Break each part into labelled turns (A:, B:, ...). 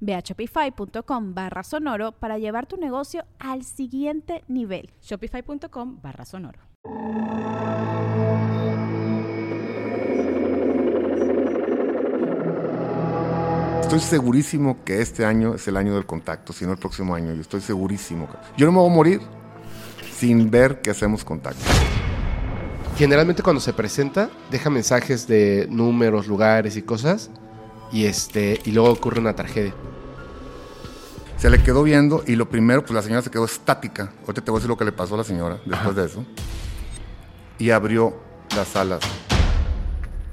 A: Ve a shopify.com barra sonoro para llevar tu negocio al siguiente nivel.
B: Shopify.com barra sonoro.
C: Estoy segurísimo que este año es el año del contacto, si no el próximo año. Yo estoy segurísimo. Yo no me voy a morir sin ver que hacemos contacto.
D: Generalmente cuando se presenta, deja mensajes de números, lugares y cosas. Y, este, y luego ocurre una tragedia.
C: Se le quedó viendo y lo primero, pues la señora se quedó estática. Ahorita te voy a decir lo que le pasó a la señora después de eso. Y abrió las alas.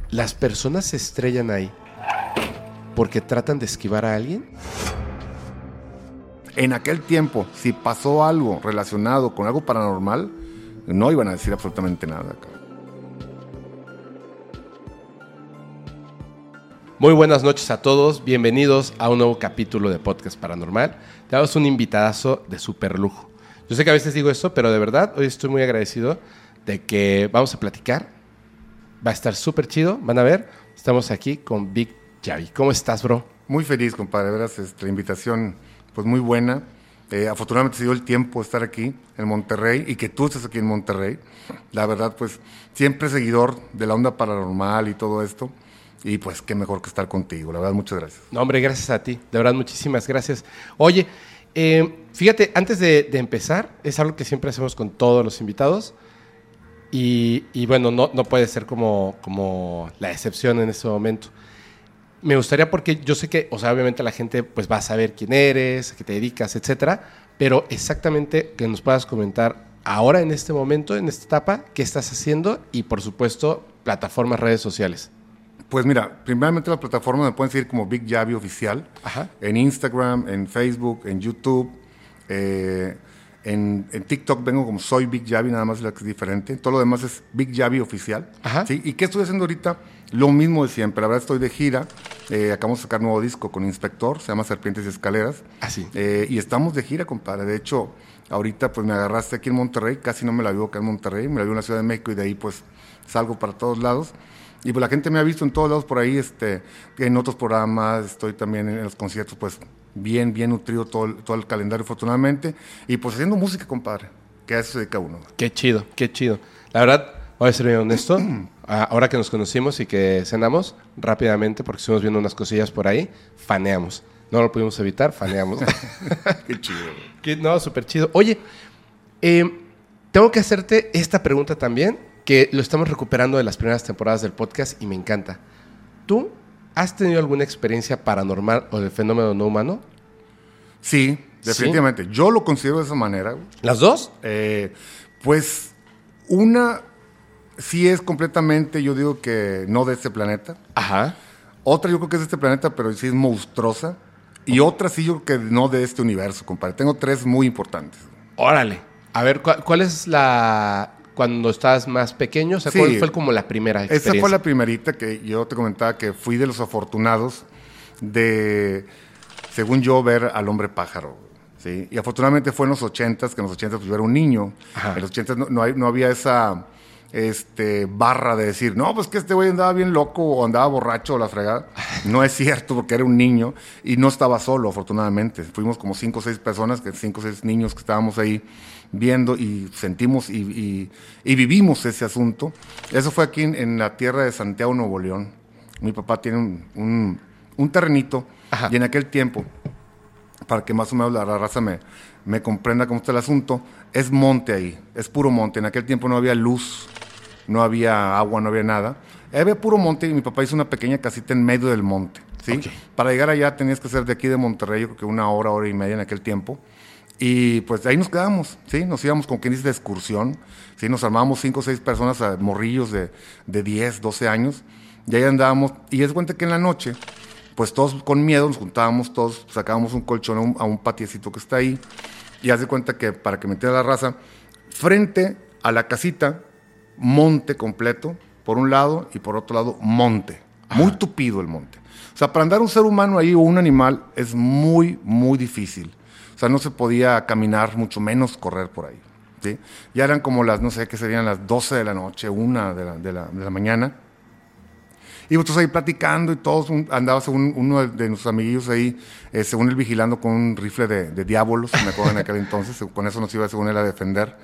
D: ¿Las personas se estrellan ahí porque tratan de esquivar a alguien?
C: En aquel tiempo, si pasó algo relacionado con algo paranormal, no iban a decir absolutamente nada.
D: Muy buenas noches a todos, bienvenidos a un nuevo capítulo de Podcast Paranormal. Tenemos un invitadazo de super lujo. Yo sé que a veces digo esto, pero de verdad hoy estoy muy agradecido de que vamos a platicar. Va a estar súper chido, van a ver. Estamos aquí con Big Javi. ¿Cómo estás, bro?
C: Muy feliz, compadre. Verás, esta invitación pues muy buena. Eh, afortunadamente se dio el tiempo de estar aquí en Monterrey y que tú estés aquí en Monterrey. La verdad, pues siempre seguidor de la onda paranormal y todo esto. Y pues qué mejor que estar contigo. La verdad, muchas gracias.
D: No, hombre, gracias a ti. De verdad, muchísimas gracias. Oye, eh, fíjate, antes de, empezar, es algo que siempre hacemos con todos los invitados. Y, bueno, no, no, puede ser como, como la excepción en este momento. Me gustaría porque yo sé que, o sea, obviamente la gente pues va a saber quién eres, a qué te dedicas, etcétera, pero exactamente que nos puedas comentar ahora en este momento, en esta etapa, qué estás haciendo y por supuesto plataformas, redes sociales.
C: Pues mira, primeramente la plataforma me pueden seguir como Big Javi Oficial. En Instagram, en Facebook, en YouTube. Eh, en, TikTok vengo como soy Big Javi, nada más la que es diferente. Todo lo demás es Big Javi Oficial. ¿sí? ¿Y qué estoy haciendo ahorita? Lo mismo de siempre. La verdad estoy de gira. Eh, acabamos de sacar un nuevo disco con Inspector, se llama Serpientes y Escaleras.
D: Así.
C: Ah, eh, y estamos de gira, compadre. De hecho, ahorita pues me agarraste aquí en Monterrey. Casi no me la vivo acá en Monterrey. Me la vivo en la Ciudad de México y de ahí pues salgo para todos lados. Y pues la gente me ha visto en todos lados por ahí, este, en otros programas, estoy también en los conciertos, pues bien, bien nutrido todo el, todo el calendario, afortunadamente. Y pues haciendo música, compadre, que a eso se dedica uno.
D: Qué chido, qué chido. La verdad, voy a ser bien honesto, ahora que nos conocimos y que cenamos, rápidamente, porque estuvimos viendo unas cosillas por ahí, faneamos. No lo pudimos evitar, faneamos.
C: qué chido.
D: no, súper chido. Oye, eh, tengo que hacerte esta pregunta también que lo estamos recuperando de las primeras temporadas del podcast y me encanta. ¿Tú has tenido alguna experiencia paranormal o de fenómeno no humano?
C: Sí, definitivamente. Yo lo considero de esa manera.
D: ¿Las dos?
C: Eh, pues una sí es completamente, yo digo que no de este planeta.
D: Ajá.
C: Otra yo creo que es de este planeta, pero sí es monstruosa. Y otra sí yo creo que no de este universo, compadre. Tengo tres muy importantes.
D: Órale. A ver, cuál es la, cuando estabas más pequeño? O sea, ¿cuál fue como la primera experiencia?
C: Esa fue la primerita que yo te comentaba que fui de los afortunados de, según yo, ver al hombre pájaro. ¿sí? Y afortunadamente fue en los ochentas, que en los ochentas pues, yo era un niño. En los ochentas no, no, había esa este, barra de decir, no, pues que este güey andaba bien loco o andaba borracho o la fregada. No es cierto, porque era un niño y no estaba solo, afortunadamente. Fuimos como cinco o seis personas, que cinco o seis niños que estábamos ahí viendo y sentimos y, vivimos ese asunto. Eso fue aquí en, la tierra de Santiago, Nuevo León. Mi papá tiene un, terrenito y en aquel tiempo, para que más o menos la raza me, me comprenda cómo está el asunto, es monte ahí, es puro monte. En aquel tiempo no había luz no había agua, no había nada. Había puro monte y mi papá hizo una pequeña casita en medio del monte. ¿sí?
D: Ok.
C: Para llegar allá tenías que ser de aquí de Monterrey, yo creo que una hora, hora y media en aquel tiempo. Y pues ahí nos quedamos, ¿sí? Nos íbamos con quien dice de excursión, ¿sí? Nos armábamos cinco o seis personas, a morrillos de, de 10, 12 años, y ahí andábamos. Y es cuenta que en la noche, pues todos con miedo nos juntábamos, todos sacábamos un colchón a un, a un patiecito que está ahí, y haz de cuenta que para que metiera la raza, frente a la casita, monte completo, por un lado, y por otro lado, monte. Muy tupido el monte. O sea, para andar un ser humano ahí o un animal es muy, muy difícil. O sea, no se podía caminar, mucho menos correr por ahí. ¿sí? Ya eran como las, no sé qué serían, las 12 de la noche, una de la, de la, de la mañana. Y nosotros ahí platicando y todos, un- andaba según uno de, nuestros amiguillos ahí, eh, según él vigilando con un rifle de, de diábolos, me acuerdo en aquel entonces, con eso nos iba según él a defender.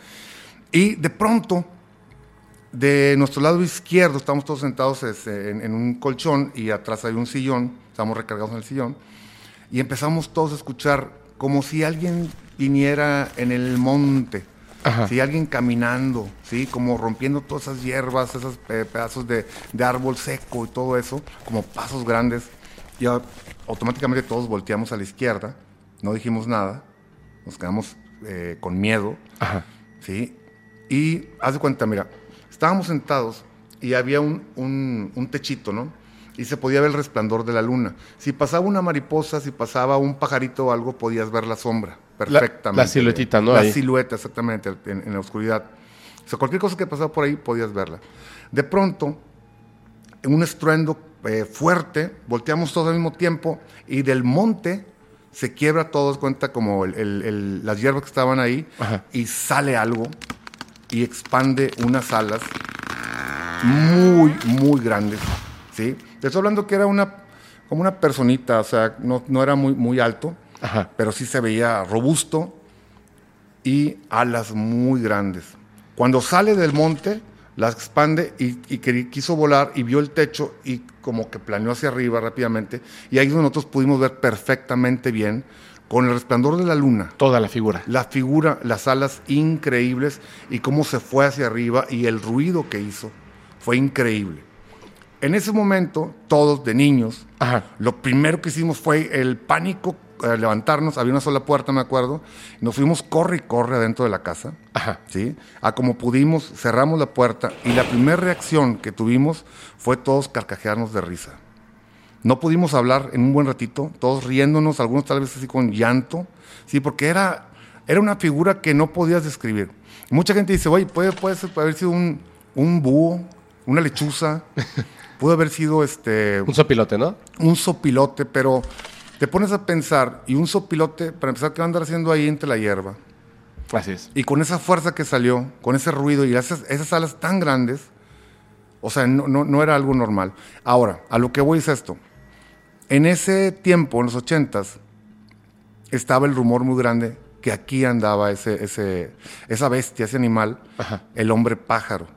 C: Y de pronto, de nuestro lado izquierdo, estamos todos sentados este, en, en un colchón y atrás hay un sillón, estamos recargados en el sillón, y empezamos todos a escuchar como si alguien viniera en el monte,
D: Ajá.
C: si alguien caminando, ¿sí? como rompiendo todas esas hierbas, esos pe- pedazos de, de árbol seco y todo eso, como pasos grandes. Y automáticamente todos volteamos a la izquierda, no dijimos nada, nos quedamos eh, con miedo.
D: Ajá.
C: ¿sí? Y haz de cuenta, mira, estábamos sentados y había un, un- un techito, ¿no? Y se podía ver el resplandor de la luna. Si pasaba una mariposa, si pasaba un pajarito o algo, podías ver la sombra perfectamente.
D: la siluetita, ¿no?
C: La
D: Ahí.
C: silueta, exactamente, en, en la oscuridad. O sea, cualquier cosa que pasaba por ahí, podías verla. De pronto, en un estruendo eh, fuerte, volteamos todos al mismo tiempo y del monte se quiebra todo, cuenta como el- el- el- las hierbas que estaban ahí
D: Ajá.
C: y sale algo y expande unas alas muy, muy grandes. ¿sí? Te estoy hablando que era una, como una personita, o sea, no, no era muy, muy alto,
D: Ajá.
C: pero sí se veía robusto y alas muy grandes. Cuando sale del monte, las expande y, y quiso volar y vio el techo y como que planeó hacia arriba rápidamente. Y ahí nosotros pudimos ver perfectamente bien, con el resplandor de la luna,
D: Toda la figura.
C: la figura, las alas increíbles y cómo se fue hacia arriba y el ruido que hizo fue increíble. En ese momento, todos de niños,
D: Ajá.
C: lo primero que hicimos fue el pánico, eh, levantarnos, había una sola puerta, me acuerdo, nos fuimos corre y corre adentro de la casa,
D: Ajá.
C: ¿sí? A como pudimos, cerramos la puerta y la primera reacción que tuvimos fue todos carcajearnos de risa. No pudimos hablar en un buen ratito, todos riéndonos, algunos tal vez así con llanto, sí, porque era, era una figura que no podías describir. Mucha gente dice, oye, puede, puede, ser- puede haber sido un, un búho, una lechuza, pudo haber sido este,
D: Un sopilote, ¿no?
C: un sopilote, pero te pones a pensar, y un sopilote, para empezar, ¿qué va a andar haciendo ahí entre la hierba?
D: Así es.
C: Y con esa fuerza que salió, con ese ruido y esas, esas alas tan grandes, o sea, no, no, no era algo normal. Ahora, a lo que voy es esto. En ese tiempo, en los ochentas, estaba el rumor muy grande que aquí andaba ese, ese, esa bestia, ese animal, el hombre pájaro.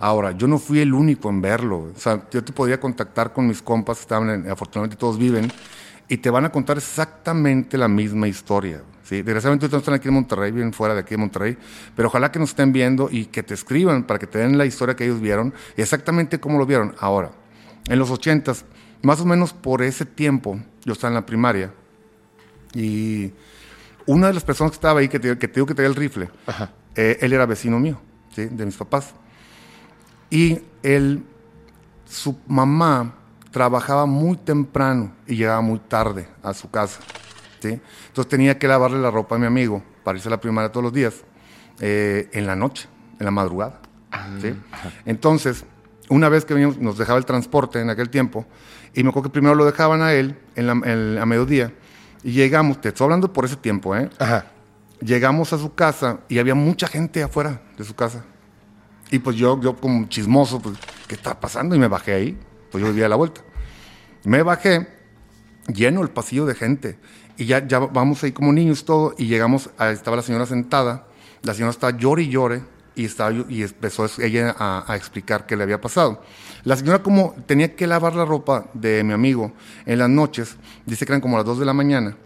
C: Ahora, yo no fui el único en verlo. O sea, yo te podría contactar con mis compas, que estaban en- afortunadamente todos viven, y te van a contar exactamente la misma historia. ¿sí? Desgraciadamente no están aquí en Monterrey, viven fuera de aquí de Monterrey, pero ojalá que nos estén viendo y que te escriban para que te den la historia que ellos vieron y exactamente cómo lo vieron. Ahora, en los ochentas, más o menos por ese tiempo, yo estaba en la primaria y una de las personas que estaba ahí, que te, que te digo que traía el rifle, eh, él era vecino mío, ¿sí? de mis papás. Y él, su mamá trabajaba muy temprano y llegaba muy tarde a su casa. ¿sí? Entonces tenía que lavarle la ropa a mi amigo para irse a la primaria todos los días, eh, en la noche, en la madrugada. ¿sí? Entonces, una vez que veníamos, nos dejaba el transporte en aquel tiempo, y me acuerdo que primero lo dejaban a él en la- en- a mediodía, y llegamos, te estoy hablando por ese tiempo, ¿eh?
D: Ajá.
C: llegamos a su casa y había mucha gente afuera de su casa. Y pues yo, yo como chismoso, pues, ¿qué está pasando? Y me bajé ahí, pues yo vivía a la vuelta. Me bajé, lleno el pasillo de gente. Y ya, ya vamos ahí como niños todo, y llegamos, a, estaba la señora sentada, la señora estaba llore y llore, y, estaba, y empezó ella a, a explicar qué le había pasado. La señora como tenía que lavar la ropa de mi amigo en las noches, dice que eran como las 2 de la mañana,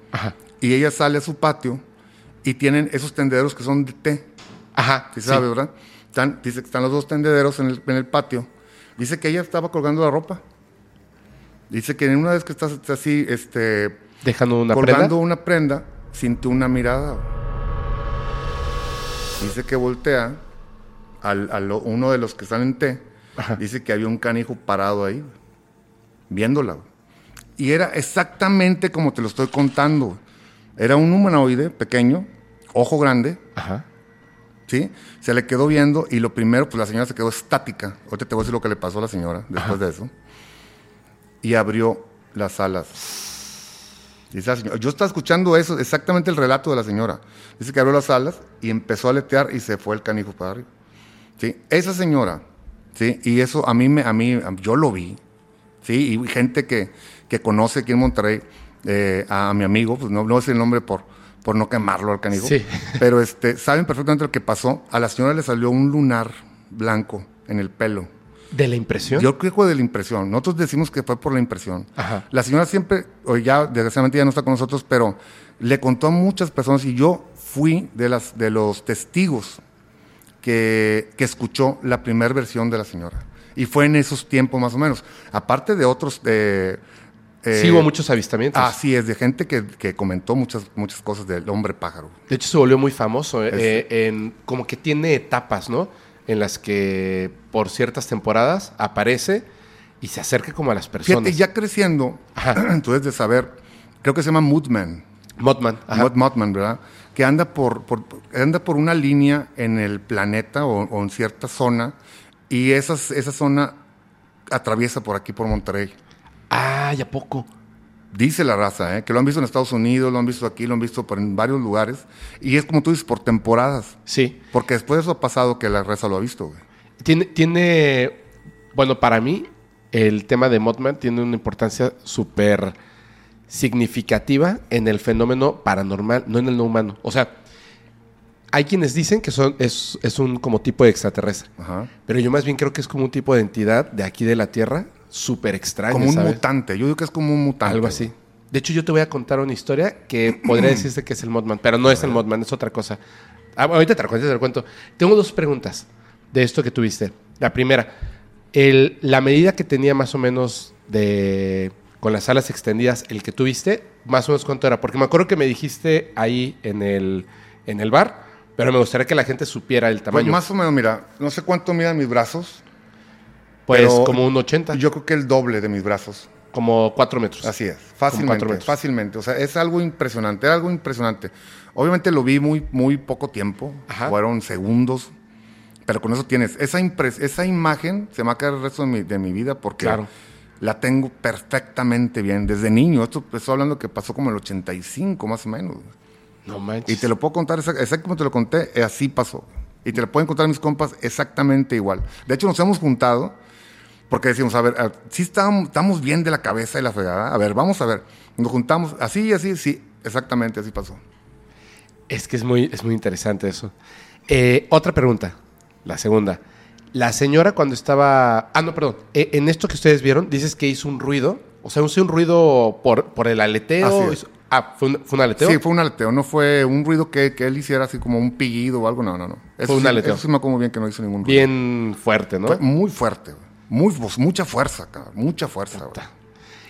C: y ella sale a su patio y tienen esos tendederos que son de té.
D: Ajá.
C: ¿Sí
D: sí.
C: sabe, verdad? Están, dice que están los dos tendederos en el, en el patio. Dice que ella estaba colgando la ropa. Dice que en una vez que estás así, este,
D: Dejando una
C: colgando
D: prenda.
C: una prenda, sintió una mirada. Dice que voltea al, a lo- uno de los que están en té.
D: Ajá.
C: Dice que había un canijo parado ahí, viéndola. Y era exactamente como te lo estoy contando. Era un humanoide pequeño, ojo grande,
D: Ajá.
C: ¿Sí? Se le quedó viendo y lo primero, pues la señora se quedó estática. Ahorita te voy a decir lo que le pasó a la señora después de eso. Y abrió las alas. Señora, yo estaba escuchando eso, exactamente el relato de la señora. Dice que abrió las alas y empezó a aletear y se fue el canijo para arriba. ¿Sí? Esa señora, ¿sí? Y eso a mí, me, a mí, yo lo vi, ¿sí? Y gente que, que conoce aquí en Monterrey eh, a, a mi amigo, pues no, no sé el nombre por, por no quemarlo al canijo,
D: Sí.
C: pero este, saben perfectamente lo que pasó. A la señora le salió un lunar blanco en el pelo.
D: ¿De la impresión?
C: Yo creo que fue de la impresión. Nosotros decimos que fue por la impresión.
D: Ajá.
C: La señora siempre, hoy ya desgraciadamente ya no está con nosotros, pero le contó a muchas personas y yo fui de, las, de los testigos que, que escuchó la primera versión de la señora. Y fue en esos tiempos más o menos. Aparte de otros... eh, eh,
D: sí hubo muchos avistamientos.
C: Así es, de gente que, que comentó muchas, muchas cosas del hombre pájaro.
D: De hecho, se volvió muy famoso. eh,
C: Es-
D: eh, en, como que tiene etapas, ¿no? En las que por ciertas temporadas aparece y se acerca como a las personas.
C: Fíjate, ya creciendo,
D: Ajá.
C: entonces de saber, creo que se llama Moodman.
D: Mothman.
C: Mothman, ¿verdad? Que anda por, por- anda por una línea en el planeta o, o en cierta zona y esas, esa zona atraviesa por aquí, por Monterrey.
D: Ah, ¿y a poco?
C: Dice la raza, ¿eh? que lo han visto en Estados Unidos, lo han visto aquí, lo han visto por, en varios lugares. Y es como tú dices, por temporadas.
D: Sí.
C: Porque después de eso ha pasado que la raza lo ha visto, güey.
D: Tiene, tiene, bueno, para mí, el tema de Mothman tiene una importancia súper significativa en el fenómeno paranormal, no en el no humano. O sea, hay quienes dicen que son, es, es un como tipo de extraterrestre.
C: Ajá.
D: Pero yo más bien creo que es como un tipo de entidad de aquí de la Tierra súper extraña.
C: Como un
D: ¿sabes?
C: mutante. Yo digo que es como un mutante.
D: Algo así. De hecho, yo te voy a contar una historia que podría decirse que es el Modman, pero no es el Modman, es otra cosa. Ah, ahorita te lo cuento, te lo cuento. Tengo dos preguntas de esto que tuviste. La primera, el- la medida que tenía más o menos de con las alas extendidas, el que tuviste, más o menos cuánto era. Porque me acuerdo que me dijiste ahí en el, en el bar, pero me gustaría que la gente supiera el
C: Pues
D: tamaño.
C: más o menos, mira, no sé cuánto midan mis brazos.
D: Pues
C: pero
D: como un 80,
C: Yo creo que el doble de mis brazos.
D: como 4 metros.
C: Así es, fácilmente,
D: metros.
C: fácilmente. O sea, es algo impresionante, algo impresionante. Obviamente lo vi muy, muy poco tiempo,
D: Ajá.
C: fueron segundos, pero con eso tienes esa, impres- esa imagen, se me va a quedar el resto de mi, de mi vida porque
D: Claro.
C: la tengo perfectamente bien, desde niño. Esto estoy hablando que pasó como el 85 más o menos.
D: No manches.
C: Y te lo puedo contar exact- exactamente como te lo conté, eh, así pasó. Y te lo pueden contar mis compas exactamente igual. De hecho, nos hemos juntado porque decimos, a ver, a- sí estamos, estamos bien de la cabeza y la fregada. A ver, vamos a ver. Nos juntamos así y así, sí, exactamente así pasó.
D: Es que es muy, es muy interesante eso. Eh, otra pregunta, la segunda. La señora cuando estaba... Ah, no, perdón. Eh, en esto que ustedes vieron, dices que hizo un ruido. O sea, hizo un ruido por, por el aleteo. Hizo- Ah, ¿fue un, fue un aleteo?
C: Sí, fue un aleteo, no fue un ruido que, que él hiciera así como un pillido o algo, no, no, no. Eso
D: Fue un
C: sí-
D: aleteo.
C: Eso sí me acuerdo bien que no hizo ningún ruido.
D: Bien fuerte, ¿no?
C: Fue muy fuerte, güey. Muy, pues, mucha fuerza, cabrón, mucha fuerza.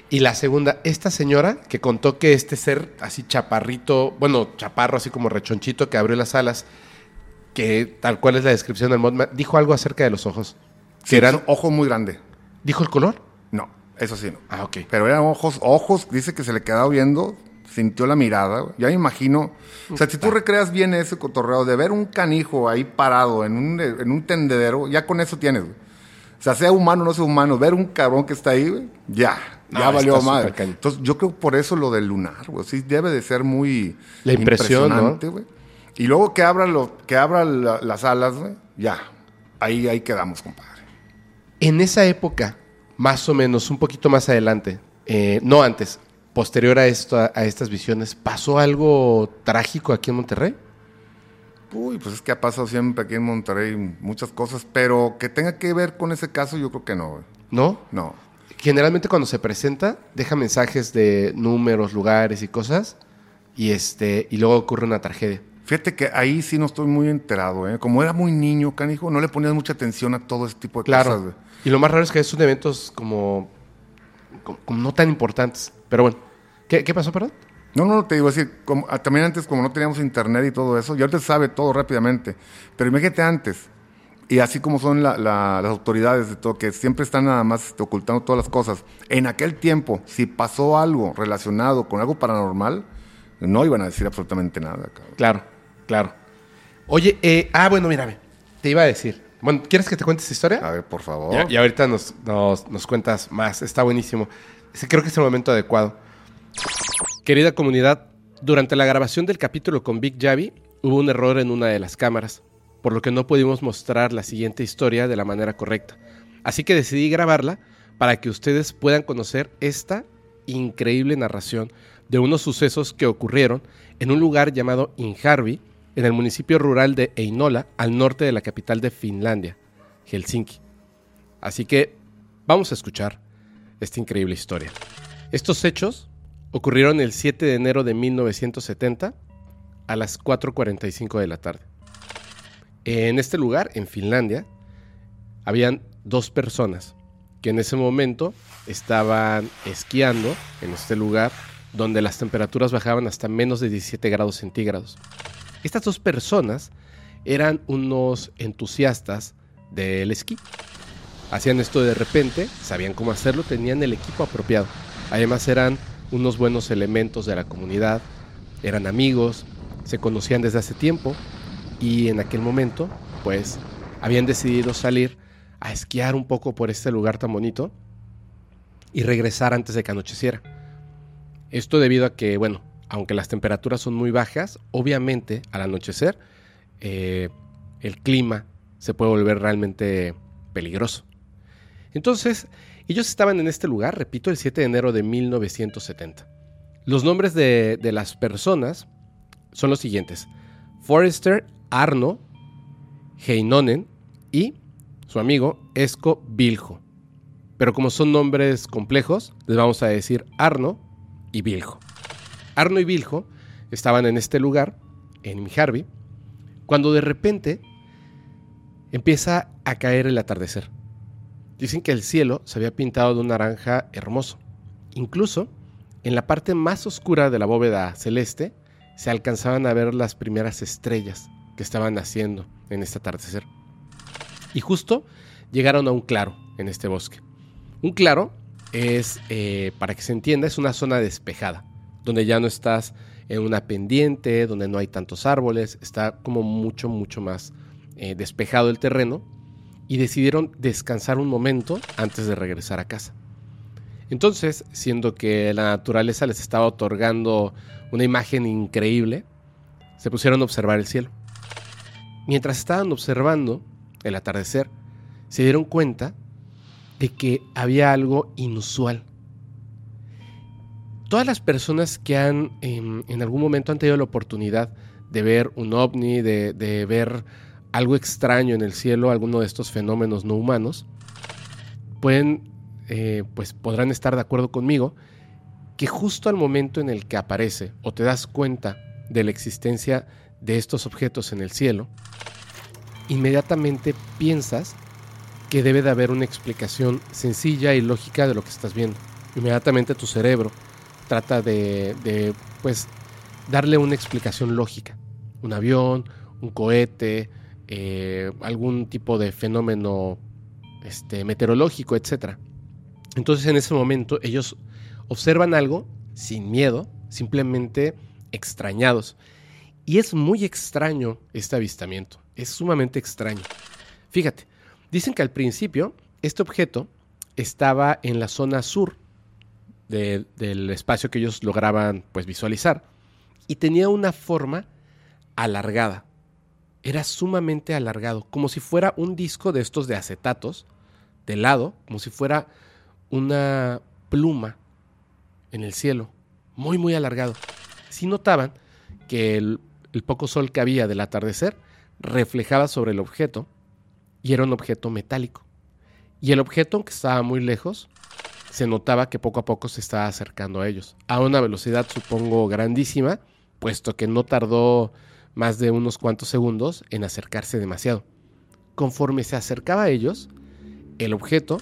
D: Y la segunda, esta señora que contó que este ser así chaparrito, bueno, chaparro así como rechonchito que abrió las alas, que tal cual es la descripción del Mothman, dijo algo acerca de los ojos. Que
C: Sí,
D: eran,
C: ojos muy grandes.
D: ¿Dijo el color?
C: No, eso sí no.
D: Ah, ok.
C: Pero eran ojos, ojos, dice que se le quedaba viendo, sintió la mirada. güey. Ya me imagino. O sea, si tú recreas bien ese cotorreo de ver un canijo ahí parado en un, en un tendedero, ya con eso tienes, güey. O sea, sea humano o no sea humano, ver un cabrón que está ahí, güey, ya,
D: No,
C: ya valió
D: está
C: madre. Entonces, yo creo por eso lo del lunar, güey. Sí, debe de ser muy
D: La impresión, ¿no?
C: impresionante, güey. Y luego que abra, lo, que abra la- las alas, güey, ya. Ahí, ahí quedamos, compadre.
D: En esa época, más o menos, un poquito más adelante, eh, no antes, posterior a, esto, a, a estas visiones, ¿pasó algo trágico aquí en Monterrey?
C: Uy, pues es que ha pasado siempre aquí en Monterrey muchas cosas, pero que tenga que ver con ese caso, yo creo que no.
D: ¿No?
C: No.
D: Generalmente cuando se presenta, deja mensajes de números, lugares y cosas, y, este, y luego ocurre una tragedia.
C: Fíjate que ahí sí no estoy muy enterado, ¿eh? Como era muy niño, canijo, no le ponías mucha atención a todo ese tipo de
D: Claro.
C: cosas. güey.
D: Y lo más raro es que son eventos como, como, como no tan importantes. Pero bueno, ¿qué, qué pasó, perdón?
C: No, no, te digo así, como, ah, también antes como no teníamos internet y todo eso, y ahorita se sabe todo rápidamente, pero imagínate antes, y así como son la- la- las autoridades de todo, que siempre están nada más este, ocultando todas las cosas, en aquel tiempo, si pasó algo relacionado con algo paranormal, no iban a decir absolutamente nada. cabrón.
D: Claro, claro. Oye, eh, ah, bueno, mírame. Te iba a decir. Bueno, ¿quieres que te cuente esta historia?
C: A ver, por favor.
D: Y, ahorita nos, nos- nos cuentas más. Está buenísimo. Creo que es el momento adecuado. Querida comunidad, durante la grabación del capítulo con Big Javi hubo un error en una de las cámaras, por lo que no pudimos mostrar la siguiente historia de la manera correcta. Así que decidí grabarla para que ustedes puedan conocer esta increíble narración de unos sucesos que ocurrieron en un lugar llamado Injarvi, en el municipio rural de Einola, al norte de la capital de Finlandia, Helsinki. Así que vamos a escuchar esta increíble historia. Estos hechos ocurrieron el 7 de enero de 1970 a las 4.45 de la tarde. En este lugar, en Finlandia, habían dos personas que en ese momento estaban esquiando en este lugar donde las temperaturas bajaban hasta menos de 17 grados centígrados. Estas dos personas eran unos entusiastas del esquí. Hacían esto de repente, sabían cómo hacerlo, tenían el equipo apropiado. Además eran unos buenos elementos de la comunidad, eran amigos, se conocían desde hace tiempo y en aquel momento pues habían decidido salir a esquiar un poco por este lugar tan bonito y regresar antes de que anocheciera. Esto debido a que, bueno, aunque las temperaturas son muy bajas, obviamente al anochecer eh, el clima se puede volver realmente peligroso. Entonces, ellos estaban en este lugar, repito, el 7 de enero de 1970. Los nombres de, de las personas son los siguientes. Forrester Arno Heinonen y su amigo Esco Viljo. Pero como son nombres complejos, les vamos a decir Arno y Viljo. Arno y Viljo estaban en este lugar, en Mijarvi, cuando de repente empieza a caer el atardecer. Dicen que el cielo se había pintado de un naranja hermoso. Incluso en la parte más oscura de la bóveda celeste se alcanzaban a ver las primeras estrellas que estaban naciendo en este atardecer. Y justo llegaron a un claro en este bosque. Un claro es, eh, para que se entienda, es una zona despejada, donde ya no estás en una pendiente, donde no hay tantos árboles, está como mucho, mucho más eh, despejado el terreno y decidieron descansar un momento antes de regresar a casa. Entonces, siendo que la naturaleza les estaba otorgando una imagen increíble, se pusieron a observar el cielo. Mientras estaban observando el atardecer, se dieron cuenta de que había algo inusual. Todas las personas que han en, en algún momento han tenido la oportunidad de ver un ovni, de ver algo extraño en el cielo, alguno de estos fenómenos no humanos, pueden, eh, pues podrán estar de acuerdo conmigo que justo al momento en el que aparece o te das cuenta de la existencia de estos objetos en el cielo, inmediatamente piensas que debe de haber una explicación sencilla y lógica de lo que estás viendo. Inmediatamente tu cerebro trata de, de pues, darle una explicación lógica. Un avión, un cohete, eh, algún tipo de fenómeno este, meteorológico, etc. Entonces en ese momento ellos observan algo sin miedo, simplemente extrañados. Y es muy extraño este avistamiento, es sumamente extraño. Fíjate, dicen que al principio este objeto estaba en la zona sur de- del espacio que ellos lograban pues, visualizar y tenía una forma alargada. Era sumamente alargado, como si fuera un disco de estos de acetatos, de lado, como si fuera una pluma en el cielo, muy, muy alargado. Si notaban que el, el poco sol que había del atardecer reflejaba sobre el objeto y era un objeto metálico. Y el objeto, aunque estaba muy lejos, se notaba que poco a poco se estaba acercando a ellos, a una velocidad supongo grandísima, puesto que no tardó más de unos cuantos segundos en acercarse demasiado. Conforme se acercaba a ellos, el objeto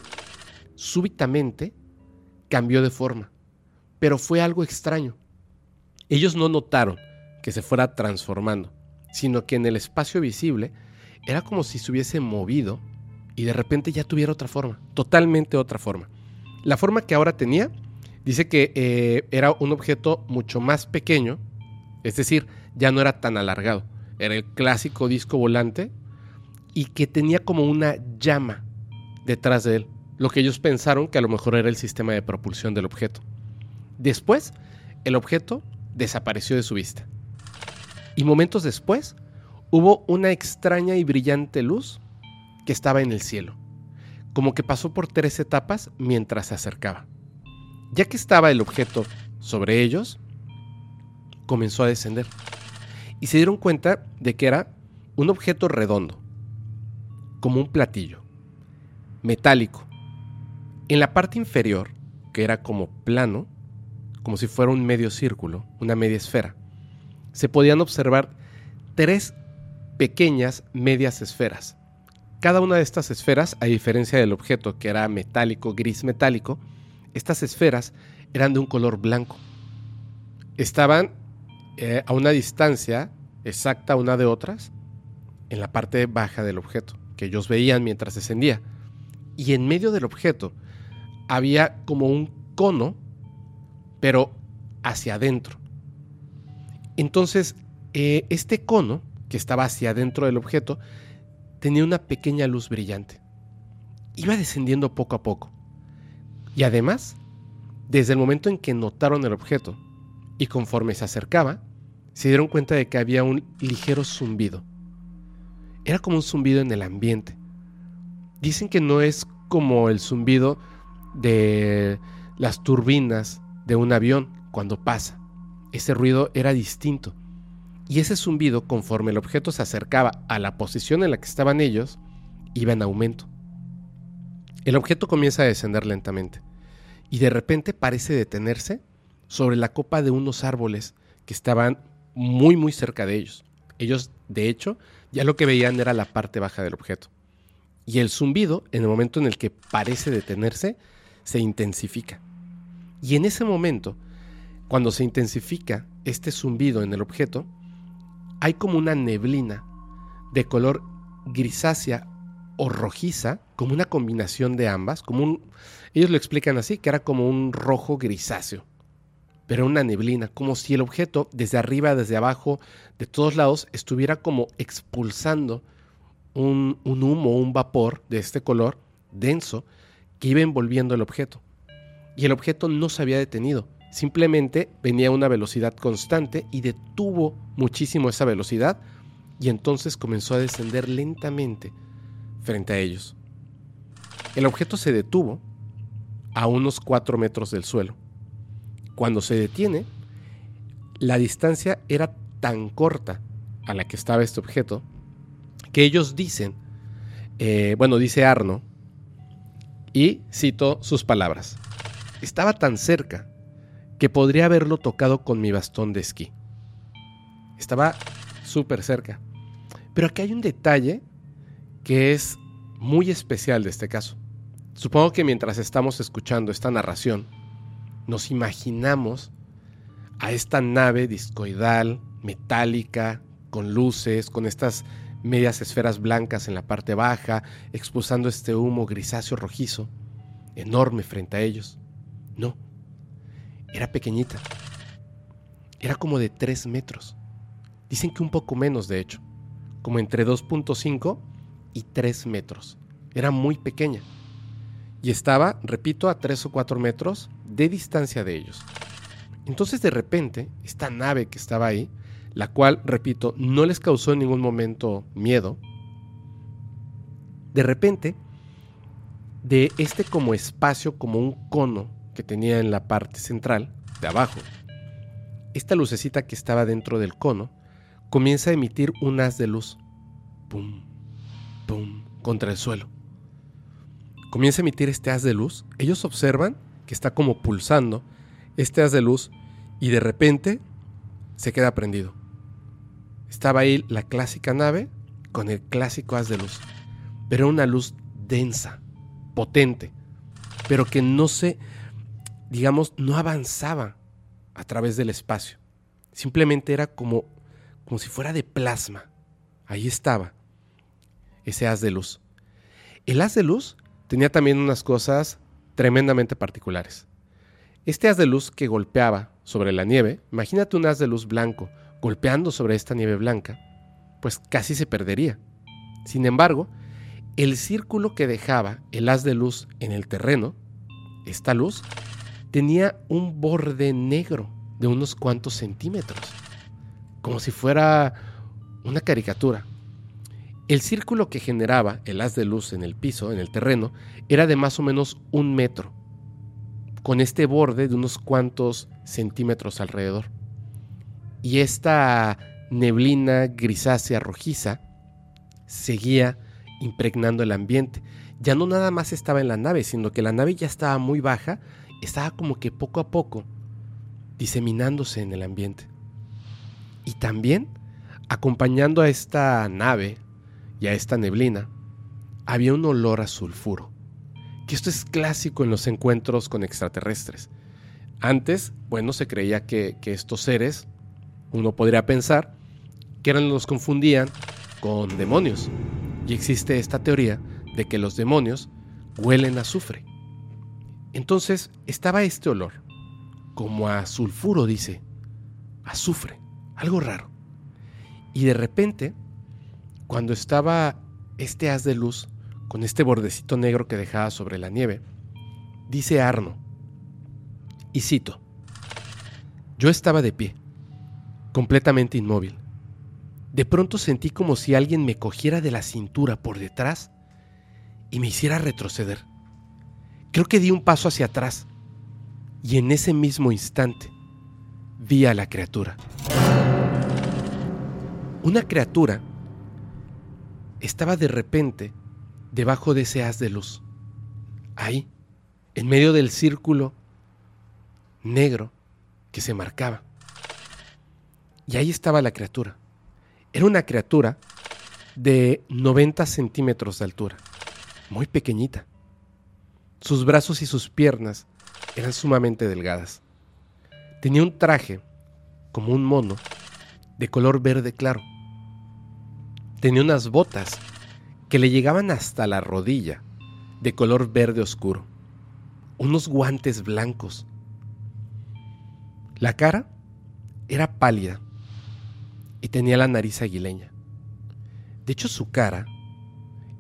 D: súbitamente cambió de forma, pero fue algo extraño. Ellos no notaron que se fuera transformando, sino que en el espacio visible era como si se hubiese movido y de repente ya tuviera otra forma, totalmente otra forma. La forma que ahora tenía dice que eh, era un objeto mucho más pequeño, es decir, ya no era tan alargado, era el clásico disco volante y que tenía como una llama detrás de él, lo que ellos pensaron que a lo mejor era el sistema de propulsión del objeto. Después, el objeto desapareció de su vista. Y momentos después, hubo una extraña y brillante luz que estaba en el cielo, como que pasó por tres etapas mientras se acercaba. Ya que estaba el objeto sobre ellos, comenzó a descender y se dieron cuenta de que era un objeto redondo, como un platillo, metálico. En la parte inferior, que era como plano, como si fuera un medio círculo, una media esfera, se podían observar tres pequeñas medias esferas. Cada una de estas esferas, a diferencia del objeto que era metálico, gris metálico, estas esferas eran de un color blanco. Estaban eh, a una distancia exacta una de otras en la parte baja del objeto que ellos veían mientras descendía. Y en medio del objeto había como un cono, pero hacia adentro. Entonces, eh, este cono, que estaba hacia adentro del objeto, tenía una pequeña luz brillante. Iba descendiendo poco a poco. Y además, desde el momento en que notaron el objeto y conforme se acercaba, se dieron cuenta de que había un ligero zumbido era como un zumbido en el ambiente. Dicen que no es como el zumbido de las turbinas de un avión cuando pasa. Ese ruido era distinto. Y ese zumbido, conforme el objeto se acercaba a la posición en la que estaban ellos, iba en aumento. El objeto comienza a descender lentamente y de repente parece detenerse sobre la copa de unos árboles que estaban muy muy cerca de ellos. Ellos, de hecho, ya lo que veían era la parte baja del objeto. Y el zumbido, en el momento en el que parece detenerse, se intensifica. Y en ese momento, cuando se intensifica este zumbido en el objeto, hay como una neblina de color grisácea o rojiza, como una combinación de ambas, como ellos lo explican así, que era como un rojo grisáceo pero una neblina, como si el objeto desde arriba, desde abajo, de todos lados, estuviera como expulsando un, un humo, un vapor de este color denso que iba envolviendo el objeto. Y el objeto no se había detenido, simplemente venía a una velocidad constante y detuvo muchísimo esa velocidad y entonces comenzó a descender lentamente frente a ellos. El objeto se detuvo a unos 4 metros del suelo cuando se detiene, la distancia era tan corta a la que estaba este objeto que ellos dicen, eh, bueno, dice Arno, y cito sus palabras, estaba tan cerca que podría haberlo tocado con mi bastón de esquí. Estaba súper cerca. Pero aquí hay un detalle que es muy especial de este caso. Supongo que mientras estamos escuchando esta narración, nos imaginamos a esta nave discoidal, metálica, con luces, con estas medias esferas blancas en la parte baja, expulsando este humo grisáceo rojizo, enorme frente a ellos. No, era pequeñita. Era como de 3 metros. Dicen que un poco menos, de hecho, como entre 2.5 y 3 metros. Era muy pequeña y estaba, repito, a 3 o 4 metros de distancia de ellos. Entonces de repente, esta nave que estaba ahí, la cual, repito, no les causó en ningún momento miedo, de repente, de este como espacio, como un cono que tenía en la parte central, de abajo, esta lucecita que estaba dentro del cono, comienza a emitir un haz de luz, pum, pum, contra el suelo. Comienza a emitir este haz de luz, ellos observan que está como pulsando este haz de luz y de repente se queda prendido. Estaba ahí la clásica nave con el clásico haz de luz, pero una luz densa, potente, pero que no se, digamos, no avanzaba a través del espacio. Simplemente era como, como si fuera de plasma. Ahí estaba ese haz de luz. El haz de luz tenía también unas cosas tremendamente particulares. Este haz de luz que golpeaba sobre la nieve, imagínate un haz de luz blanco golpeando sobre esta nieve blanca, pues casi se perdería. Sin embargo, el círculo que dejaba el haz de luz en el terreno, esta luz, tenía un borde negro de unos cuantos centímetros, como si fuera una caricatura. El círculo que generaba el haz de luz en el piso, en el terreno, era de más o menos un metro, con este borde de unos cuantos centímetros alrededor. Y esta neblina grisácea rojiza seguía impregnando el ambiente. Ya no nada más estaba en la nave, sino que la nave ya estaba muy baja, estaba como que poco a poco diseminándose en el ambiente. Y también, acompañando a esta nave y a esta neblina, había un olor a sulfuro, que esto es clásico en los encuentros con extraterrestres. Antes, bueno, se creía que, que estos seres, uno podría pensar, que eran los confundían con demonios. Y existe esta teoría de que los demonios huelen a azufre. Entonces estaba este olor, como a sulfuro, dice, azufre, algo raro. Y de repente, cuando estaba este haz de luz con este bordecito negro que dejaba sobre la nieve, dice Arno, y cito, yo estaba de pie, completamente inmóvil. De pronto sentí como si alguien me cogiera de la cintura por detrás y me hiciera retroceder. Creo que di un paso hacia atrás y en ese mismo instante vi a la criatura. Una criatura estaba de repente debajo de ese haz de luz, ahí, en medio del círculo negro que se marcaba. Y ahí estaba la criatura. Era una criatura de 90 centímetros de altura, muy pequeñita. Sus brazos y sus piernas eran sumamente delgadas. Tenía un traje, como un mono, de color verde claro. Tenía unas botas que le llegaban hasta la rodilla, de color verde oscuro. Unos guantes blancos. La cara era pálida y tenía la nariz aguileña. De hecho, su cara,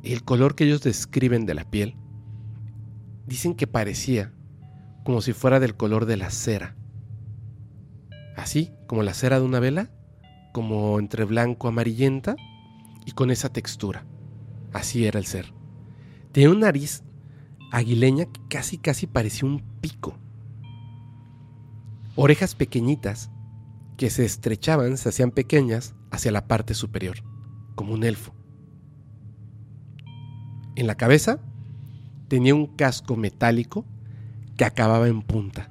D: el color que ellos describen de la piel, dicen que parecía como si fuera del color de la cera. Así como la cera de una vela, como entre blanco amarillenta y con esa textura. Así era el ser. Tenía una nariz aguileña que casi casi parecía un pico. Orejas pequeñitas que se estrechaban, se hacían pequeñas hacia la parte superior, como un elfo. En la cabeza tenía un casco metálico que acababa en punta,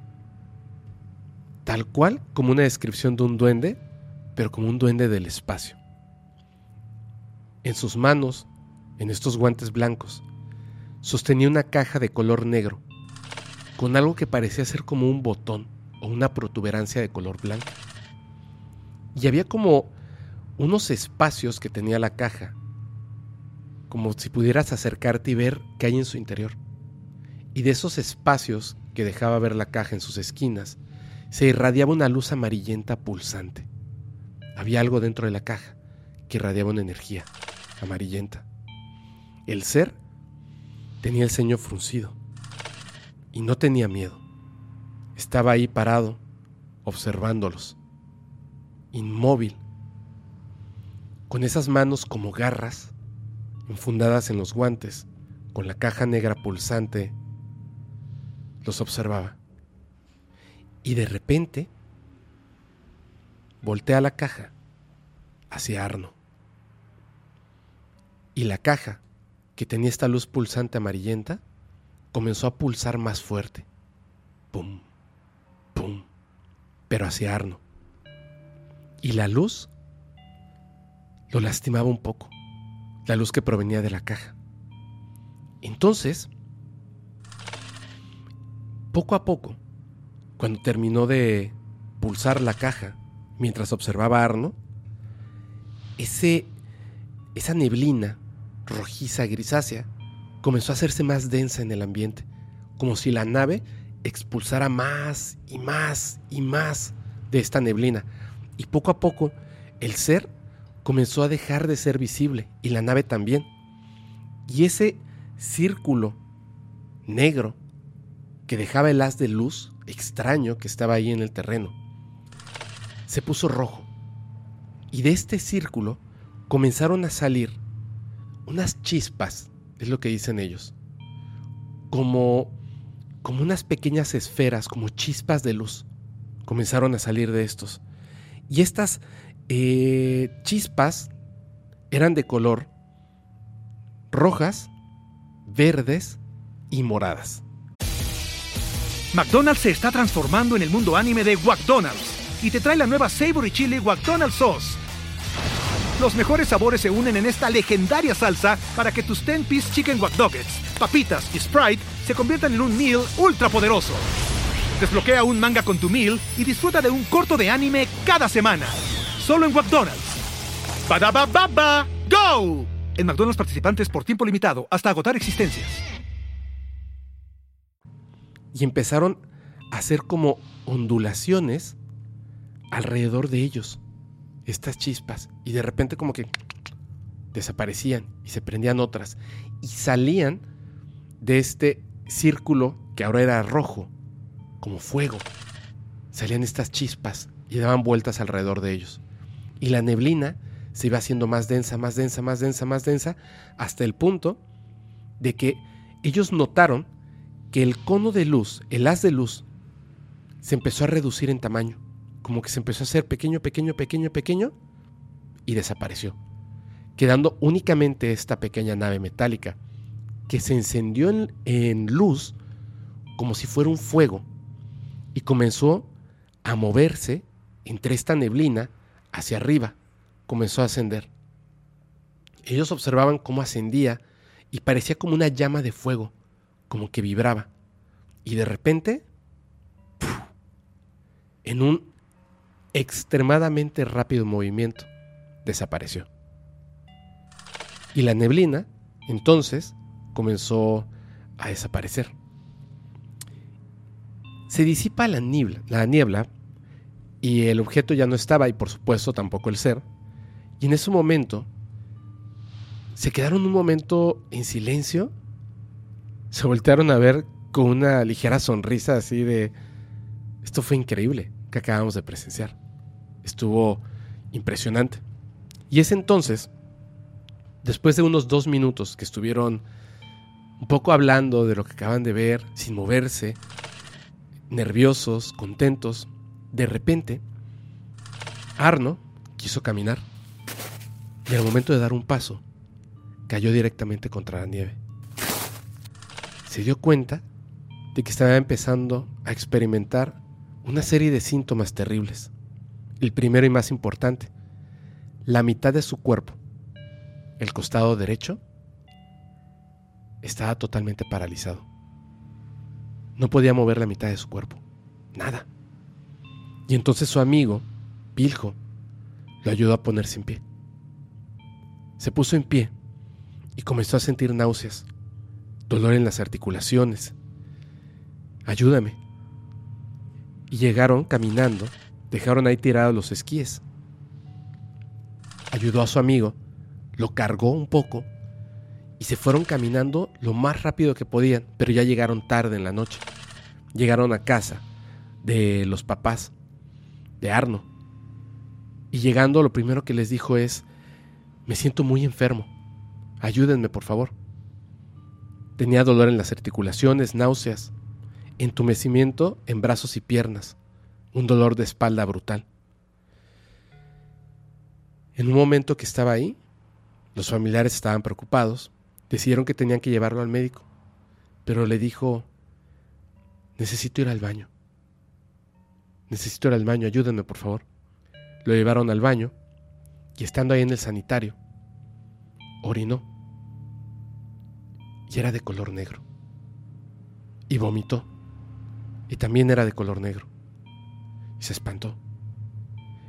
D: tal cual como una descripción de un duende, pero como un duende del espacio. En sus manos, en estos guantes blancos, sostenía una caja de color negro, con algo que parecía ser como un botón o una protuberancia de color blanco y había como unos espacios que tenía la caja, como si pudieras acercarte y ver qué hay en su interior. Y de esos espacios que dejaba ver la caja en sus esquinas, se irradiaba una luz amarillenta pulsante. Había algo dentro de la caja que irradiaba una energía amarillenta. El ser tenía el ceño fruncido y no tenía miedo. Estaba ahí parado, observándolos inmóvil, con esas manos como garras, enfundadas en los guantes, con la caja negra pulsante, los observaba. Y de repente, voltea la caja hacia Arno. Y la caja, que tenía esta luz pulsante amarillenta, comenzó a pulsar más fuerte. Pum, pum, pero hacia Arno. Y la luz lo lastimaba un poco, la luz que provenía de la caja. Entonces, poco a poco, cuando terminó de pulsar la caja mientras observaba a Arno, ese, esa neblina rojiza grisácea comenzó a hacerse más densa en el ambiente, como si la nave expulsara más y más y más de esta neblina. Y poco a poco el ser comenzó a dejar de ser visible y la nave también. Y ese círculo negro que dejaba el haz de luz extraño que estaba ahí en el terreno se puso rojo. Y de este círculo comenzaron a salir unas chispas, es lo que dicen ellos, como, como unas pequeñas esferas, como chispas de luz, comenzaron a salir de estos. Y estas eh, chispas eran de color rojas, verdes y moradas.
E: McDonald's se está transformando en el mundo anime de McDonald's y te trae la nueva Savory Chili McDonald's Sauce. Los mejores sabores se unen en esta legendaria salsa para que tus 10-piece chicken wack papitas y Sprite se conviertan en un meal ultra poderoso. Desbloquea un manga con tu meal y disfruta de un corto de anime cada semana. Solo en McDonald's. ba baba go! En McDonald's participantes por tiempo limitado hasta agotar existencias.
D: Y empezaron a hacer como ondulaciones alrededor de ellos estas chispas y de repente como que desaparecían y se prendían otras y salían de este círculo que ahora era rojo, como fuego. Salían estas chispas y daban vueltas alrededor de ellos. Y la neblina se iba haciendo más densa, más densa, más densa, más densa, hasta el punto de que ellos notaron que el cono de luz, el haz de luz, se empezó a reducir en tamaño como que se empezó a hacer pequeño, pequeño, pequeño, pequeño y desapareció, quedando únicamente esta pequeña nave metálica que se encendió en, luz como si fuera un fuego y comenzó a moverse entre esta neblina hacia arriba, comenzó a ascender. Ellos observaban cómo ascendía y parecía como una llama de fuego, como que vibraba. Y de repente, en un extremadamente rápido movimiento, desapareció. Y la neblina, entonces, comenzó a desaparecer. Se disipa la niebla, la niebla y el objeto ya no estaba y por supuesto tampoco el ser. Y en ese momento se quedaron un momento en silencio, se voltearon a ver con una ligera sonrisa así de, esto fue increíble que acabamos de presenciar estuvo impresionante. Y es entonces, después de unos dos minutos que estuvieron un poco hablando de lo que acaban de ver, sin moverse, nerviosos, contentos, de repente, Arno quiso caminar y al momento de dar un paso, cayó directamente contra la nieve. Se dio cuenta de que estaba empezando a experimentar una serie de síntomas terribles. El primero y más importante, la mitad de su cuerpo, el costado derecho, estaba totalmente paralizado. No podía mover la mitad de su cuerpo. Nada. Y entonces su amigo, Piljo, lo ayudó a ponerse en pie. Se puso en pie y comenzó a sentir náuseas, dolor en las articulaciones. Ayúdame. Y llegaron caminando Dejaron ahí tirados los esquíes. Ayudó a su amigo, lo cargó un poco y se fueron caminando lo más rápido que podían, pero ya llegaron tarde en la noche. Llegaron a casa de los papás de Arno. Y llegando lo primero que les dijo es, me siento muy enfermo, ayúdenme por favor. Tenía dolor en las articulaciones, náuseas, entumecimiento en brazos y piernas un dolor de espalda brutal. En un momento que estaba ahí, los familiares estaban preocupados, decidieron que tenían que llevarlo al médico, pero le dijo, necesito ir al baño, necesito ir al baño, ayúdenme por favor. Lo llevaron al baño y estando ahí en el sanitario, orinó y era de color negro. Y vomitó y también era de color negro. Y se espantó.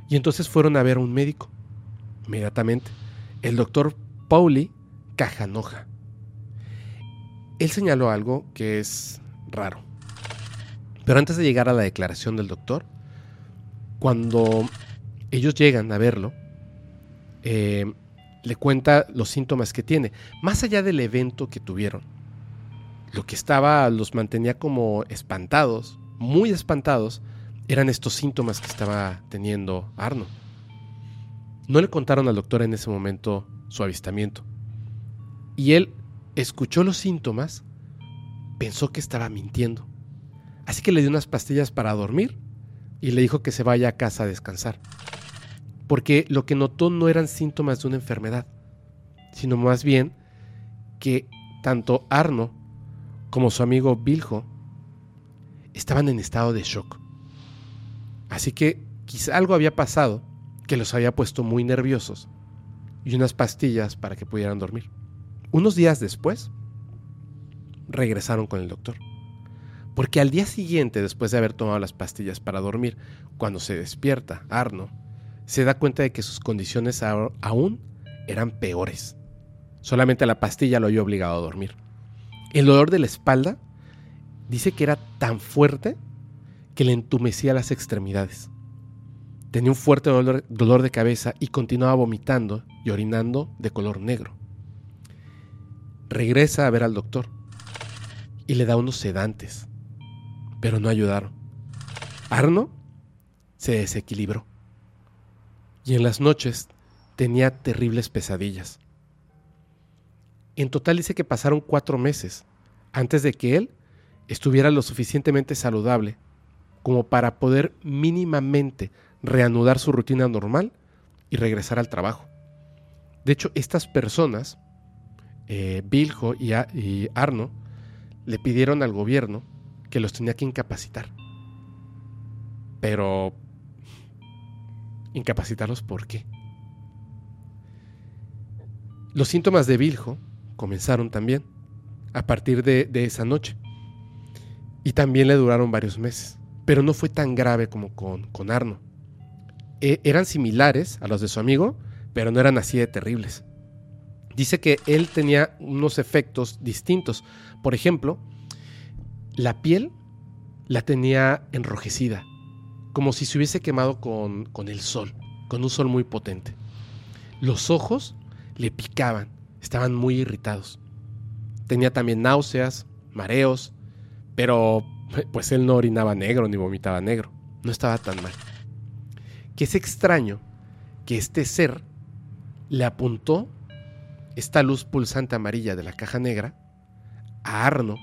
D: Y entonces fueron a ver a un médico. Inmediatamente, el doctor Pauli Cajanoja. Él señaló algo que es raro. Pero antes de llegar a la declaración del doctor, cuando ellos llegan a verlo, eh, le cuenta los síntomas que tiene. Más allá del evento que tuvieron, lo que estaba, los mantenía como espantados, muy espantados, eran estos síntomas que estaba teniendo Arno. No le contaron al doctor en ese momento su avistamiento. Y él escuchó los síntomas, pensó que estaba mintiendo. Así que le dio unas pastillas para dormir y le dijo que se vaya a casa a descansar. Porque lo que notó no eran síntomas de una enfermedad, sino más bien que tanto Arno como su amigo Biljo estaban en estado de shock. Así que quizá algo había pasado que los había puesto muy nerviosos y unas pastillas para que pudieran dormir. Unos días después, regresaron con el doctor. Porque al día siguiente, después de haber tomado las pastillas para dormir, cuando se despierta, Arno se da cuenta de que sus condiciones aún eran peores. Solamente la pastilla lo había obligado a dormir. El dolor de la espalda dice que era tan fuerte que le entumecía las extremidades. Tenía un fuerte dolor, de cabeza y continuaba vomitando y orinando de color negro. Regresa a ver al doctor y le da unos sedantes, pero no ayudaron. Arno se desequilibró y en las noches tenía terribles pesadillas. En total dice que pasaron cuatro meses antes de que él estuviera lo suficientemente saludable como para poder mínimamente reanudar su rutina normal y regresar al trabajo. De hecho, estas personas, eh, Biljo y, Arno, le pidieron al gobierno que los tenía que incapacitar. Pero, ¿incapacitarlos por qué? Los síntomas de Biljo comenzaron también a partir de, esa noche. Y también le duraron varios meses. Pero no fue tan grave como con, con Arno. E, eran similares a los de su amigo, pero no eran así de terribles. Dice que él tenía unos efectos distintos. Por ejemplo, la piel la tenía enrojecida, como si se hubiese quemado con, con el sol, con un sol muy potente. Los ojos le picaban, estaban muy irritados. Tenía también náuseas, mareos, pero pues él no orinaba negro ni vomitaba negro. No estaba tan mal. Que es extraño que este ser le apuntó esta luz pulsante amarilla de la caja negra a Arno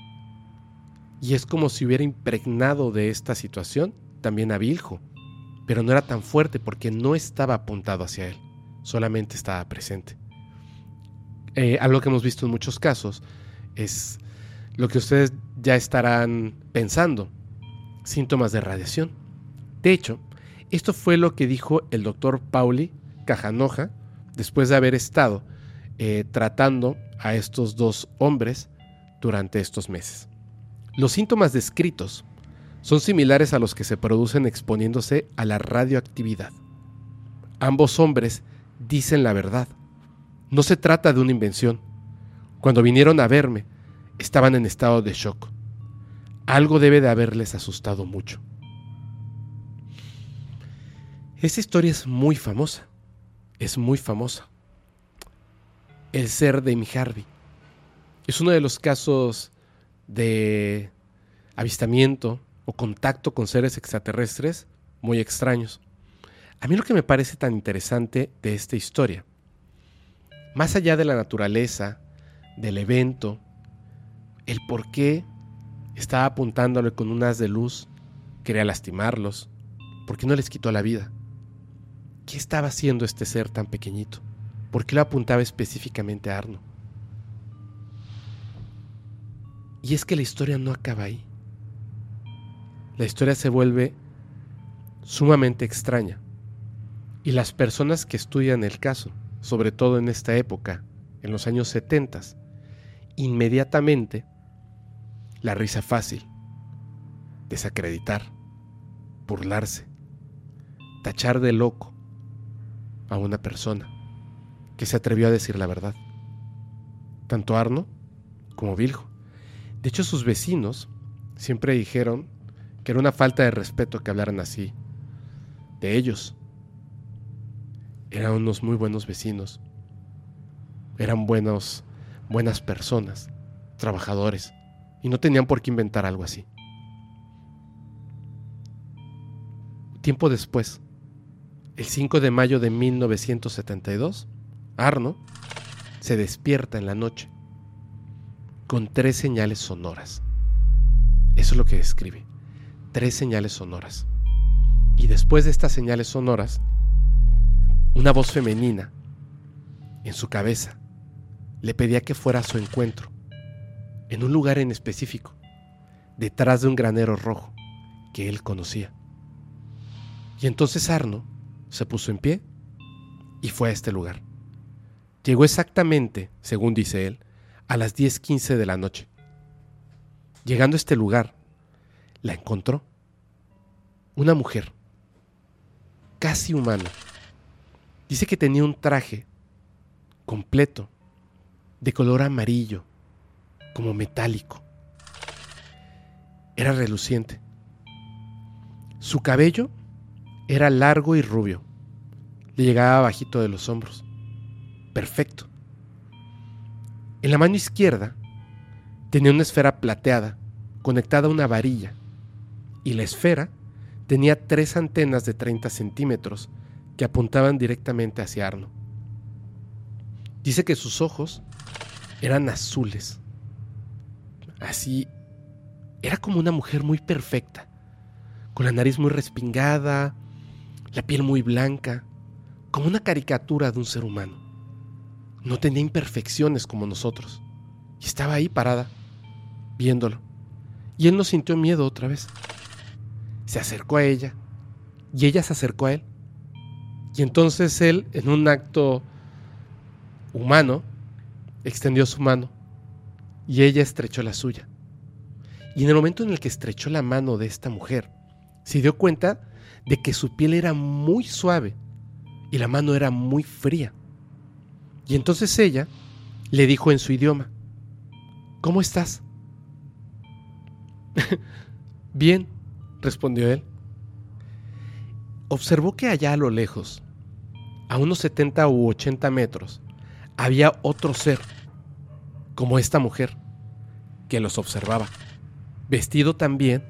D: y es como si hubiera impregnado de esta situación también a Viljo, pero no era tan fuerte porque no estaba apuntado hacia él, solamente estaba presente. Eh, algo que hemos visto en muchos casos es lo que ustedes ya estarán pensando, síntomas de radiación. De hecho, esto fue lo que dijo el doctor Pauli Cajanoja después de haber estado eh, tratando a estos dos hombres durante estos meses. Los síntomas descritos son similares a los que se producen exponiéndose a la radioactividad. Ambos hombres dicen la verdad. No se trata de una invención. Cuando vinieron a verme, estaban en estado de shock. Algo debe de haberles asustado mucho. Esta historia es muy famosa. Es muy famosa. El ser de Amy Harvey. Es uno de los casos de avistamiento o contacto con seres extraterrestres muy extraños. A mí lo que me parece tan interesante de esta historia, más allá de la naturaleza, del evento, el por qué estaba apuntándole con un haz de luz, quería lastimarlos, por qué no les quitó la vida. ¿Qué estaba haciendo este ser tan pequeñito? ¿Por qué lo apuntaba específicamente a Arno? Y es que la historia no acaba ahí. La historia se vuelve sumamente extraña Y las personas que estudian el caso, sobre todo en esta época, en los años 70, inmediatamente la risa fácil, desacreditar, burlarse, tachar de loco a una persona que se atrevió a decir la verdad. Tanto Arno como Viljo. De hecho, sus vecinos siempre dijeron que era una falta de respeto que hablaran así de ellos. Eran unos muy buenos vecinos. Eran buenos, buenas personas, trabajadores, y no tenían por qué inventar algo así. Tiempo después, el 5 de mayo de 1972, Arno se despierta en la noche con tres señales sonoras. Eso es lo que describe. Tres señales sonoras. Y después de estas señales sonoras, una voz femenina en su cabeza le pedía que fuera a su encuentro, en un lugar en específico, detrás de un granero rojo que él conocía. Y entonces Arno se puso en pie y fue a este lugar. Llegó exactamente, según dice él, a las 10.15 de la noche. Llegando a este lugar, la encontró. Una mujer, casi humana. Dice que tenía un traje completo, de color amarillo, como metálico. Era reluciente. Su cabello era largo y rubio. Le llegaba bajito de los hombros. Perfecto. En la mano izquierda tenía una esfera plateada conectada a una varilla y la esfera tenía tres antenas de 30 centímetros que apuntaban directamente hacia Arno. Dice que sus ojos eran azules. Así, era como una mujer muy perfecta, con la nariz muy respingada, la piel muy blanca, como una caricatura de un ser humano. No tenía imperfecciones como nosotros. Y estaba ahí parada, viéndolo. Y él no sintió miedo otra vez. Se acercó a ella y ella se acercó a él. Y entonces él, en un acto humano, extendió su mano y ella estrechó la suya. Y en el momento en el que estrechó la mano de esta mujer, se dio cuenta de que su piel era muy suave y la mano era muy fría. Y entonces ella le dijo en su idioma, ¿Cómo estás? Bien, respondió él. Observó que allá a lo lejos, a unos 70 u 80 metros, había otro ser, como esta mujer, que los observaba, vestido también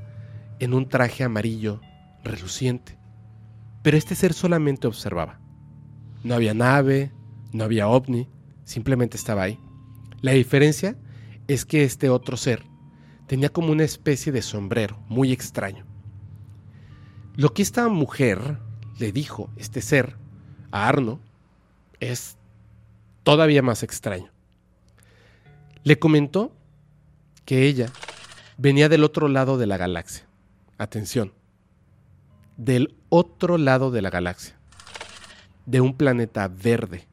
D: en un traje amarillo reluciente. Pero este ser solamente observaba. No había nave, no había ovni, simplemente estaba ahí. La diferencia es que este otro ser tenía como una especie de sombrero muy extraño. Lo que esta mujer le dijo, este ser, a Arno, es todavía más extraño. Le comentó que ella venía del otro lado de la galaxia. Atención, del otro lado de la galaxia, de un planeta verde.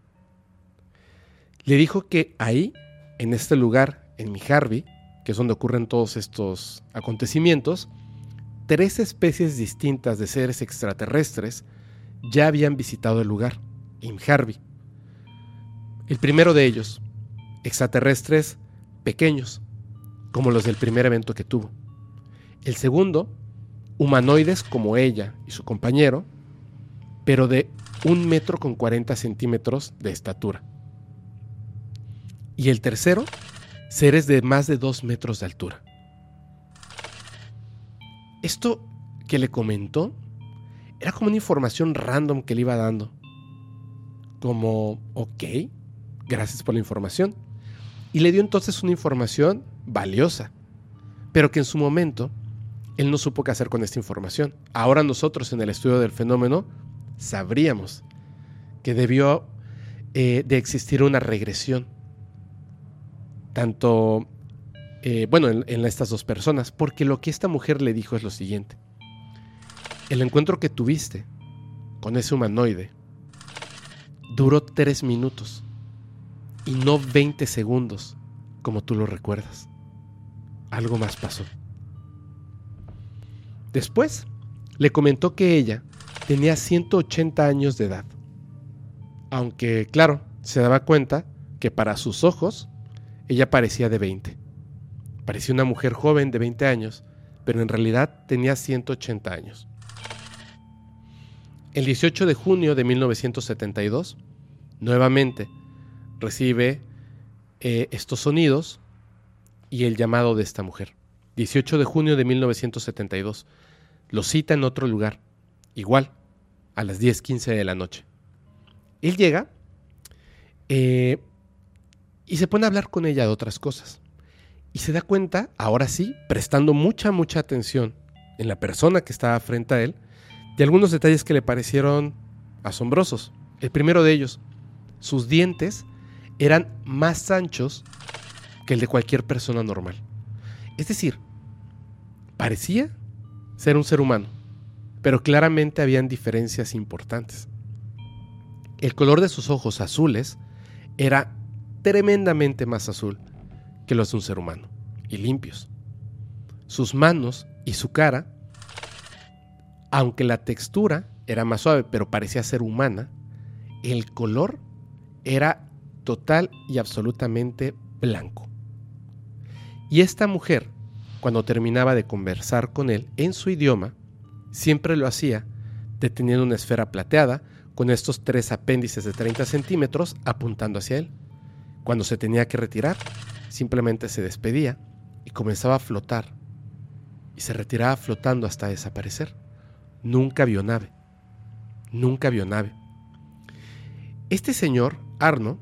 D: Le dijo que ahí, en este lugar, en Mijarvi, que es donde ocurren todos estos acontecimientos, tres especies distintas de seres extraterrestres ya habían visitado el lugar, Imharvi. El primero de ellos, extraterrestres pequeños, como los del primer evento que tuvo. El segundo, humanoides como ella y su compañero, pero de un metro con 40 centímetros de estatura. Y el tercero, seres de más de dos metros de altura. Esto que le comentó era como una información random que le iba dando. Como, ok, gracias por la información. Y le dio entonces una información valiosa, pero que en su momento él no supo qué hacer con esta información. Ahora nosotros en el estudio del fenómeno sabríamos que debió eh, de existir una regresión, tanto, eh, bueno, en, en estas dos personas, porque lo que esta mujer le dijo es lo siguiente. El encuentro que tuviste con ese humanoide duró tres minutos y no 20 segundos, como tú lo recuerdas. Algo más pasó. Después, le comentó que ella tenía 180 años de edad. Aunque, claro, se daba cuenta que para sus ojos ella parecía de 20. Parecía una mujer joven de 20 años, pero en realidad tenía 180 años. El 18 de junio de 1972, nuevamente recibe eh, estos sonidos y el llamado de esta mujer. 18 de junio de 1972. Lo cita en otro lugar, igual, a las 10.15 de la noche. Él llega eh, y se pone a hablar con ella de otras cosas. Y se da cuenta, ahora sí, prestando mucha, mucha atención en la persona que estaba frente a él, de algunos detalles que le parecieron asombrosos. El primero de ellos, sus dientes eran más anchos que el de cualquier persona normal. Es decir, parecía ser un ser humano, pero claramente habían diferencias importantes. El color de sus ojos azules era tremendamente más azul que los de un ser humano, y limpios. Sus manos y su cara, aunque la textura era más suave, pero parecía ser humana, el color era total y absolutamente blanco. Y esta mujer, cuando terminaba de conversar con él en su idioma, siempre lo hacía deteniendo una esfera plateada con estos tres apéndices de 30 centímetros apuntando hacia él. Cuando se tenía que retirar, simplemente se despedía y comenzaba a flotar. Y se retiraba flotando hasta desaparecer. Nunca vio nave. Nunca vio nave. Este señor, Arno,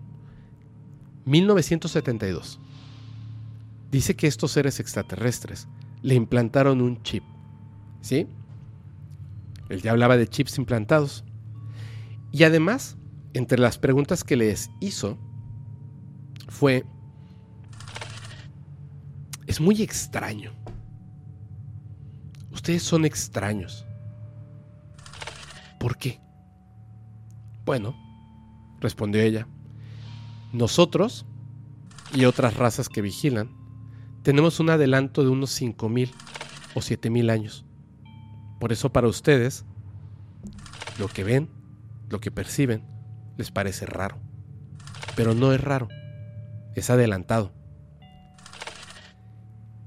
D: 1972, dice que estos seres extraterrestres le implantaron un chip. ¿Sí? Él ya hablaba de chips implantados. Y además, entre las preguntas que les hizo fue, es muy extraño. Ustedes son extraños. ¿Por qué? Bueno, respondió ella, nosotros y otras razas que vigilan tenemos un adelanto de unos 5.000 o 7.000 años. Por eso para ustedes, lo que ven, lo que perciben, les parece raro. Pero no es raro, es adelantado.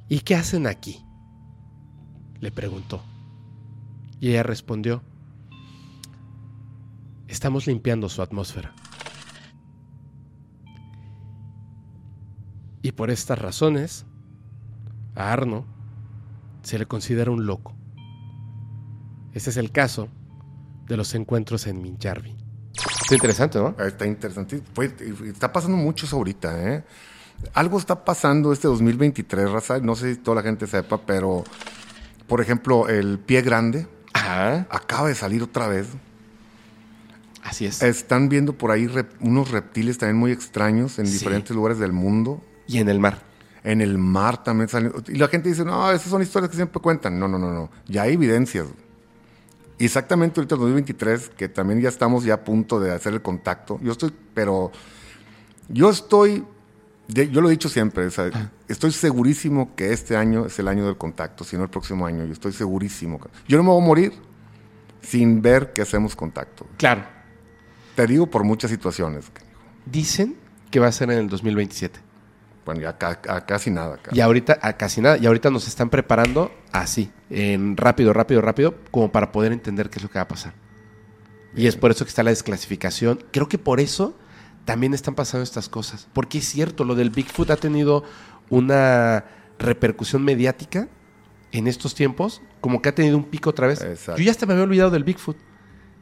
D: ¿Y qué hacen aquí? Le preguntó. Y ella respondió, estamos limpiando su atmósfera. Y por estas razones, a Arno se le considera un loco. Este es el caso de los encuentros en Minjarvi. Está interesante, ¿no?
C: Está interesante. está pasando mucho eso ahorita, ¿eh? Algo está pasando este 2023, raza. No sé si toda la gente sepa, pero, por ejemplo, el pie grande acaba de salir otra vez.
D: Así es.
C: Están viendo por ahí unos reptiles también muy extraños en diferentes lugares del mundo.
D: Y en el mar.
C: En el mar también salen. Y la gente dice, no, esas son historias que siempre cuentan. No, no, no, no. Ya hay evidencias. Exactamente ahorita en 2023, que también ya estamos ya a punto de hacer el contacto. Yo estoy, pero yo estoy, yo lo he dicho siempre, estoy segurísimo que este año es el año del contacto, si no el próximo año. Yo estoy segurísimo. Yo no me voy a morir sin ver que hacemos contacto.
D: Claro.
C: Te digo por muchas situaciones.
D: Dicen que va a ser en el 2027.
C: Bueno, ya casi nada.
D: Y ahorita, a casi nada. Y ahorita nos están preparando así, en rápido, rápido, rápido, como para poder entender qué es lo que va a pasar. Y es por eso que está la desclasificación. Creo que por eso también están pasando estas cosas. Porque es cierto, lo del Bigfoot ha tenido una repercusión mediática en estos tiempos, como que ha tenido un pico otra vez. Yo ya hasta me había olvidado del Bigfoot.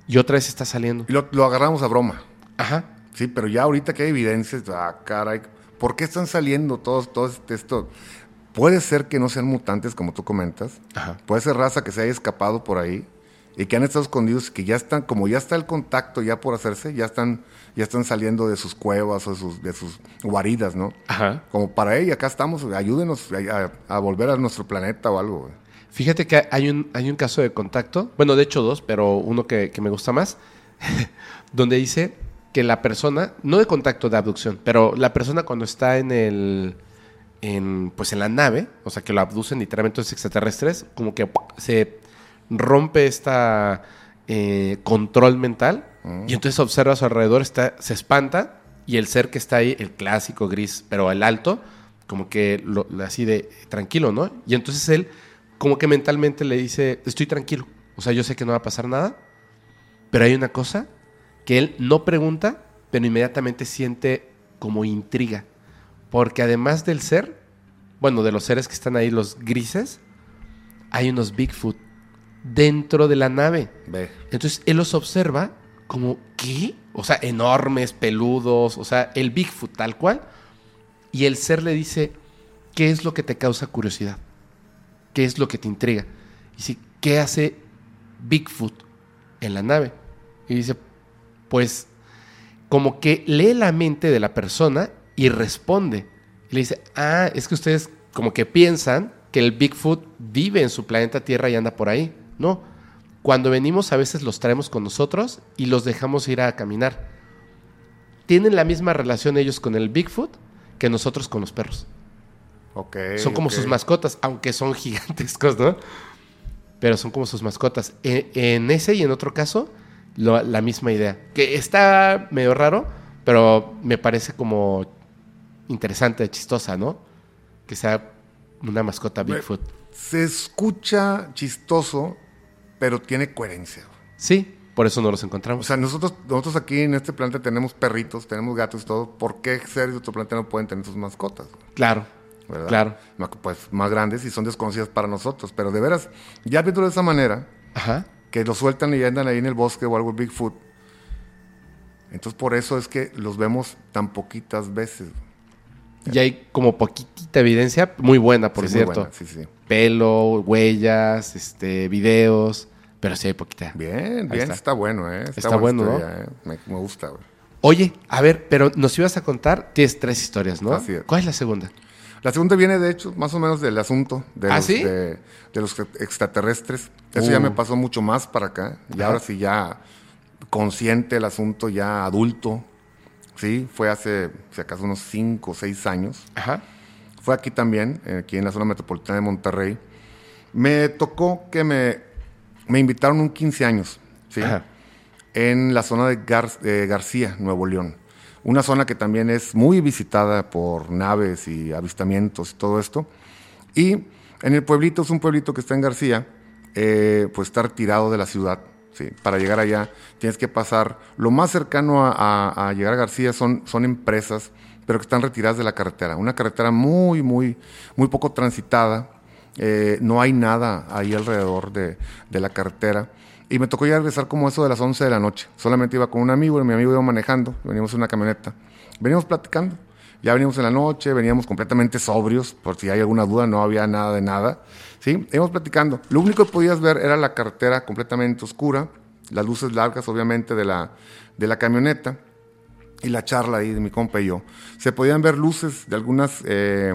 D: Y otra vez está saliendo.
C: Y lo, lo agarramos a broma.
D: Ajá.
C: Sí, pero ya ahorita que hay evidencias, ah, caray ¿Por qué están saliendo todos, todos esto? Puede ser que no sean mutantes, como tú comentas. Puede ser raza que se haya escapado por ahí y que han estado escondidos, que ya están, como ya está el contacto ya por hacerse, ya están, ya están saliendo de sus cuevas o de sus, de sus guaridas, ¿no?
D: Ajá.
C: Como para ahí, acá estamos, ayúdenos a, volver a nuestro planeta o algo.
D: Fíjate que hay un, hay un caso de contacto, bueno, de hecho dos, pero uno que, que me gusta más, donde dice que la persona, no de contacto de abducción, pero la persona cuando está en el, en, pues en la nave, o sea, que lo abducen literalmente los extraterrestres, como que se rompe esta eh, control mental y entonces observa a su alrededor, está, se espanta y el ser que está ahí, el clásico gris, pero el alto, como que lo, así de tranquilo, ¿no? Y entonces él como que mentalmente le dice, estoy tranquilo, o sea, yo sé que no va a pasar nada, pero hay una cosa que él no pregunta, pero inmediatamente siente como intriga. Porque además del ser, bueno, de los seres que están ahí, los grises, hay unos Bigfoot dentro de la nave.
C: Ve.
D: Entonces él los observa como, ¿qué? O sea, enormes, peludos, o sea, el Bigfoot tal cual. Y el ser le dice, ¿qué es lo que te causa curiosidad? ¿Qué es lo que te intriga? Y dice, ¿qué hace Bigfoot en la nave? Y dice, pues como que lee la mente de la persona y responde. Y le dice, ah, es que ustedes como que piensan que el Bigfoot vive en su planeta Tierra y anda por ahí. No, cuando venimos a veces los traemos con nosotros y los dejamos ir a caminar. Tienen la misma relación ellos con el Bigfoot que nosotros con los perros.
C: Ok.
D: Son como sus mascotas, aunque son gigantescos, ¿no? Pero son como sus mascotas. E- En, ese y en otro caso, lo- la misma idea. Que está medio raro, pero me parece como interesante, chistosa, ¿no? Que sea una mascota Bigfoot.
C: Se escucha chistoso, pero tiene coherencia.
D: Sí, por eso no los
C: O
D: encontramos.
C: sea, nosotros, nosotros aquí en este planeta tenemos perritos, tenemos gatos y todo. ¿Por qué seres de otro planeta no pueden tener sus mascotas?
D: claro,
C: ¿verdad?
D: claro.
C: Pues más grandes y son desconocidas para nosotros. Pero de veras, ya viéndolo de esa manera,
D: Ajá.
C: Que los sueltan y andan ahí en el bosque o algo Bigfoot. Entonces por eso es que los vemos tan poquitas veces.
D: Y hay como poquitita evidencia, muy buena, por
C: Sí, muy
D: cierto.
C: buena, sí, sí.
D: Pelo, huellas, este, videos, pero sí hay poquita.
C: Bien,
D: Ahí
C: bien,
D: está.
C: está. bueno, ¿eh?
D: Está bueno, ¿no?
C: historia, ¿eh? Me, me gusta, güey.
D: Oye, a ver, pero nos ibas a contar, tienes tres historias, ¿no?
C: Así es.
D: ¿Cuál es la segunda?
C: La segunda viene, de hecho, más o menos del asunto de,
D: ¿Ah,
C: los,
D: sí?
C: de, de los extraterrestres. Eso
D: Uh.
C: ya me pasó mucho más para acá. Y
D: Ajá.
C: ahora sí ya consciente el asunto, ya adulto. Sí, fue hace, si acaso, unos 5 o 6 años.
D: Ajá.
C: Fue aquí también, eh, aquí en la zona metropolitana de Monterrey. Me tocó que me, me invitaron un 15 años, ¿sí?
D: Ajá.
C: En la zona de, Gar- de García, Nuevo León. Una zona que también es muy visitada por naves y avistamientos y todo esto. Y en el pueblito, es un pueblito que está en García, eh, pues está retirado de la ciudad. ¿sí? Para llegar allá tienes que pasar, lo más cercano a, llegar a García son, son empresas, pero que están retiradas de la carretera. Una carretera muy, muy, muy poco transitada. eh, no hay nada ahí alrededor de, de la carretera. Y me tocó ya regresar como eso de las 11 de la noche. Solamente iba con un amigo y mi amigo iba manejando. Veníamos en una camioneta. Veníamos platicando. Ya veníamos en la noche, veníamos completamente sobrios, por si hay alguna duda, no había nada de nada. ¿sí? Íbamos platicando. Lo único que podías ver era la carretera completamente oscura, las luces largas, obviamente, de la, de la camioneta y la charla ahí de mi compa y yo. Se podían ver luces de algunas eh,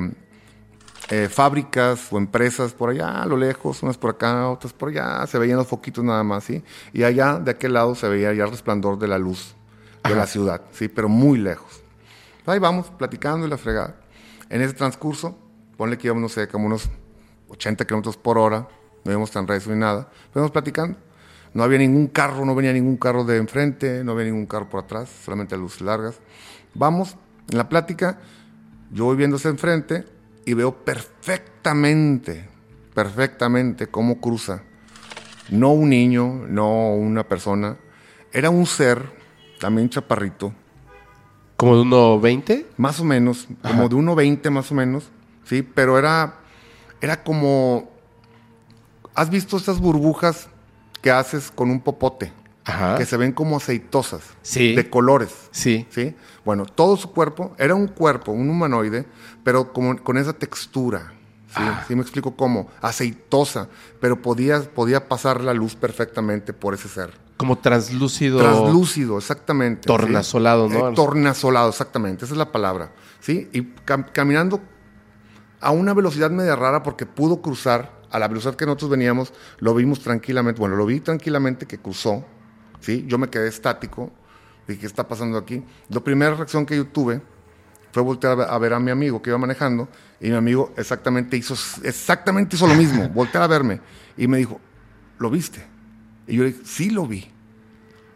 C: eh, fábricas o empresas por allá a lo lejos, unas por acá, otras por allá, se veían los foquitos nada más, ¿sí? Y allá, de aquel lado, se veía ya el resplandor de la luz de la ciudad, ¿sí? Pero muy lejos. Ahí vamos, platicando y la fregada. En ese transcurso, ponle que íbamos, no sé, como unos 80 kilómetros por hora, no íbamos tan recio ni nada, pero íbamos platicando. No había ningún carro, no venía ningún carro de enfrente, no había ningún carro por atrás, solamente luces largas. Vamos, en la plática, yo voy viéndose enfrente y veo perfectamente, perfectamente cómo cruza. No un niño, no una persona, era un ser, también chaparrito,
D: ¿Como de 1.20?
C: más o menos, como de 1.20 más o menos, ¿sí? Pero era, era como, ¿has visto estas burbujas que haces con un popote?
D: Ajá.
C: Que se ven como aceitosas,
D: Sí.
C: de colores.
D: Sí.
C: ¿sí? Bueno, todo su cuerpo era un cuerpo, un humanoide, pero como, con esa textura. ¿sí?
D: Ah.
C: ¿Sí me explico cómo? Aceitosa, pero podía, podía pasar la luz perfectamente por ese ser.
D: Como translúcido.
C: Translúcido, exactamente. ¿sí?
D: Tornasolado, ¿no?
C: Eh, tornasolado, exactamente, esa es la palabra. ¿sí? Y cam- caminando a una velocidad media rara porque pudo cruzar a la velocidad que nosotros veníamos, lo vimos tranquilamente, bueno, lo vi tranquilamente que cruzó, ¿sí? Yo me quedé estático, Dije, ¿qué está pasando aquí? La primera reacción que yo tuve fue voltear a ver a mi amigo que iba manejando y mi amigo exactamente hizo, exactamente hizo lo mismo, voltear a verme y me dijo, ¿lo viste? Y yo le dije, sí lo vi.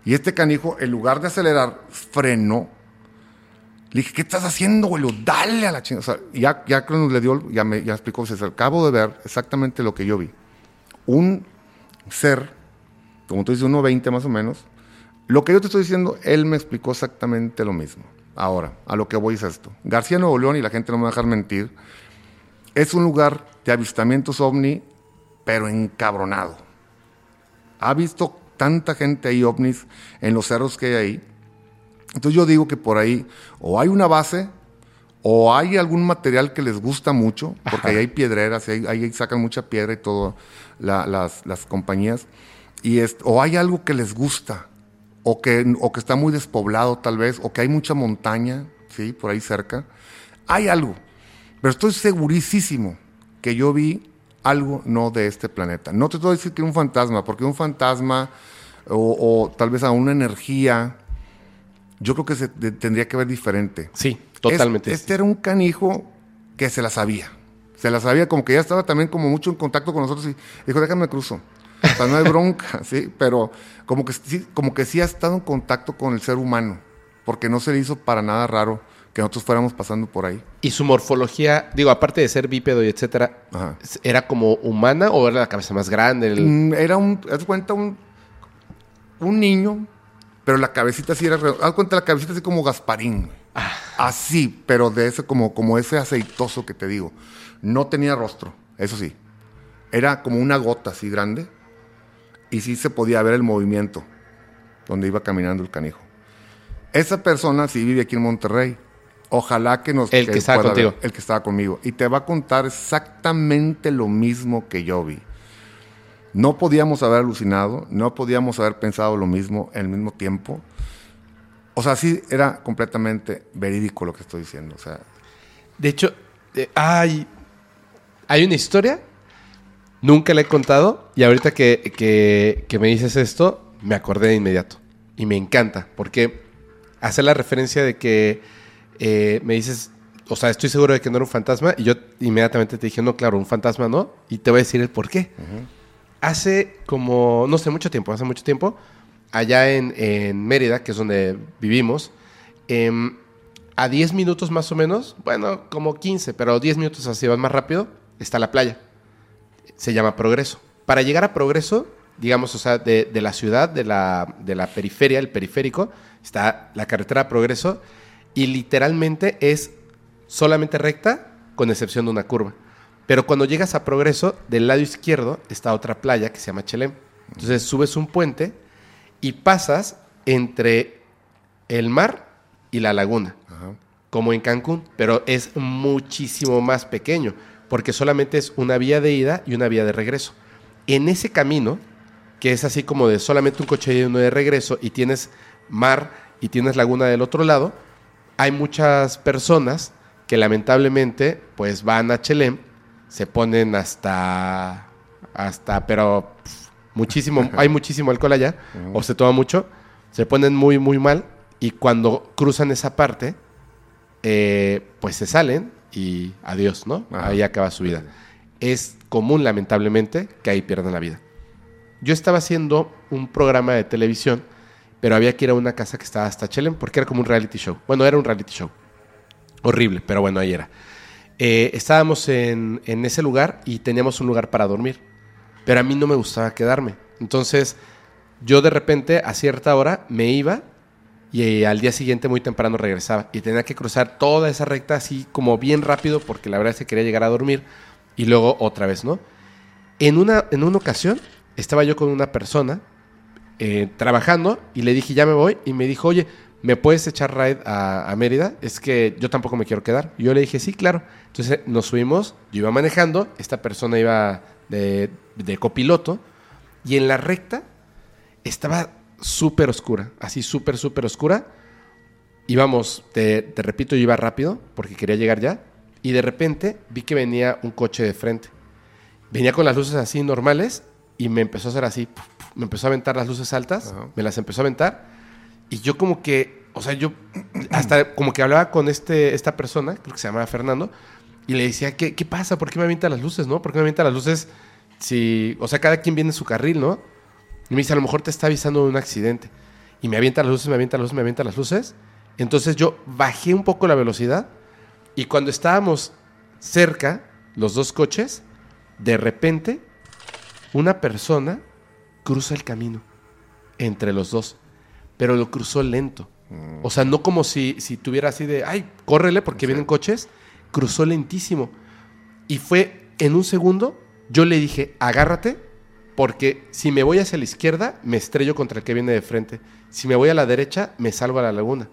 C: Y este canijo, en lugar de acelerar, frenó. Le dije, ¿qué estás haciendo, güey? Dale a la chingada. O sea, ya, ya que nos le dio, ya me ya explicó, se acabo de ver exactamente lo que yo vi. Un ser, como tú dices, 1.20 más o menos. Lo que yo te estoy diciendo, él me explicó exactamente lo mismo. Ahora, a lo que voy es esto. García Nuevo León, y la gente no me va a dejar mentir, es un lugar de avistamientos ovni, pero encabronado. Ha visto tanta gente ahí ovnis en los cerros que hay ahí. Entonces yo digo que por ahí o hay una base o hay algún material que les gusta mucho, porque ahí hay piedreras, ahí, ahí, sacan mucha piedra y todo, las, las, compañías, y o hay algo que les gusta, o que, o que está muy despoblado tal vez, o que hay mucha montaña, ¿sí? Por ahí cerca. Hay algo. Pero estoy segurísimo que yo vi algo no de este planeta. No te a decir que un fantasma, porque un fantasma o, tal vez a una energía, yo creo que se tendría que ver diferente.
D: Sí, totalmente.
C: este era un canijo que se la sabía. Se la sabía como que ya estaba también como mucho en contacto con nosotros y dijo, déjame cruzo. O sea, no hay bronca, sí, pero como que, sí, como que sí ha estado en contacto con el ser humano, porque no se le hizo para nada raro que nosotros fuéramos pasando por ahí.
D: ¿Y su morfología, digo, aparte de ser bípedo y etcétera, era como humana o era la cabeza más grande?
C: Mm, era un, haz cuenta, un, un niño, pero la cabecita sí era, haz cuenta la cabecita así como Gasparín. Ah. Así, pero de ese, como, como ese aceitoso que te digo. No tenía rostro, eso sí. Era como una gota así grande y sí se podía ver el movimiento donde iba caminando el canijo. Esa persona sí vive aquí en Monterrey. Ojalá que nos...
D: El que, estaba contigo.
C: el que estaba conmigo. Y te va a contar exactamente lo mismo que yo vi. No podíamos haber alucinado, no podíamos haber pensado lo mismo en el mismo tiempo. O sea, sí era completamente verídico lo que estoy diciendo. O sea,
D: de hecho, eh, hay, hay una historia Nunca la he contado y ahorita que, me dices esto, me acordé de inmediato. Y me encanta, porque hace la referencia de que eh, me dices, o sea, estoy seguro de que no era un fantasma, y yo inmediatamente te dije, no, claro, un fantasma no, y te voy a decir el por qué. Hace como, no sé, mucho tiempo, hace mucho tiempo, allá en, Mérida, que es donde vivimos, em, a 10 minutos más o menos, bueno, como 15, pero 10 minutos así vas más rápido, está la playa se llama Progreso. Para llegar a Progreso, digamos, o sea, de, la ciudad, de la, de la, periferia, el periférico, está la carretera Progreso y literalmente es solamente recta con excepción de una curva. Pero cuando llegas a Progreso, del lado izquierdo está otra playa que se llama Chelem. Entonces subes un puente y pasas entre el mar y la laguna, como en Cancún, pero es muchísimo más pequeño porque solamente es una vía de ida y una vía de regreso. En ese camino, que es así como de solamente un coche de uno de regreso y tienes mar y tienes laguna del otro lado, hay muchas personas que lamentablemente pues van a Chelem, se ponen hasta hasta pero muchísimo, hay muchísimo alcohol allá o se toma mucho, se ponen muy muy mal y cuando cruzan esa parte eh, pues se salen y adiós, ¿no? Ahí acaba su vida. Es común, lamentablemente, que ahí pierdan la vida. Yo estaba haciendo un programa de televisión, pero había que ir a una casa que estaba hasta Chelen porque era como un reality show. Bueno, era un reality show. Horrible, pero bueno, ahí era. Eh, estábamos en, en ese lugar y teníamos un lugar para dormir, pero a mí no me gustaba quedarme. Entonces, yo de repente, a cierta hora, me iba y al día siguiente muy temprano regresaba y tenía que cruzar toda esa recta así como bien rápido porque la verdad es que quería llegar a dormir y luego otra vez, ¿no? En una, en una ocasión estaba yo con una persona eh, trabajando y le dije, ya me voy y me dijo, oye, ¿me puedes echar ride a, Mérida? Es que yo tampoco me quiero quedar. Y yo le dije, sí, claro. Entonces nos subimos, yo iba manejando, esta persona iba de, de copiloto y en la recta estaba súper oscura, así súper, súper oscura. Íbamos, te, te repito, yo iba rápido porque quería llegar ya. Y de repente vi que venía un coche de frente. Venía con las luces así normales y me empezó a hacer así. Me empezó a aventar las luces altas, me las empezó a aventar. Y yo como que, o sea, yo hasta como que hablaba con este, esta persona, creo que se llamaba Fernando, y le decía, ¿qué, qué pasa? ¿Por qué me avienta las luces, no? ¿Por qué me avienta las luces? Si, o sea, cada quien viene en su carril, ¿no? Y me dice, a lo mejor te está avisando de un accidente. Y me avienta las luces, me avienta las luces, me avienta las luces. Entonces yo bajé un poco la velocidad y cuando estábamos cerca, los dos coches, de repente, una persona cruza el camino entre los dos, pero lo cruzó lento. O sea, no como si, si tuviera así de, ay, córrele porque vienen coches, cruzó lentísimo. Y fue en un segundo, yo le dije, agárrate, porque si me voy hacia la izquierda, me estrello contra el que viene de frente. Si me voy a la derecha, me salgo a la laguna.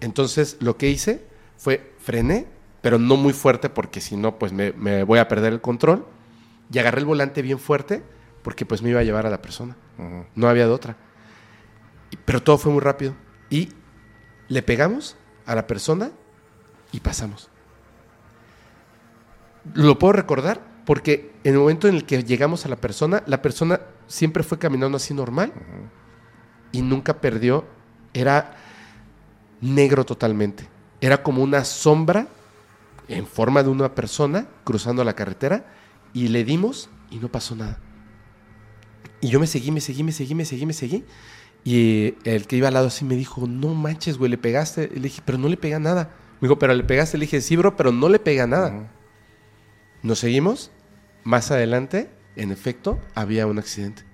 D: Entonces, lo que hice fue frené, pero no muy fuerte, porque si no, pues me, me voy a perder el control. Y agarré el volante bien fuerte, porque pues me iba a llevar a la persona. No había de otra. Pero todo fue muy rápido. Y le pegamos a la persona y pasamos. Lo puedo recordar porque en el momento en el que llegamos a la persona, la persona siempre fue caminando así normal y nunca perdió. Era negro totalmente. Era como una sombra en forma de una persona cruzando la carretera y le dimos y no pasó nada. Y yo me seguí, me seguí, me seguí, me seguí, me seguí. Y el que iba al lado así me dijo, no manches, güey, le pegaste. Le dije, pero no le pega nada. Me dijo, pero le pegaste. Le dije, sí, bro, pero no le pega nada. Nos seguimos. Más adelante, en efecto, había un accidente,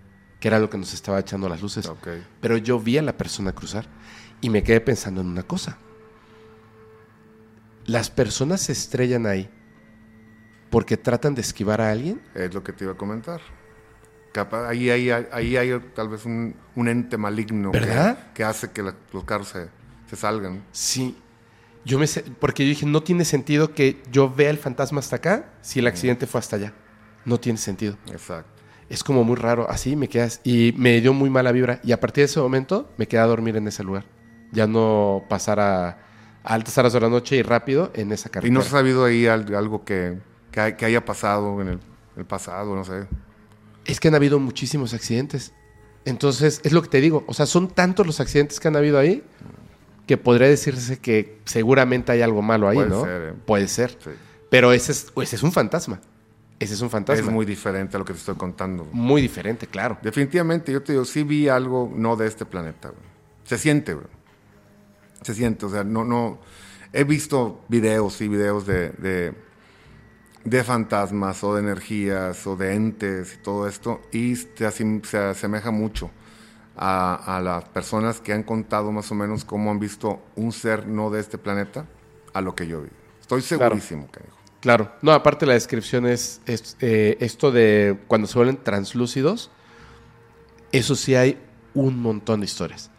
D: que era lo que nos estaba echando las luces. Pero yo vi a la persona cruzar y me quedé pensando en una cosa. Las personas se estrellan ahí porque tratan de esquivar a alguien.
C: Es lo que te iba a comentar. Capa- ahí, ahí, ahí hay tal vez un, un ente maligno que-. Que, hace que la- los carros se, se salgan.
D: Sí. Yo me porque yo dije, no tiene sentido que yo vea el fantasma hasta acá si el accidente fue hasta allá. No tiene sentido.
C: Exacto.
D: Es como muy raro. Así me quedas. Y me dio muy mala vibra. Y a partir de ese momento me quedé a dormir en ese lugar. Ya no pasar a, a altas horas de la noche y rápido en esa
C: ¿Y
D: carretera.
C: no se ha sabido ahí al- algo que, que haya pasado en el, el pasado? No sé.
D: Es que han habido muchísimos accidentes. Entonces, es lo que te digo. O sea, son tantos los accidentes que han habido ahí que podría decirse que seguramente hay algo malo ahí,
C: Puede
D: ¿no?
C: ser, ¿eh?
D: Puede ser.
C: Sí.
D: Pero ese es, ese es un fantasma. Ese es un fantasma.
C: Es muy diferente a lo que te estoy contando.
D: Muy diferente, claro.
C: Definitivamente, yo te digo, sí vi algo no de este planeta. Se siente, güey. Se siente, o sea, no, no. He visto videos y videos de, de, de fantasmas o de energías o de entes y todo esto, y se asemeja mucho a, a las personas que han contado más o menos cómo han visto un ser no de este planeta a lo que yo vi. Estoy
D: Claro.
C: segurísimo, canijo.
D: Claro. No, aparte la descripción es, es, eh, esto de cuando se vuelven translúcidos. Eso sí hay un montón de historias.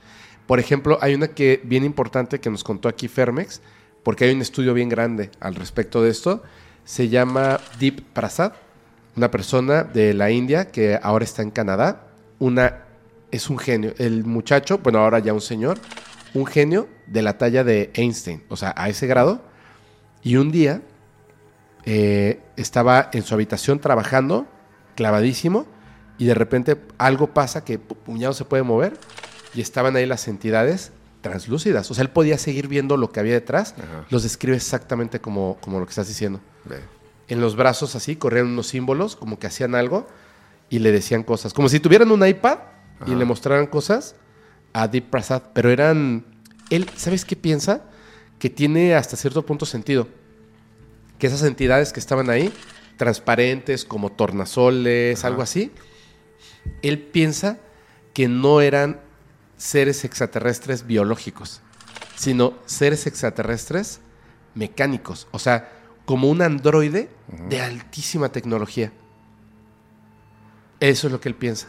D: Por ejemplo, hay una que bien importante que nos contó aquí Fermex, porque hay un estudio bien grande al respecto de esto. Se llama Deep Prasad, una persona de la India que ahora está en Canadá. Una es un genio. El muchacho, bueno, ahora ya un señor, un genio de la talla de Einstein, o sea, a ese grado. Y un día eh, estaba en su habitación trabajando, clavadísimo, y de repente algo pasa que pu- puñado se puede mover y estaban ahí las entidades translúcidas. O sea, él podía seguir viendo lo que había detrás.
C: Ajá.
D: Los describe exactamente como, como lo que estás diciendo. En los brazos así corrían unos símbolos, como que hacían algo y le decían cosas. Como si tuvieran un iPad y le mostraran cosas a Deep Prasad. Pero eran... Él, ¿sabes qué piensa? Que tiene hasta cierto punto sentido. Que esas entidades que estaban ahí, transparentes, como tornasoles,
C: Ajá.
D: algo así, él piensa que no eran seres extraterrestres biológicos, sino seres extraterrestres mecánicos. O sea, como un androide de altísima tecnología. Eso es lo que él piensa.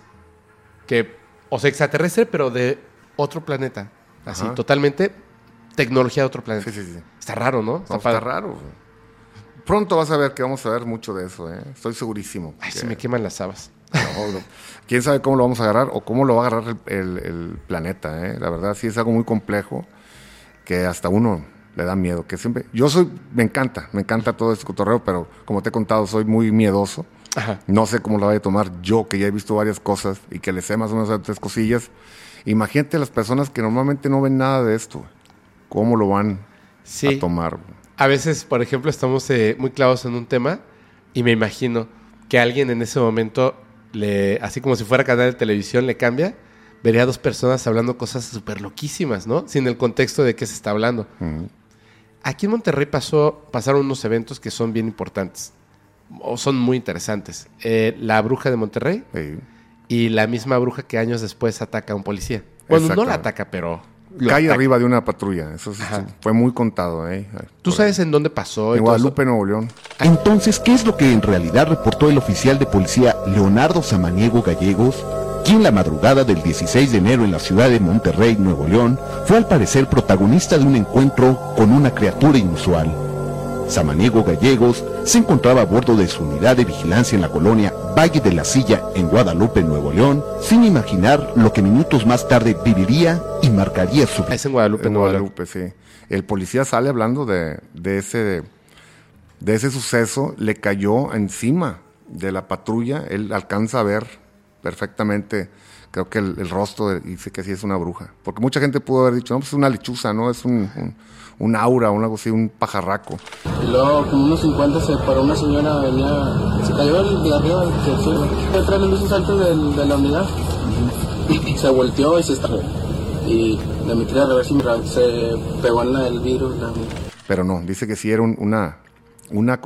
D: Que, o sea, extraterrestre, pero de otro planeta. Así,
C: Ajá.
D: totalmente tecnología de otro planeta.
C: Sí, sí, sí.
D: Está raro, ¿no?
C: No, está raro. Pronto vas a ver que vamos a ver mucho de eso, ¿eh? Estoy segurísimo.
D: Ay,
C: que-
D: se me queman las habas.
C: no, no. Quién sabe cómo lo vamos a agarrar o cómo lo va a agarrar el, el- el planeta, ¿eh? La verdad, sí es algo muy complejo que hasta uno le da miedo. Que siempre. Yo soy. Me encanta, me encanta todo este cotorreo, pero como te he contado, soy muy miedoso.
D: Ajá.
C: No sé cómo la vaya a tomar yo, que ya he visto varias cosas y que le sé más o menos tres cosillas. Imagínate las personas que normalmente no ven nada de esto. ¿Cómo lo van
D: Sí.
C: a tomar?
D: A veces, por ejemplo, estamos eh, muy clavados en un tema y me imagino que alguien en ese momento, le, así como si fuera canal de televisión, le cambia, vería a dos personas hablando cosas súper loquísimas, ¿no? Sin el contexto de qué se está hablando. Aquí en Monterrey pasó, pasaron unos eventos que son bien importantes o son muy interesantes. Eh, la bruja de Monterrey
C: Sí.
D: y la misma bruja que años después ataca a un policía. Bueno, no la ataca, pero...
C: Cae
D: ataca.
C: arriba de una patrulla. Eso fue muy contado. ¿eh?
D: ¿Tú
C: Por
D: sabes en dónde pasó?
C: En? Guadalupe, Nuevo León.
F: Entonces, ¿qué es lo que en realidad reportó el oficial de policía Leonardo Samaniego Gallegos? Quien la madrugada del 16 de enero en la ciudad de Monterrey, Nuevo León, fue al parecer protagonista de un encuentro con una criatura inusual. Samaniego Gallegos se encontraba a bordo de su unidad de vigilancia en la colonia Valle de la Silla en Guadalupe, Nuevo León, sin imaginar lo que minutos más tarde viviría y marcaría su vida.
D: Es en Guadalupe,
C: En
D: Nuevo León.
C: Guadalupe, sí. El policía sale hablando de, de ese de ese suceso, le cayó encima de la patrulla, él alcanza a ver perfectamente, creo que el, el rostro, dice que sí es una bruja. Porque mucha gente pudo haber dicho, no, pues es una lechuza, ¿no? Es un, un, un aura, un algo así, un pajarraco.
G: Y luego, como unos 50, se paró una señora, venía, se cayó el de arriba, se fue. De los luces altos del- de la unidad. Se volteó y se estrelló. Y le metí la reversa se pegó en la- el vidrio. la-
C: Pero no, dice que sí era un- una, una,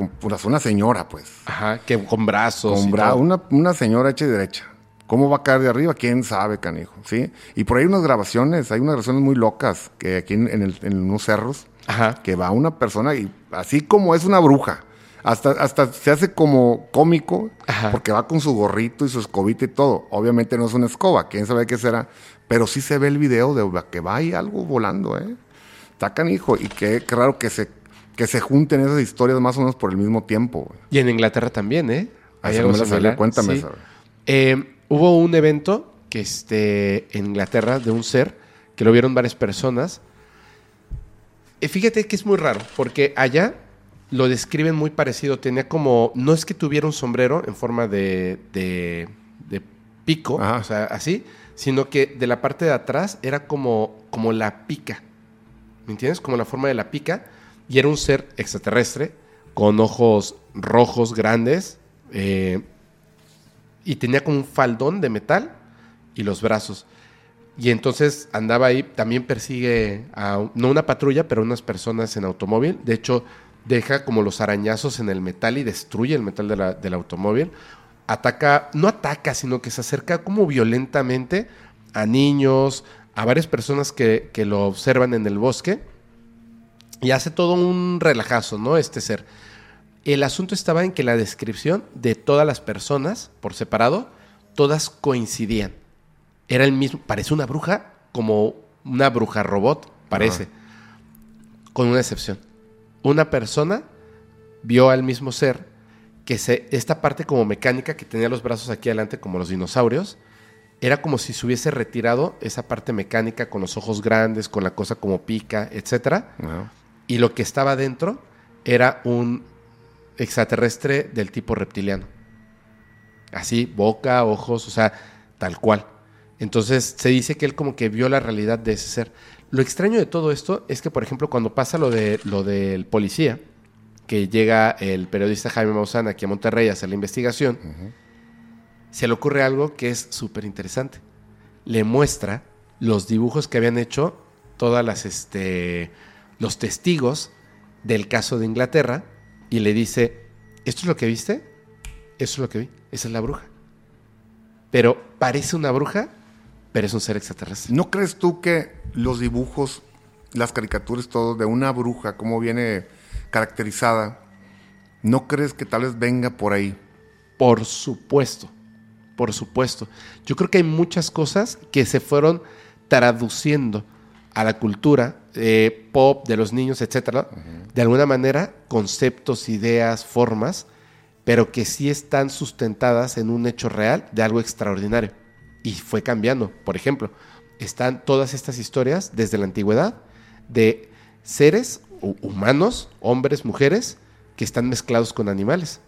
C: una señora, pues.
D: Ajá, que con brazos.
C: Con bra-
D: todo.
C: una, una señora hecha y derecha. ¿Cómo va a caer de arriba? ¿Quién sabe, canijo? ¿Sí? Y por ahí hay unas grabaciones, hay unas grabaciones muy locas, que aquí en, en el- en unos cerros,
D: Ajá.
C: que va una persona y así como es una bruja, hasta, hasta se hace como cómico,
D: Ajá.
C: porque va con su gorrito y su escobita y todo. Obviamente no es una escoba, quién sabe qué será, pero sí se ve el video de que va ahí algo volando, ¿eh? Está canijo, y qué, qué raro que se, que se junten esas historias más o menos por el mismo tiempo. güey.
D: Y en Inglaterra también, ¿eh?
C: Ah,
D: Hay algo similar.
C: Cuéntame
D: Sí.
C: esa.
D: Eh, hubo un evento que este, en Inglaterra de un ser que lo vieron varias personas. Eh, fíjate que es muy raro, porque allá lo describen muy parecido. Tenía como, no es que tuviera un sombrero en forma de, de, de pico,
C: Ajá.
D: o sea, así, sino que de la parte de atrás era como, como la pica. ¿Me entiendes? Como la forma de la pica. Y era un ser extraterrestre con ojos rojos grandes. eh, y tenía como un faldón de metal y los brazos. Y entonces andaba ahí, también persigue a, no una patrulla, pero unas personas en automóvil. De hecho, deja como los arañazos en el metal y destruye el metal de la- del automóvil. Ataca, no ataca, sino que se acerca como violentamente a niños, a varias personas que, que lo observan en el bosque. Y hace todo un relajazo, ¿no? Este ser. El asunto estaba en que la descripción de todas las personas, por separado, todas coincidían. Era el mismo, parece una bruja, como una bruja robot, parece. Con una excepción. Una persona vio al mismo ser que se, esta parte como mecánica que tenía los brazos aquí adelante como los dinosaurios, era como si se hubiese retirado esa parte mecánica con los ojos grandes, con la cosa como pica,
C: ¿no?
D: y lo que estaba dentro era un extraterrestre del tipo reptiliano. Así, boca, ojos, o sea, tal cual. Entonces se dice que él como que vio la realidad de ese ser. Lo extraño de todo esto es que, por ejemplo, cuando pasa lo, de, lo del policía, que llega el periodista Jaime Maussan aquí a Monterrey a hacer la investigación, se le ocurre algo que es súper interesante. Le muestra los dibujos que habían hecho todas las, este, los testigos del caso de Inglaterra y le dice, ¿esto es lo que viste? Eso es lo que vi, esa es la bruja. Pero parece una bruja, pero es un ser extraterrestre.
C: ¿No crees tú que los dibujos, las caricaturas, todo de una bruja, cómo viene caracterizada, no crees que tal vez venga por ahí?
D: Por supuesto, por supuesto. Yo creo que hay muchas cosas que se fueron traduciendo a la cultura eh, pop de los niños, etcétera, de alguna manera, conceptos, ideas, formas, pero que sí están sustentadas en un hecho real de algo extraordinario. Y fue cambiando. Por ejemplo, están todas estas historias desde la antigüedad de seres hu- humanos, hombres, mujeres, que están mezclados con animales.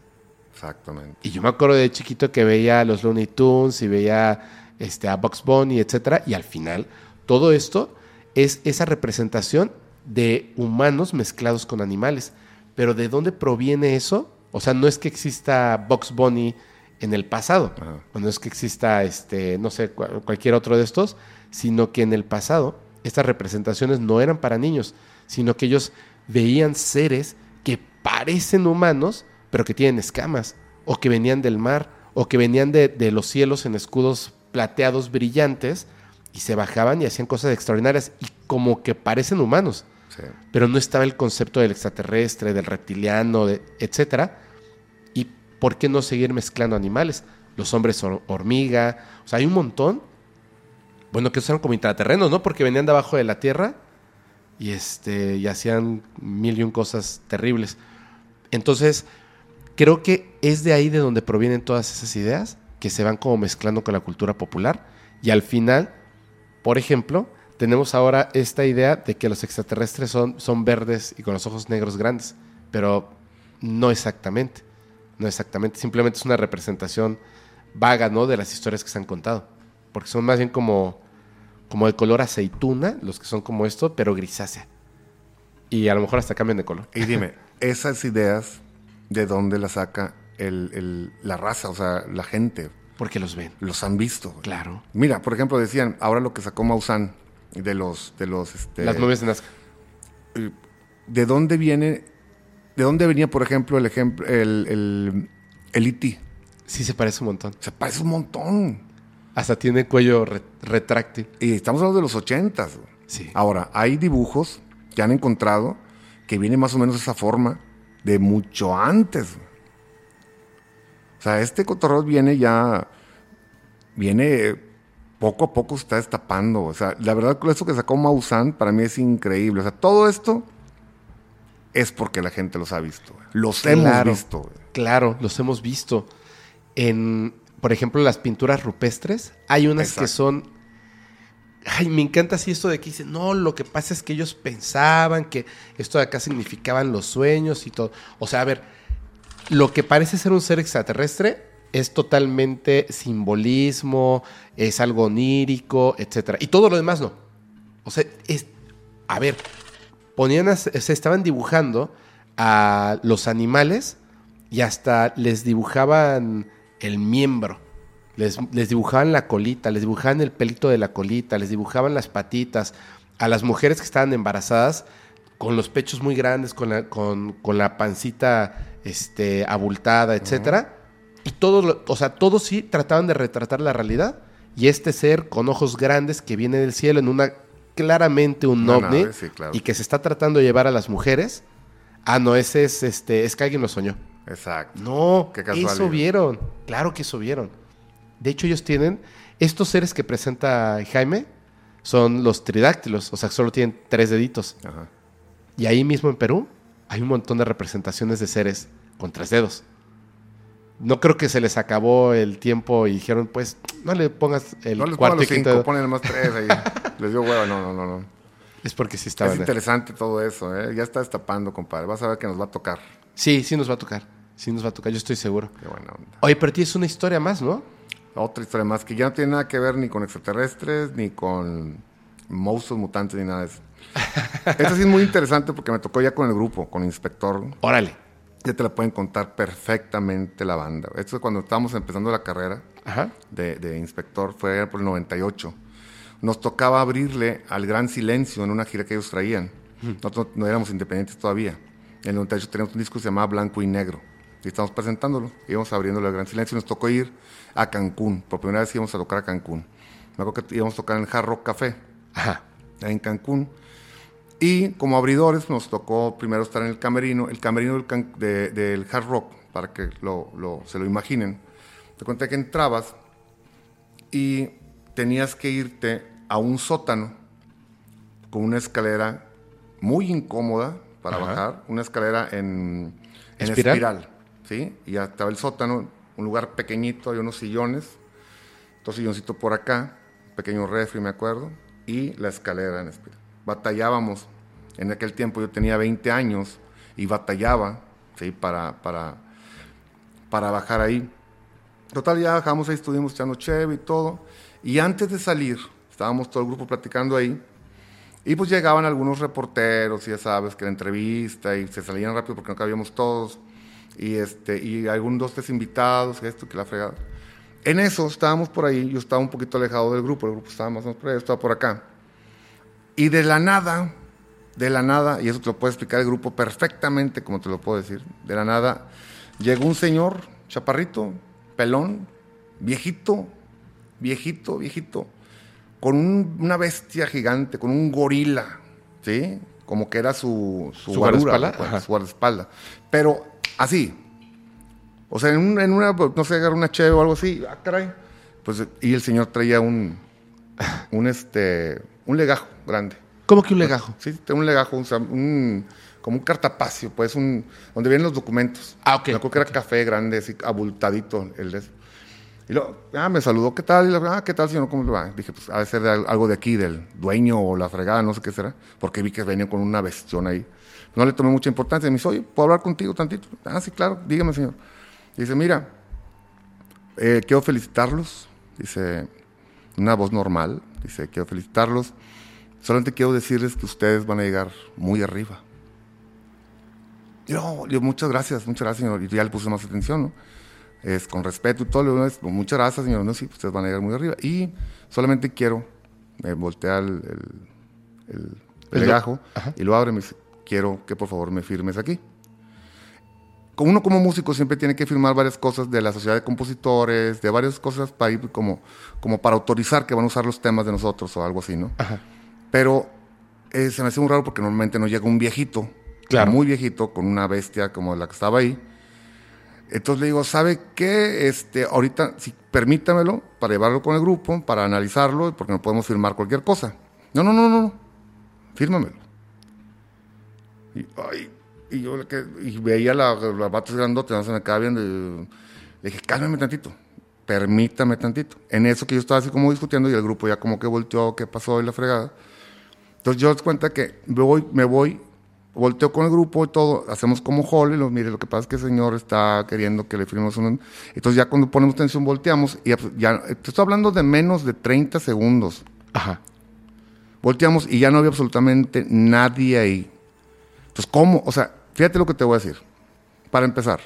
C: Exactamente.
D: Y yo me acuerdo de chiquito que veía a los Looney Tunes y veía este, a Bugs Bunny, etcétera, y al final todo esto es esa representación de humanos mezclados con animales. Pero ¿de dónde proviene eso? O sea, no es que exista Bugs Bunny en el pasado,
C: Ajá.
D: o no es que exista, este, no sé, cual- cualquier otro de estos, sino que en el pasado estas representaciones no eran para niños, sino que ellos veían seres que parecen humanos, pero que tienen escamas, o que venían del mar, o que venían de, de los cielos en escudos plateados brillantes, y se bajaban y hacían cosas extraordinarias, y como que parecen humanos
C: Sí.
D: pero no estaba el concepto del extraterrestre, del reptiliano, de- etcétera. ¿Y por qué no seguir mezclando animales? Los hombres hor- hormiga, o sea, hay un montón. Bueno, que eran como intraterrenos, ¿no? Porque venían de abajo de la tierra y este y hacían mil y un cosas terribles. Entonces, creo que es de ahí de donde provienen todas esas ideas que se van como mezclando con la cultura popular y al final, por ejemplo, tenemos ahora esta idea de que los extraterrestres son, son verdes y con los ojos negros grandes, pero no exactamente, no exactamente, simplemente es una representación vaga, ¿no? De las historias que se han contado, porque son más bien como, como de color aceituna, los que son como esto, pero grisácea. Y a lo mejor hasta cambian de color.
C: Y dime, esas ideas, ¿de dónde las saca la raza, o sea, la gente?
D: Porque los ven.
C: Los han visto. güey.
D: Claro.
C: Mira, por ejemplo, decían, ahora lo que sacó Maussan de los, de los, este,
D: Las momias de Nazca.
C: ¿de dónde viene, de dónde venía, por ejemplo, el ejemplo, el, el, el E.T.?
D: Sí se parece un montón.
C: Se parece un montón.
D: Hasta tiene cuello re- retráctil.
C: Y estamos hablando de los ochentas.
D: Sí.
C: Ahora, hay dibujos que han encontrado que viene más o menos esa forma de mucho antes. O sea, este cotorreo viene ya, viene eh, poco a poco se está destapando. O sea, la verdad, eso que sacó Maussan para mí es increíble. O sea, todo esto es porque la gente los ha visto. Los hemos visto.
D: Claro, los hemos visto. En, por ejemplo, las pinturas rupestres, hay unas que son. Ay, me encanta así esto de que dicen, no, lo que pasa es que ellos pensaban que esto de acá significaban los sueños y todo. O sea, a ver, lo que parece ser un ser extraterrestre es totalmente simbolismo, es algo onírico, etcétera. Y todo lo demás no. O sea, es. A ver, ponían se estaban dibujando a los animales y hasta les dibujaban el miembro. Les, les dibujaban la colita, les dibujaban el pelito de la colita, les dibujaban las patitas. A las mujeres que estaban embarazadas, con los pechos muy grandes, con la, con, con la pancita este, abultada, etcétera. Y todo, lo- o sea, todos sí trataban de retratar la realidad. Y este ser con ojos grandes que viene del cielo en una claramente un
C: Una
D: ovni
C: nave, sí, claro.
D: y que se está tratando de llevar a las mujeres. Ah, no, ese es este, es que alguien lo soñó.
C: Exacto.
D: No,
C: Qué
D: eso vieron. Claro que eso vieron. De hecho, ellos tienen estos seres que presenta Jaime son los tridáctilos, o sea, solo tienen tres deditos.
C: Ajá.
D: Y ahí mismo en Perú hay un montón de representaciones de seres con tres dedos. No creo que se les acabó el tiempo y dijeron, pues, no le pongas el
C: No les
D: cuarto
C: los
D: y quinto
C: cinco, ponen más tres ahí. les dio hueva, no, no, no, no.
D: Es porque sí
C: Es
D: estaban.
C: interesante todo eso, ¿eh? Ya está destapando, compadre. Vas a ver que nos va a tocar.
D: Sí, sí nos va a tocar. Sí nos va a tocar, yo estoy seguro.
C: Qué buena onda.
D: Oye, pero tienes una historia más, ¿no?
C: Otra historia más que ya no tiene nada que ver ni con extraterrestres, ni con monstruos mutantes, ni nada de eso. Esta sí es muy interesante porque me tocó ya con el grupo, con Inspector.
D: Órale.
C: Ya te la pueden contar perfectamente la banda. Esto es cuando estábamos empezando la carrera
D: Ajá.
C: de, de Inspector, fue por el 98. Nos tocaba abrirle al Gran Silencio en una gira que ellos traían. Nosotros no éramos independientes todavía. En el 98 teníamos un disco que se llamaba Blanco y Negro. Y estábamos presentándolo. Íbamos abriéndole al Gran Silencio y nos tocó ir a Cancún. Por primera vez íbamos a tocar a Cancún. Me acuerdo que íbamos a tocar en el Hard Rock Café,
D: Ajá.
C: en Cancún. Y como abridores nos tocó primero estar en el camerino, el camerino del, can- de- del Hard Rock, para que lo, lo- se lo imaginen. Te cuenta que entrabas y tenías que irte a un sótano con una escalera muy incómoda para
D: Ajá.
C: bajar, una escalera en, en
D: ¿Espiral?
C: espiral, ¿sí? Y ya estaba el sótano, un lugar pequeñito, hay unos sillones, dos silloncitos por acá, un pequeño refri, me acuerdo, y la escalera en espiral. Batallábamos, en aquel tiempo yo tenía 20 años y batallaba, ¿sí? Para, para, para bajar ahí. Total, ya bajamos ahí, estuvimos echando cheve y todo. Y antes de salir, estábamos todo el grupo platicando ahí. Y pues llegaban algunos reporteros, ya sabes, que la entrevista y se salían rápido porque no cabíamos todos. Y, este, y algún dos, tres invitados, esto, que la fregada. En eso estábamos por ahí, yo estaba un poquito alejado del grupo, el grupo estaba más o menos por ahí, yo estaba por acá. Y de la nada, de la nada, y eso te lo puede explicar el grupo perfectamente, como te lo puedo decir, de la nada, llegó un señor, chaparrito, pelón, viejito, viejito, viejito, con un- una bestia gigante, con un gorila, ¿sí? Como que era su, su,
D: ¿Su
C: guarura,
D: guardaespaldas?
C: pues, su guardaespaldas. Pero así. O sea, en, un- en una, no sé, agarra una cheve o algo así, ah, caray. Pues, y el señor traía un, un, este, un legajo grande.
D: ¿Cómo que un legajo?
C: Sí, tengo un legajo, sea, un- como un cartapacio, pues, un, donde vienen los documentos.
D: Ah, ok,
C: Me acuerdo que era café grande, así, abultadito, el. Y luego, ah, me saludó, ¿qué tal? Y le, ah, ¿qué tal, señor? ¿Cómo le va? Dije, pues, ha de ser de al- algo de aquí, del dueño o la fregada, no sé qué será, porque vi que venía con una bestión ahí. No le tomé mucha importancia. Me dice, oye, ¿puedo hablar contigo tantito? Ah, sí, claro, dígame, señor. Dice, mira, eh, quiero felicitarlos. Dice, una voz normal. Dice, quiero felicitarlos. Solamente quiero decirles que ustedes van a llegar muy arriba. Yo, yo, muchas gracias, muchas gracias, señor. Y ya le puse más atención, ¿no? Es con respeto y todo. le digo, es, muchas gracias, señor. No, sí, ustedes van a llegar muy arriba. Y solamente quiero, me voltea el, el, el- el legajo y lo abre y me dice, quiero que por favor me firmes aquí. Uno como músico siempre tiene que firmar varias cosas de la sociedad de compositores, de varias cosas para ir como, como para autorizar que van a usar los temas de nosotros o algo así, ¿no? Pero eh, se me hace muy raro porque normalmente no llega un viejito,
D: Claro.
C: muy viejito, con una bestia como la que estaba ahí. Entonces le digo, ¿sabe qué? Este, ahorita, sí, permítamelo para llevarlo con el grupo, para analizarlo, porque no podemos firmar cualquier cosa. No, no, no, no, no. Fírmamelo. Y, ay, y yo y veía la- las batas grandotas, se me acaba viendo. y le dije, cálmeme tantito, permítame tantito. En eso que yo estaba así como discutiendo y el grupo ya como que volteó, qué pasó y la fregada. Entonces yo doy cuenta que me voy, me voy, volteo con el grupo y todo, hacemos como hall y los mire, lo que pasa es que el señor está queriendo que le firmemos un... Entonces ya cuando ponemos tensión volteamos y ya, te estoy hablando de menos de 30 segundos.
D: Ajá.
C: Volteamos y ya no había absolutamente nadie ahí. Entonces, ¿cómo? O sea, fíjate lo que te voy a decir. Para empezar,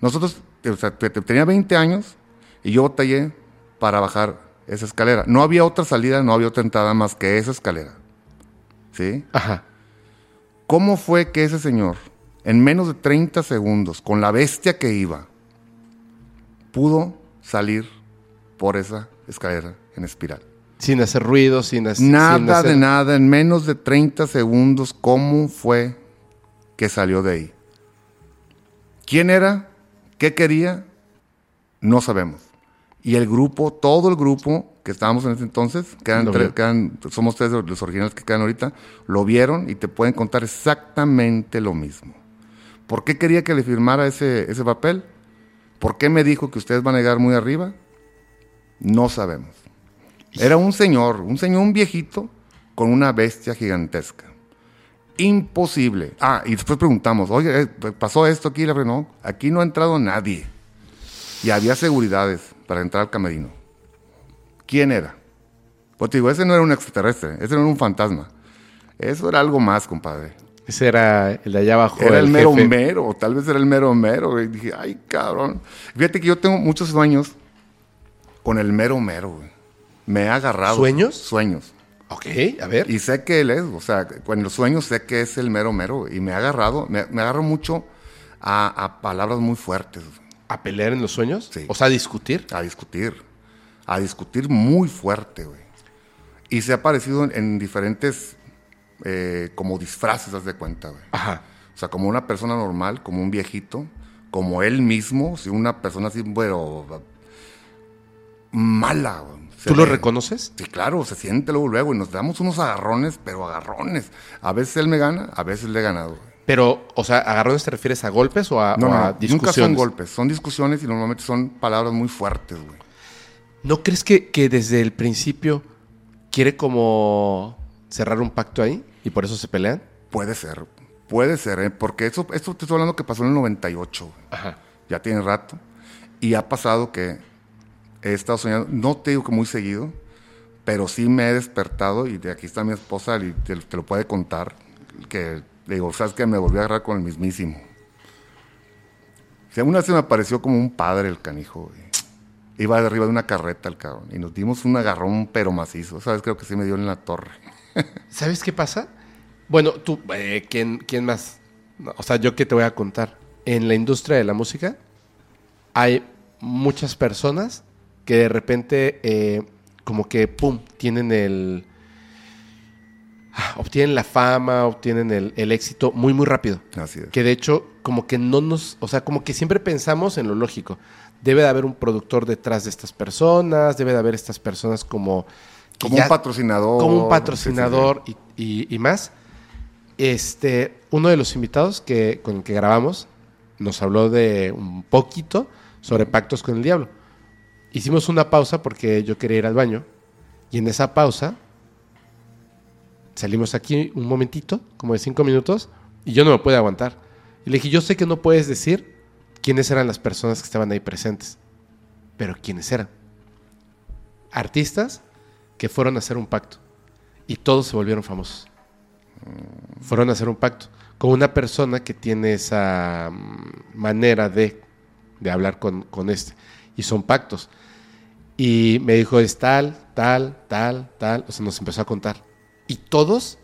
C: nosotros, o sea, te- te- tenía 20 años y yo batallé para bajar esa escalera. No había otra salida, no había otra entrada más que esa escalera. ¿Sí?
D: Ajá.
C: ¿Cómo fue que ese señor, en menos de 30 segundos, con la bestia que iba, pudo salir por esa escalera en espiral?
D: Sin hacer ruido, sin, hac- sin
C: Nada
D: hacer...
C: de nada, en menos de 30 segundos, ¿cómo fue que salió de ahí? ¿Quién era? ¿Qué quería? No sabemos. Y el grupo, todo el grupo que estábamos en ese entonces, que eran
D: Lo
C: tres- somos tres de los originales que quedan ahorita, lo vieron y te pueden contar exactamente lo mismo. ¿Por qué quería que le firmara ese, ese papel? ¿Por qué me dijo que ustedes van a llegar muy arriba? No sabemos. Era un señor, un señor, un viejito, con una bestia gigantesca. Imposible. Ah, y después preguntamos, oye, eh, ¿pasó esto aquí? La no, aquí no ha entrado nadie. Y había seguridades para entrar al camerino. ¿Quién era? Pues te digo, ese no era un extraterrestre, ese no era un fantasma. Eso era algo más, compadre.
D: Ese era el de allá abajo.
C: Era el mero
D: jefe.
C: mero, o tal vez era el mero mero. Y dije, ay, cabrón. Fíjate que yo tengo muchos sueños con el mero mero, güey. Me ha agarrado.
D: ¿Sueños?
C: Sueños.
D: Ok, a ver.
C: Y sé que él es, o sea, en los sueños sé que es el mero mero. Y me ha agarrado, me, me agarro mucho a, a palabras muy fuertes,
D: ¿A pelear en los sueños?
C: Sí.
D: O sea, a discutir.
C: a discutir. A discutir muy fuerte, güey. Y se ha aparecido en, en diferentes, eh, como disfraces, haz de cuenta, güey.
D: Ajá.
C: O sea, como una persona normal, como un viejito, como él mismo, si una persona así, bueno, mala. güey.
D: ¿Tú lo reconoces?
C: Sí, claro, se siente luego, luego, y nos damos unos agarrones, pero agarrones. A veces él me gana, a veces le he ganado.
D: Pero, o sea, ¿agarrones te refieres a golpes o a,
C: No,
D: o
C: no,
D: a
C: no, nunca
D: discusiones?
C: son golpes, son discusiones y normalmente son palabras muy fuertes, güey.
D: ¿No crees que, que desde el principio quiere como cerrar un pacto ahí y por eso se pelean?
C: Puede ser, puede ser, ¿eh? porque eso, esto te estoy hablando que pasó en el 98, güey.
D: Ajá.
C: ya tiene rato. Y ha pasado que he estado soñando, no te digo que muy seguido, pero sí me he despertado y de aquí está mi esposa y te, te lo puede contar, que le digo, ¿sabes que Me volví a agarrar con el mismísimo. O sea, una vez se me apareció como un padre el canijo. güey. Iba arriba de una carreta el cabrón y nos dimos un agarrón pero macizo. ¿Sabes? Creo que sí me dio en la torre.
D: ¿Sabes qué pasa? Bueno, tú, eh, ¿quién, ¿quién más? O sea, yo qué te voy a contar. En la industria de la música hay muchas personas que de repente, eh, como que, ¡pum!, tienen el... ah, Obtienen la fama, obtienen el, el éxito muy, muy rápido.
C: Así es.
D: Que de hecho, como que no nos, o sea, como que siempre pensamos en lo lógico. Debe de haber un productor detrás de estas personas, debe de haber estas personas como...
C: Como un patrocinador.
D: Como un
C: Sí,
D: patrocinador Y, y- y más. Este, uno de los invitados que, con el que grabamos nos habló de un poquito sobre pactos con el diablo. Hicimos una pausa porque yo quería ir al baño. Y en esa pausa salimos aquí un momentito, como de cinco minutos, y yo no me pude aguantar. Y le dije, yo sé que no puedes decir quiénes eran las personas que estaban ahí presentes, pero quiénes eran. Artistas que fueron a hacer un pacto y todos se volvieron famosos. Fueron a hacer un pacto con una persona que tiene esa mm, manera de, de hablar con, con este. Y son pactos. Y me dijo, es tal, tal, tal, tal. O sea, nos empezó a contar. Y todos,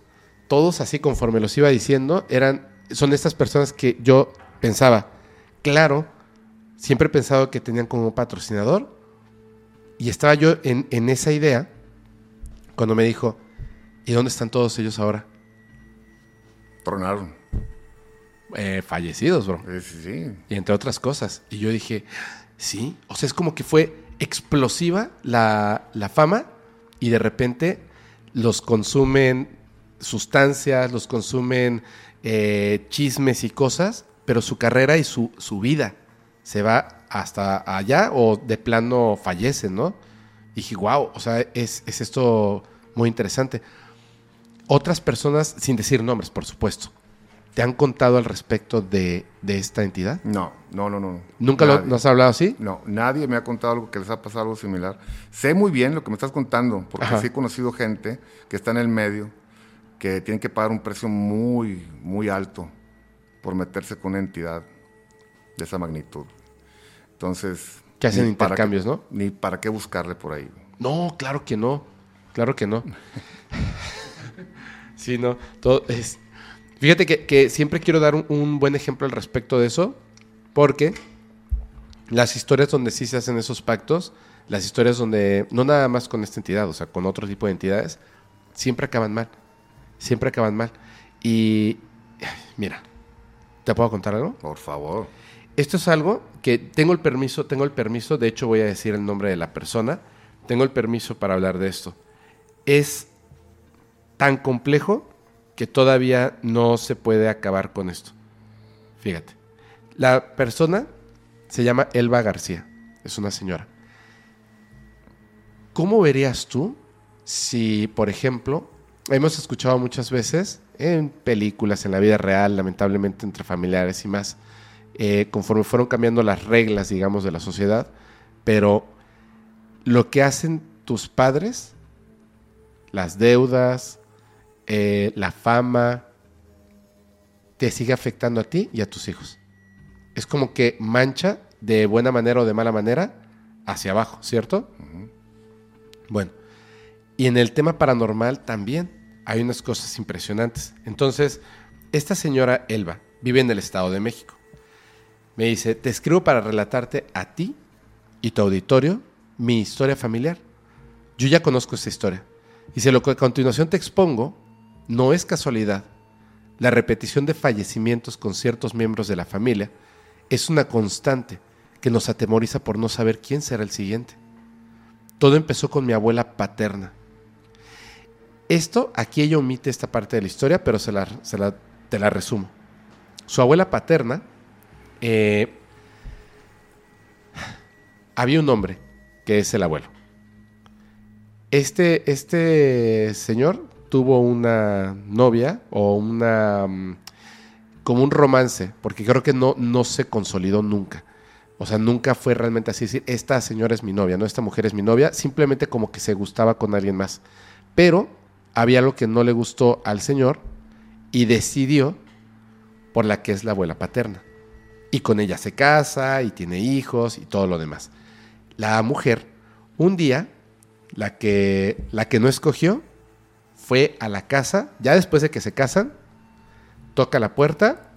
D: todos así conforme los iba diciendo, eran, son estas personas que yo pensaba, claro, siempre he pensado que tenían como patrocinador. Y estaba yo en, en esa idea cuando me dijo, ¿y dónde están todos ellos ahora?
C: Tronaron.
D: Eh, fallecidos, bro.
C: Sí, sí, sí.
D: Y entre otras cosas. Y yo dije, sí. O sea, es como que fue explosiva la, la fama y de repente los consumen sustancias, los consumen eh, chismes y cosas, pero su carrera y su, su vida se va hasta allá o de plano fallecen, ¿no? Y dije, wow, o sea, es, es esto muy interesante. Otras personas, sin decir nombres, por supuesto, ¿te han contado al respecto de, de esta entidad?
C: No, no, no, no.
D: ¿Nunca lo, nos has hablado así?
C: No, nadie me ha contado algo que les ha pasado algo similar. Sé muy bien lo que me estás contando, porque
D: Ajá.
C: sí he conocido gente que está en el medio, que tienen que pagar un precio muy, muy alto por meterse con una entidad de esa magnitud. Entonces...
D: Que hacen intercambios,
C: qué-
D: ¿no?
C: Ni para qué buscarle por ahí.
D: No, claro que no. Claro que no. sí, no. Todo es... Fíjate que, que siempre quiero dar un, un buen ejemplo al respecto de eso, porque las historias donde sí se hacen esos pactos, las historias donde, no nada más con esta entidad, o sea, con otro tipo de entidades, siempre acaban mal. Siempre acaban mal. Y, mira, ¿te puedo contar algo?
C: Por favor.
D: Esto es algo que tengo el permiso, tengo el permiso, de hecho voy a decir el nombre de la persona, tengo el permiso para hablar de esto. Es tan complejo que todavía no se puede acabar con esto. Fíjate. La persona se llama Elba García, es una señora. ¿Cómo verías tú si, por ejemplo, hemos escuchado muchas veces en películas, en la vida real, lamentablemente entre familiares y más, eh, conforme fueron cambiando las reglas, digamos, de la sociedad, pero lo que hacen tus padres, las deudas, eh, la fama, te sigue afectando a ti y a tus hijos. Es como que mancha de buena manera o de mala manera hacia abajo, ¿cierto? Bueno, y en el tema paranormal también hay unas cosas impresionantes. Entonces, esta señora Elba vive en el Estado de México. Me dice, te escribo para relatarte a ti y tu auditorio mi historia familiar. Yo ya conozco esta historia. Dice, lo que a continuación te expongo no es casualidad. La repetición de fallecimientos con ciertos miembros de la familia es una constante que nos atemoriza por no saber quién será el siguiente. Todo empezó con mi abuela paterna. Esto, aquí ella omite esta parte de la historia, pero se la, se la- te la resumo. Su abuela paterna, eh, había un hombre que es el abuelo. Este, este señor tuvo una novia o una... mm, como un romance, porque creo que no, no se consolidó nunca. O sea, nunca fue realmente así decir, esta señora es mi novia, no, esta mujer es mi novia, simplemente como que se gustaba con alguien más. Pero había algo que no le gustó al señor y decidió por la que es la abuela paterna. Y con ella se casa y tiene hijos y todo lo demás. La mujer, un día, la que, la que no escogió, fue a la casa, ya después de que se casan, toca la puerta,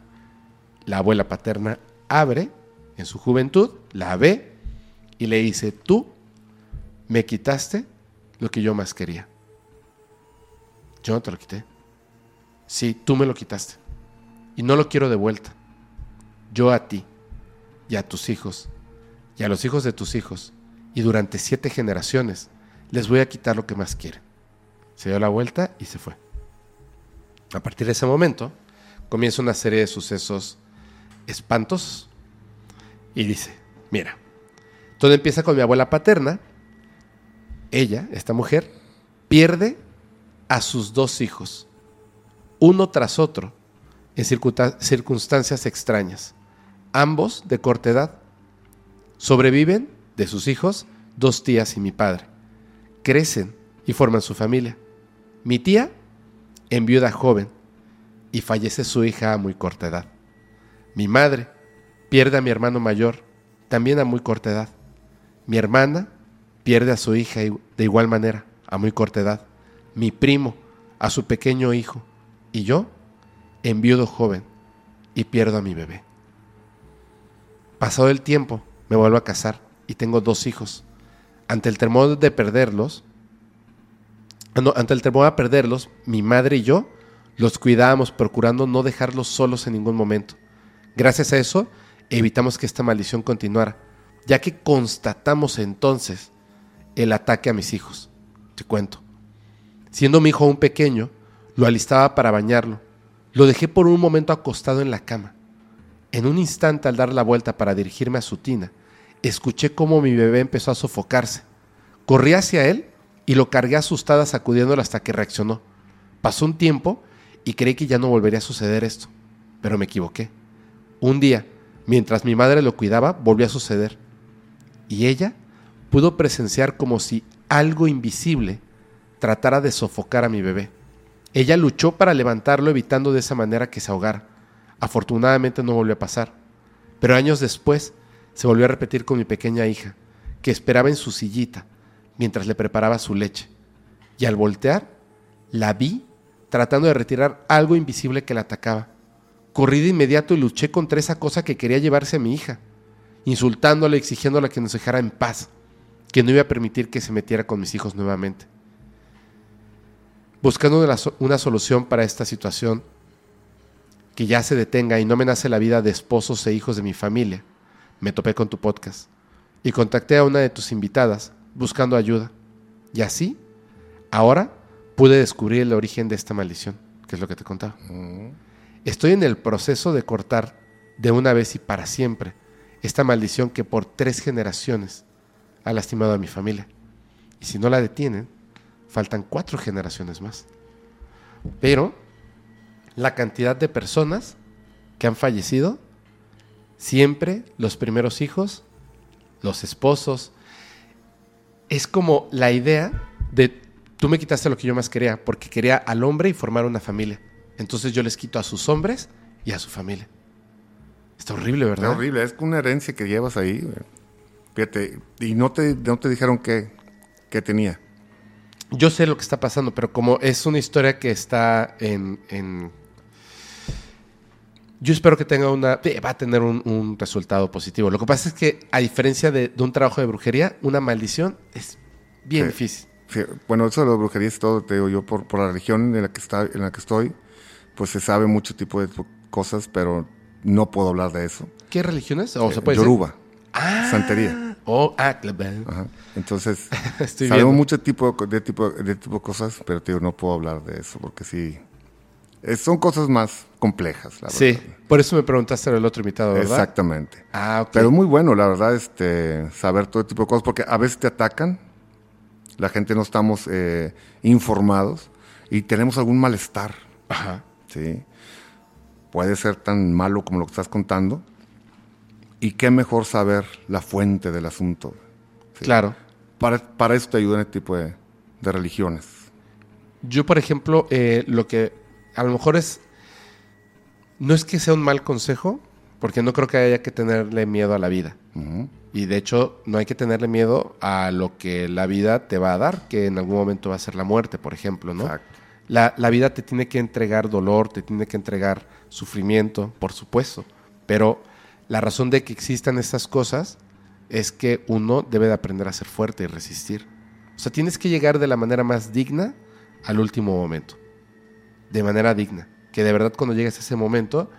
D: la abuela paterna abre en su juventud, la ve y le dice, tú me quitaste lo que yo más quería. Yo no te lo quité. Sí, tú me lo quitaste. Y no lo quiero de vuelta. Yo a ti y a tus hijos y a los hijos de tus hijos y durante siete generaciones les voy a quitar lo que más quieren. Se dio la vuelta y se fue. A partir de ese momento comienza una serie de sucesos espantos y dice, mira, todo empieza con mi abuela paterna, ella, esta mujer, pierde a sus dos hijos, uno tras otro, en circunstancias extrañas, ambos de corta edad. Sobreviven de sus hijos dos tías y mi padre. Crecen y forman su familia. Mi tía enviuda joven y fallece su hija a muy corta edad. Mi madre pierde a mi hermano mayor, también a muy corta edad. Mi hermana pierde a su hija de igual manera, a muy corta edad. Mi primo a su pequeño hijo. Y yo, enviudo joven, y pierdo a mi bebé. Pasado el tiempo, me vuelvo a casar y tengo dos hijos. Ante el temor de perderlos, ante el temor a perderlos, mi madre y yo los cuidábamos procurando no dejarlos solos en ningún momento. Gracias a eso, evitamos que esta maldición continuara, ya que constatamos entonces el ataque a mis hijos. Te cuento. Siendo mi hijo aún pequeño, lo alistaba para bañarlo. Lo dejé por un momento acostado en la cama. En un instante al dar la vuelta para dirigirme a su tina, escuché cómo mi bebé empezó a sofocarse. Corrí hacia él y lo cargué asustada sacudiéndolo hasta que reaccionó. Pasó un tiempo y creí que ya no volvería a suceder esto, pero me equivoqué. Un día, mientras mi madre lo cuidaba, volvió a suceder. Y ella pudo presenciar como si algo invisible tratara de sofocar a mi bebé. Ella luchó para levantarlo evitando de esa manera que se ahogara. Afortunadamente no volvió a pasar. Pero años después se volvió a repetir con mi pequeña hija, que esperaba en su sillita, mientras le preparaba su leche. Y al voltear, la vi tratando de retirar algo invisible que la atacaba. Corrí de inmediato y luché contra esa cosa que quería llevarse a mi hija, insultándola exigiéndola que nos dejara en paz, que no iba a permitir que se metiera con mis hijos nuevamente. Buscando una, solución para esta situación, que ya se detenga y no me nace la vida de esposos e hijos de mi familia, me topé con tu podcast y contacté a una de tus invitadas buscando ayuda. Y así, ahora pude descubrir el origen de esta maldición, que es lo que te contaba. Estoy en el proceso de cortar de una vez y para siempre esta maldición que por tres generaciones ha lastimado a mi familia. Y si no la detienen, faltan cuatro generaciones más. Pero la cantidad de personas que han fallecido, siempre los primeros hijos, los esposos, es como la idea de tú me quitaste lo que yo más quería, porque quería al hombre y formar una familia. Entonces yo les quito a sus hombres y a su familia. Está horrible, ¿verdad?
C: Está horrible, es una herencia que llevas ahí. Fíjate, y no te, no te dijeron qué, qué tenía.
D: Yo sé lo que está pasando, pero como es una historia que está en, en yo espero que tenga una. Va a tener un, resultado positivo. Lo que pasa es que, a diferencia de, un trabajo de brujería, una maldición es bien difícil.
C: Bueno, eso de la brujería es todo, te digo yo, por, por la religión en la, que está, en la que estoy, pues se sabe mucho tipo de cosas, pero no puedo hablar de eso.
D: ¿Qué religiones? ¿O
C: se puede Yoruba. Ah, santería.
D: Oh, ah,
C: Entonces, sabemos mucho tipo de tipo de tipo de cosas, pero te digo, no puedo hablar de eso porque sí son cosas más complejas, la
D: sí, por eso me preguntaste el otro invitado, ¿verdad?
C: Exactamente. Ah, ok. Pero muy bueno, la verdad, este, saber todo tipo de cosas, porque a veces te atacan, la gente no estamos eh, informados y tenemos algún malestar. Ajá. Sí. Puede ser tan malo como lo que estás contando, Y qué mejor saber la fuente del asunto. ¿sí?
D: Claro.
C: Para, para eso te ayudan este tipo de, de religiones.
D: Yo, por ejemplo, eh, lo que a lo mejor es. No es que sea un mal consejo, porque no creo que haya que tenerle miedo a la vida. Y de hecho, no hay que tenerle miedo a lo que la vida te va a dar, que en algún momento va a ser la muerte, por ejemplo, ¿no?
C: Exacto.
D: La, la vida te tiene que entregar dolor, te tiene que entregar sufrimiento, por supuesto. Pero la razón de que existan estas cosas es que uno debe de aprender a ser fuerte y resistir. O sea, tienes que llegar de la manera más digna al último momento. De manera digna. Que de verdad cuando llegues a ese momento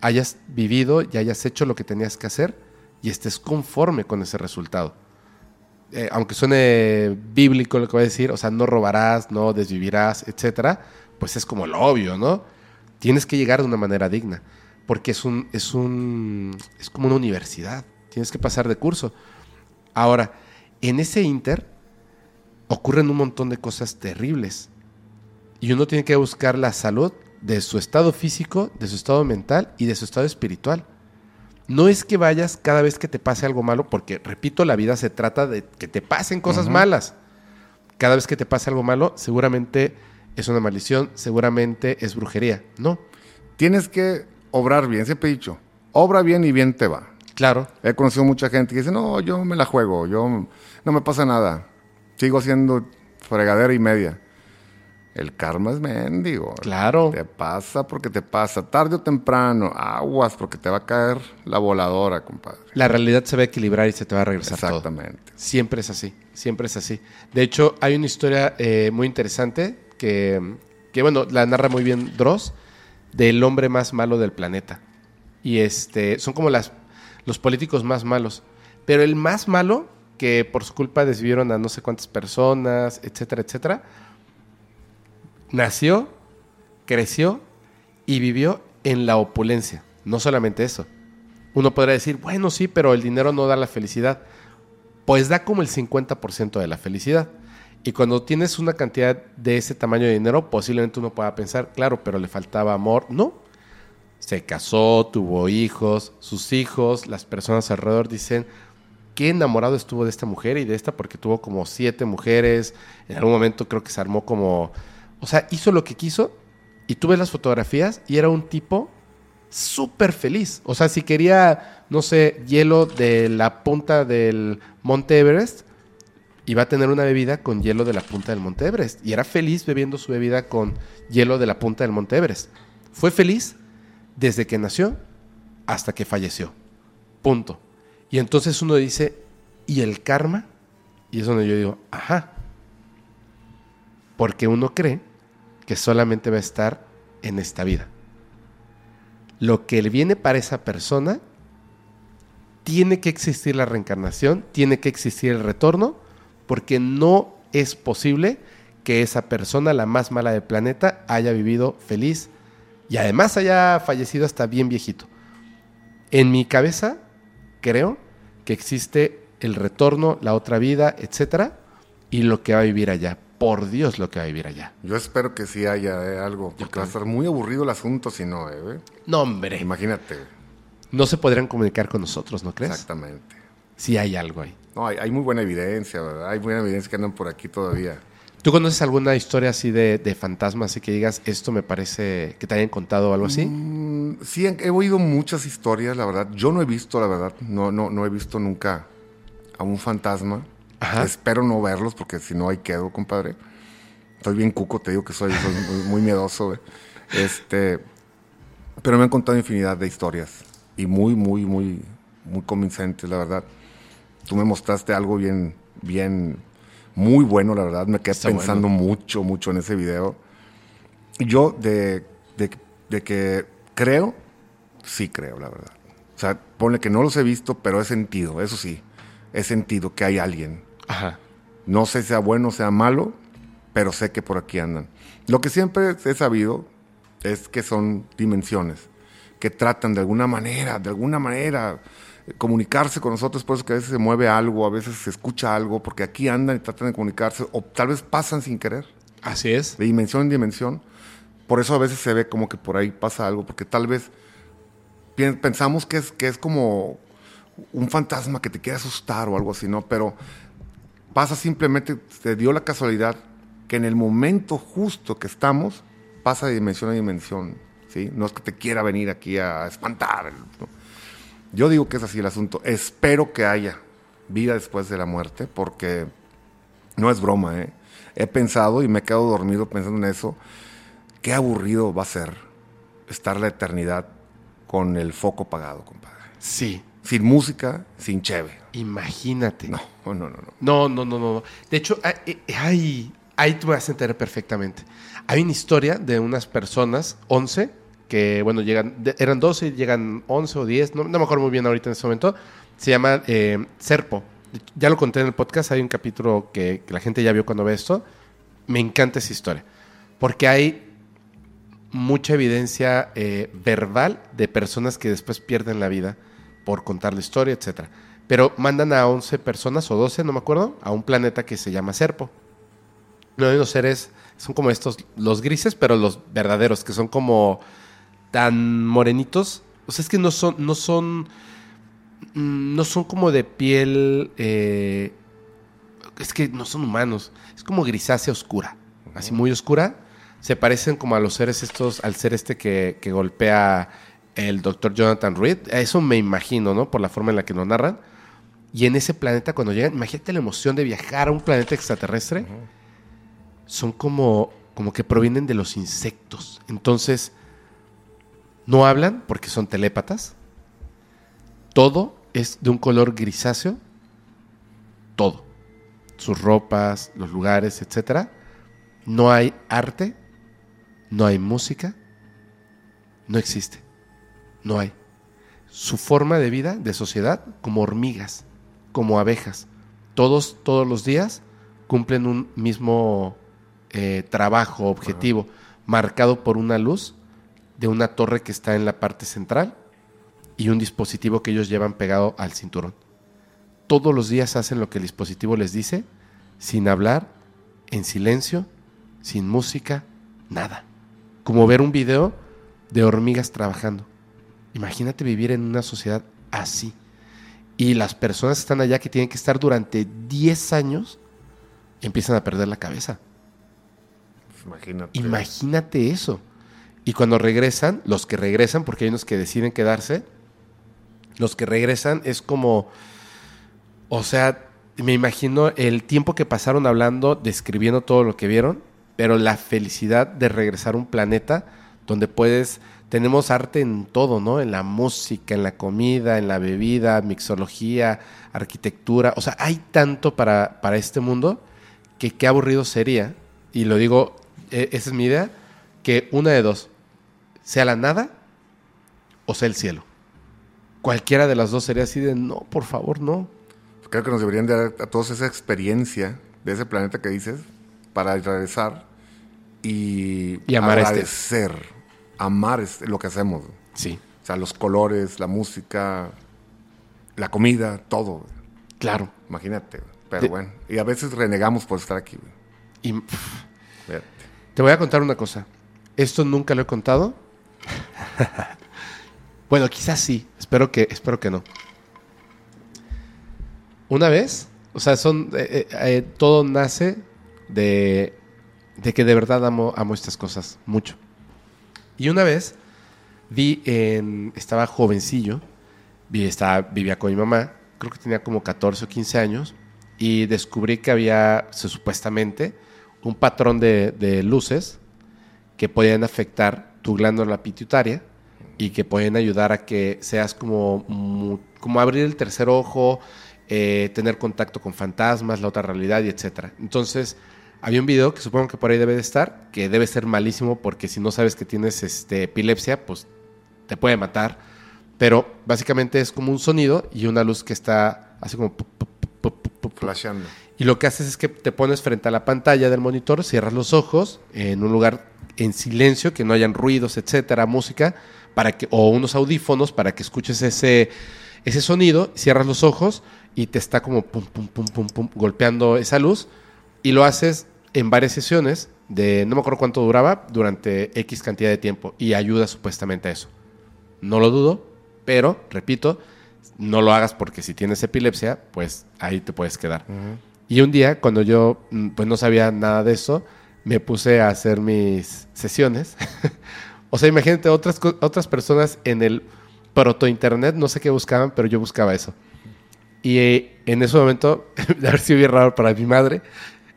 D: hayas vivido y hayas hecho lo que tenías que hacer y estés conforme con ese resultado. Eh, aunque suene bíblico lo que voy a decir, o sea, no robarás, no desvivirás, etcétera, pues es como lo obvio, ¿no? Tienes que llegar de una manera digna, porque es un, es un, es como una universidad. Tienes que pasar de curso. Ahora, en ese inter ocurren un montón de cosas terribles y uno tiene que buscar la salud de su estado físico, de su estado mental y de su estado espiritual. No es que vayas cada vez que te pase algo malo, porque, repito, la vida se trata de que te pasen cosas malas. Cada vez que te pase algo malo, seguramente es una maldición, seguramente es brujería. No,
C: Tienes que obrar bien, siempre he dicho, obra bien y bien te va.
D: claro,
C: He conocido mucha gente que dice, no, yo me la juego, yo no me pasa nada. Sigo haciendo fregadera y media. El karma es mendigo.
D: Claro.
C: Te pasa porque te pasa. Tarde o temprano, aguas porque te va a caer la voladora, compadre.
D: la realidad se va a equilibrar y se te va a regresar todo.
C: Exactamente.
D: Siempre es así, siempre es así. De hecho, hay una historia eh, muy interesante que, que, bueno, la narra muy bien Dross, del hombre más malo del planeta. Y este, son como las, los políticos más malos. Pero el más malo, que por su culpa desvivieron a no sé cuántas personas, etcétera, etcétera, nació, creció y vivió en la opulencia. No solamente eso. Uno podrá decir, bueno, sí, pero el dinero no da la felicidad. Pues da como el 50% de la felicidad. Y cuando tienes una cantidad de ese tamaño de dinero, posiblemente uno pueda pensar, claro, pero le faltaba amor. No. Se casó, tuvo hijos, sus hijos, las personas alrededor dicen, qué enamorado estuvo de esta mujer y de esta porque tuvo como siete mujeres. En algún momento creo que se armó como... O sea, hizo lo que quiso y tú ves las fotografías y era un tipo súper feliz. O sea, si quería, no sé, hielo de la punta del Monte Everest, iba a tener una bebida con hielo de la punta del Monte Everest. Y era feliz bebiendo su bebida con hielo de la punta del Monte Everest. Fue feliz desde que nació hasta que falleció. Punto. Y entonces uno dice, ¿y el karma? Y es donde yo digo, ajá. Porque uno cree que solamente va a estar en esta vida. Lo que viene para esa persona, tiene que existir la reencarnación, tiene que existir el retorno, porque no es posible que esa persona, la más mala del planeta, haya vivido feliz y además haya fallecido hasta bien viejito. En mi cabeza, creo que existe el retorno, la otra vida, etcétera, y lo que va a vivir allá. Por Dios, lo que va a vivir allá.
C: Yo espero que sí haya eh, algo, porque va a estar muy aburrido el asunto si no, eh.
D: No, hombre.
C: Imagínate.
D: No se podrían comunicar con nosotros, ¿no crees?
C: Exactamente.
D: Sí hay algo ahí.
C: No, hay, hay muy buena evidencia, ¿verdad? Hay buena evidencia que andan por aquí todavía.
D: ¿Tú conoces alguna historia así de, de fantasmas, así que digas, esto me parece que te hayan contado algo así?
C: Mm, sí, he oído muchas historias, la verdad. Yo no he visto, la verdad, no, no, no he visto nunca a un fantasma.
D: Ajá.
C: Espero no verlos, porque si no, ahí quedo, compadre. Estoy bien cuco, te digo que soy, soy muy, muy miedoso, güey. Este, pero me han contado infinidad de historias. Y muy, muy, muy, muy convincentes, la verdad. Tú me mostraste algo bien, bien, muy bueno, la verdad. Me quedé
D: Está
C: pensando
D: bueno.
C: mucho, mucho en ese video. Yo de, de, de que creo, sí creo, la verdad. O sea, ponle que no los he visto, pero he sentido, eso sí, he sentido que hay alguien.
D: Ajá.
C: No sé si sea bueno o sea malo, pero sé que por aquí andan. Lo que siempre he sabido es que son dimensiones, que tratan de alguna manera, de alguna manera, eh, comunicarse con nosotros, por eso que a veces se mueve algo, a veces se escucha algo, porque aquí andan y tratan de comunicarse, o tal vez pasan sin querer,
D: Así es.
C: de dimensión en dimensión. Por eso a veces se ve como que por ahí pasa algo, porque tal vez pensamos que es, que es como un fantasma que te quiere asustar o algo así, ¿no? Pero pasa simplemente, te dio la casualidad que en el momento justo que estamos, pasa de dimensión a dimensión, ¿sí? No es que te quiera venir aquí a espantar. ¿no? Yo digo que es así el asunto. Espero que haya vida después de la muerte, porque no es broma, ¿eh? He pensado y me he quedado dormido pensando en eso. Qué aburrido va a ser estar la eternidad con el foco apagado, compadre.
D: Sí,
C: Sin música, sin cheve.
D: imagínate.
C: No, no, no, no.
D: No, no, no, no. De hecho, ay, eh, ay, ahí tú me vas a enterar perfectamente. Hay una historia de unas personas, 11, que, bueno, llegan, eran 12, llegan 11 o 10, no, no me acuerdo muy bien ahorita en este momento. Se llama eh, Serpo. Ya lo conté en el podcast, hay un capítulo que, que la gente ya vio cuando ve esto. Me encanta esa historia. Porque hay mucha evidencia eh, verbal de personas que después pierden la vida por contar la historia, etcétera. Pero mandan a 11 personas o 12, no me acuerdo, a un planeta que se llama Serpo. No hay unos seres, son como estos, los grises, pero los verdaderos, que son como tan morenitos. O sea, es que no son, no son, mm, no son como de piel, eh, es que no son humanos, es como grisácea oscura, así muy oscura. Se parecen como a los seres estos, al ser este que, que golpea el doctor Jonathan Reed. Eso me imagino, ¿no? Por la forma en la que lo narran. Y en ese planeta, cuando llegan, imagínate la emoción de viajar a un planeta extraterrestre. Son como, como que provienen de los insectos. Entonces, no hablan porque son telépatas. Todo es de un color grisáceo. Todo. Sus ropas, los lugares, etc. No hay arte. No hay música. No existe. No hay. Su forma de vida, de sociedad, como hormigas, como abejas. Todos, todos los días cumplen un mismo eh, trabajo, objetivo, marcado por una luz de una torre que está en la parte central y un dispositivo que ellos llevan pegado al cinturón. Todos los días hacen lo que el dispositivo les dice, sin hablar, en silencio, sin música, nada. Como ver un video de hormigas trabajando. Imagínate vivir en una sociedad así. Y las personas que están allá que tienen que estar durante 10 años empiezan a perder la cabeza.
C: Pues imagínate.
D: Imagínate eso. Y cuando regresan, los que regresan, porque hay unos que deciden quedarse, los que regresan es como, o sea, me imagino el tiempo que pasaron hablando, describiendo todo lo que vieron, pero la felicidad de regresar a un planeta donde puedes, tenemos arte en todo, ¿no? En la música, en la comida, en la bebida, mixología, arquitectura, o sea, hay tanto para, para este mundo que qué aburrido sería, y lo digo, e- esa es mi idea, que una de dos, sea la nada o sea el cielo. Cualquiera de las dos sería así de, no, por favor, no.
C: Creo que nos deberían de dar a todos esa experiencia de ese planeta que dices para regresar y,
D: Y amar este.
C: Amar lo que hacemos.
D: Sí,
C: O sea, los colores, la música, la comida, todo.
D: claro.
C: Imagínate. Pero
D: De-
C: bueno, y a veces renegamos por estar aquí.
D: Y te voy a contar una cosa. Esto nunca lo he contado. bueno, quizás sí. Espero que, espero que no. Una vez, o sea, son eh, eh, eh, todo nace de, de que de verdad amo, amo estas cosas mucho. Y una vez vi en, estaba jovencillo, estaba, vivía con mi mamá, creo que tenía como 14 o 15 años, y descubrí que había, supuestamente, un patrón de, de luces que podían afectar tu glándula pituitaria y que pueden ayudar a que seas como, como abrir el tercer ojo, eh, tener contacto con fantasmas, la otra realidad y etcétera. Entonces, había un video que supongo que por ahí debe de estar, que debe ser malísimo porque si no sabes que tienes este, epilepsia, pues te puede matar. Pero básicamente es como un sonido y una luz que está así como...
C: Flasheando.
D: y lo que haces es que te pones frente a la pantalla del monitor, cierras los ojos en un lugar en silencio, que no hayan ruidos, etcétera, música, para que, o unos audífonos para que escuches ese, ese sonido, cierras los ojos y te está como pum, pum, pum, pum, pum, golpeando esa luz. Y lo haces en varias sesiones de, no me acuerdo cuánto duraba, durante X cantidad de tiempo. Y ayuda supuestamente a eso. No lo dudo, Pero, repito, no lo hagas porque si tienes epilepsia, pues ahí te puedes quedar. Y un día, cuando yo mm, pues no sabía nada de eso, me puse a hacer mis sesiones. o sea, imagínate otras, otras personas en el proto-internet, no sé qué buscaban, pero yo buscaba eso. Y eh, en ese momento, de haber sido bien raro para mi madre,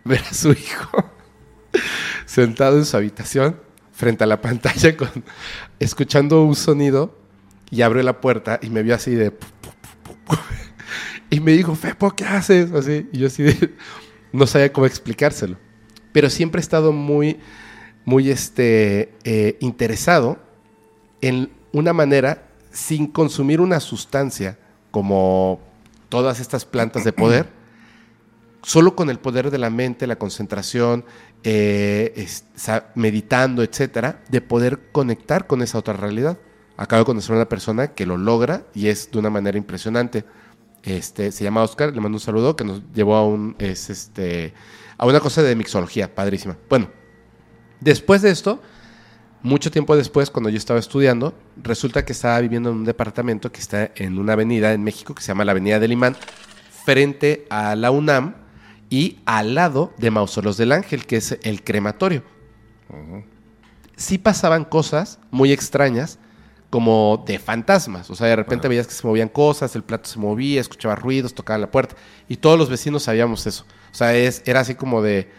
D: ver a su hijo sentado en su habitación, frente a la pantalla, con, escuchando un sonido, y abrió la puerta y me vio así de... Y me dijo, Fepo, ¿qué haces? Así, y yo así. No sabía cómo explicárselo. Pero siempre he estado muy, muy este, eh, interesado en una manera, sin consumir una sustancia, como todas estas plantas de poder, solo con el poder de la mente, la concentración, eh, meditando, etcétera, de poder conectar con esa otra realidad. Acabo de conocer a una persona que lo logra y es de una manera impresionante. Este, se llama Oscar, le mando un saludo, que nos llevó a un, es este, a una cosa de mixología, padrísima. Bueno, después de esto, mucho tiempo después, cuando yo estaba estudiando, resulta que estaba viviendo en un departamento que está en una avenida en México que se llama la Avenida del Imán, frente a la UNAM y al lado de Mausoleos del Ángel, que es el crematorio. Sí pasaban cosas muy extrañas, como de fantasmas. O sea, de repente veías que se movían cosas, el plato se movía, escuchaba ruidos, tocaban la puerta. Y todos los vecinos sabíamos eso. O sea, es, era así como de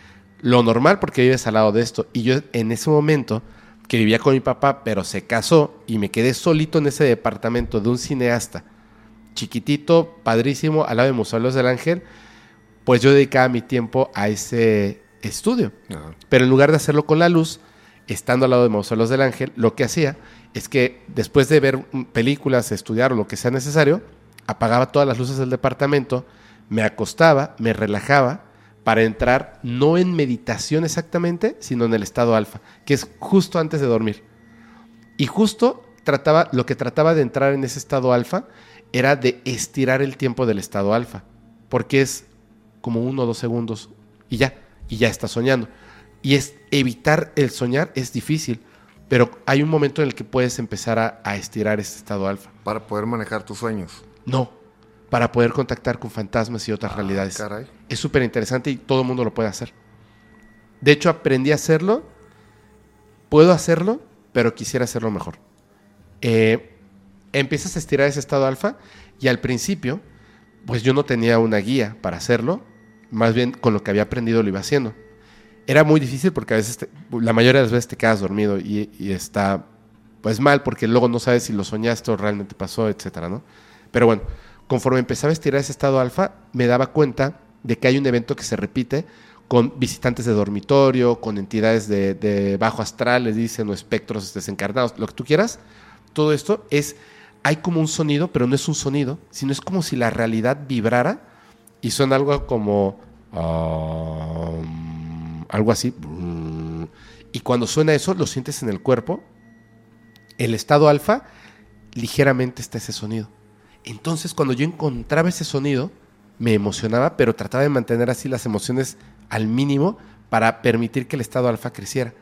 D: lo normal porque vives al lado de esto. Y yo en ese momento, que vivía con mi papá, pero se casó y me quedé solito en ese departamento de un cineasta, chiquitito, padrísimo, al lado de Museos del Ángel, pues yo dedicaba mi tiempo a ese estudio.
C: Ajá.
D: Pero en lugar de hacerlo con la luz, estando al lado de Mausoleos del Ángel, lo que hacía es que después de ver películas, estudiar o lo que sea necesario, apagaba todas las luces del departamento, me acostaba, me relajaba para entrar no en meditación exactamente, sino en el estado alfa, que es justo antes de dormir. Y justo trataba, lo que trataba de entrar en ese estado alfa era de estirar el tiempo del estado alfa, porque es como uno o dos segundos y ya, y ya está soñando. Y es evitar el soñar es difícil, pero hay un momento en el que puedes empezar a, a estirar este estado alfa.
C: Para poder manejar tus sueños.
D: No, para poder contactar con fantasmas y otras realidades.
C: caray.
D: Es súper interesante y todo el mundo lo puede hacer. De hecho, aprendí a hacerlo. Puedo hacerlo, pero quisiera hacerlo mejor. Eh, empiezas a estirar ese estado alfa y al principio, pues yo no tenía una guía para hacerlo. Más bien con lo que había aprendido lo iba haciendo. Era muy difícil porque a veces, la mayoría de las veces te quedas dormido y, y está pues mal porque luego no sabes si lo soñaste o realmente pasó, etcétera, ¿no? Pero bueno, conforme empezaba a estirar ese estado alfa, me daba cuenta de que hay un evento que se repite con visitantes de dormitorio, con entidades de, de bajo astral, les dicen, o espectros desencarnados, lo que tú quieras. Todo esto es, hay como un sonido, pero no es un sonido, sino es como si la realidad vibrara y suena algo como um, algo así. Y cuando suena eso, lo sientes en el cuerpo. El estado alfa, ligeramente está ese sonido. Entonces, cuando yo encontraba ese sonido, me emocionaba, pero trataba de mantener así las emociones al mínimo para permitir que el estado alfa creciera.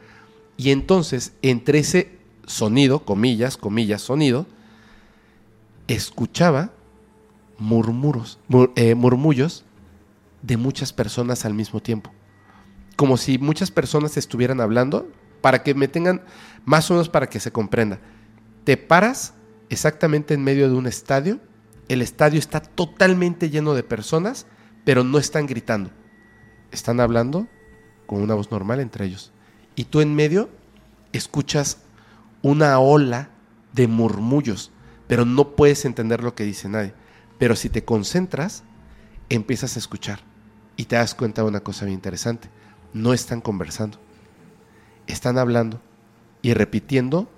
D: Y entonces, entre ese sonido, comillas, comillas, sonido, escuchaba murmuros, mur- eh, murmullos de muchas personas al mismo tiempo. Como si muchas personas estuvieran hablando para que me tengan más o menos para que se comprenda. Te paras exactamente en medio de un estadio, el estadio está totalmente lleno de personas, pero no están gritando. Están hablando con una voz normal entre ellos. Y tú en medio escuchas una ola de murmullos, pero no puedes entender lo que dice nadie. Pero si te concentras, empiezas a escuchar y te das cuenta de una cosa bien interesante. No están conversando, están hablando y repitiendo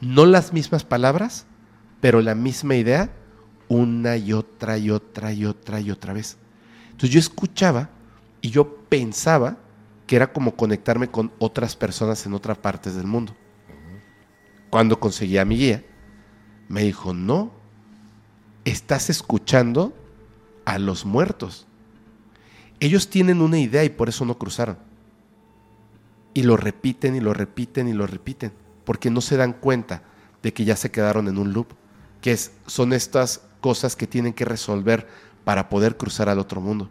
D: no las mismas palabras, pero la misma idea una y otra y otra y otra y otra vez. Entonces yo escuchaba y yo pensaba que era como conectarme con otras personas en otras partes del mundo. Cuando conseguí a mi guía, me dijo, no, estás escuchando a los muertos. Ellos tienen una idea y por eso no cruzaron. Y lo repiten y lo repiten y lo repiten, porque no se dan cuenta de que ya se quedaron en un loop. que es, son estas cosas que tienen que resolver para poder cruzar al otro mundo.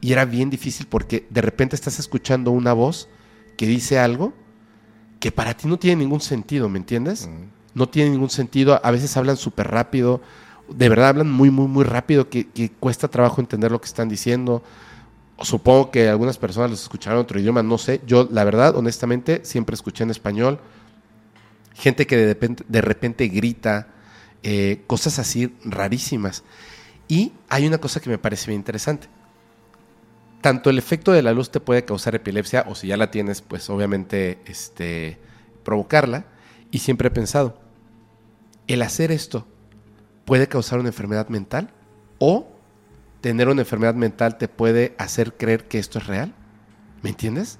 D: Y era bien difícil porque de repente estás escuchando una voz que dice algo que para ti no tiene ningún sentido, ¿me entiendes? No tiene ningún sentido. A veces hablan súper rápido. De verdad hablan muy, muy, muy rápido que, cuesta trabajo entender lo que están diciendo. Supongo que algunas personas los escucharon en otro idioma, no sé. Yo, la verdad, honestamente, siempre escuché en español. Gente que de repente, de repente grita, eh, cosas así rarísimas. Y hay una cosa que me parece bien interesante. Tanto el efecto de la luz te puede causar epilepsia, o si ya la tienes, pues obviamente este, provocarla. Y siempre he pensado, el hacer esto puede causar una enfermedad mental o tener una enfermedad mental te puede hacer creer que esto es real. ¿Me entiendes?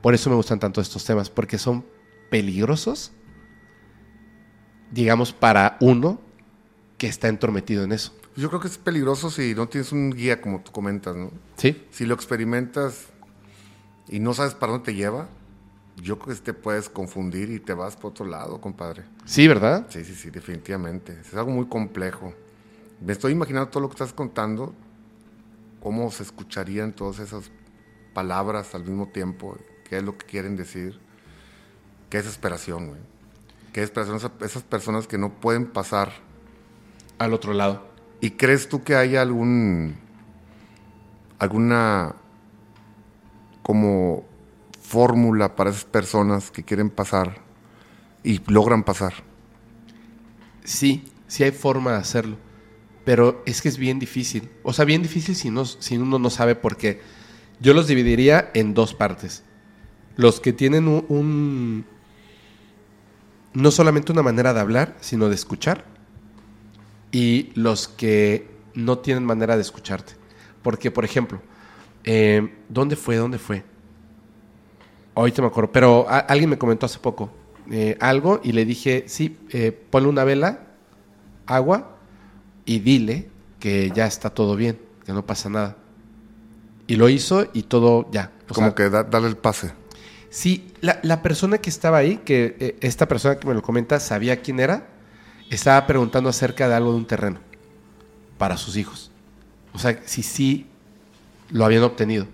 D: Por eso me gustan tanto estos temas, porque son peligrosos, digamos, para uno que está entrometido en eso.
C: Yo creo que es peligroso si no tienes un guía, como tú comentas, ¿no?
D: Sí.
C: Si lo experimentas y no sabes para dónde te lleva, yo creo que te puedes confundir y te vas por otro lado, compadre.
D: Sí, ¿verdad?
C: Sí, sí, sí, definitivamente. Es algo muy complejo. Me estoy imaginando todo lo que estás contando, cómo se escucharían todas esas palabras al mismo tiempo, qué es lo que quieren decir. Qué desesperación, güey. Qué desesperación esa- esas personas que no pueden pasar.
D: Al otro lado.
C: ¿Y crees tú que hay algún alguna como fórmula para esas personas que quieren pasar y logran pasar?
D: Sí, sí hay forma de hacerlo. Pero es que es bien difícil. O sea, bien difícil si, no, si uno no sabe por qué. Yo los dividiría en dos partes. Los que tienen un, no solamente una manera de hablar, sino de escuchar. Y los que no tienen manera de escucharte. Porque, por ejemplo, eh, ¿dónde fue? ¿Dónde fue? Ahorita me acuerdo, pero a- alguien me comentó hace poco eh, algo y le dije, sí, eh, ponle una vela, agua y dile que ya está todo bien, que no pasa nada. Y lo hizo y todo ya. O
C: Como
D: sea,
C: que da- darle el pase.
D: Sí, la, la persona que estaba ahí, que eh, esta persona que me lo comenta sabía quién era, estaba preguntando acerca de algo de un terreno para sus hijos. O sea, si sí lo habían obtenido.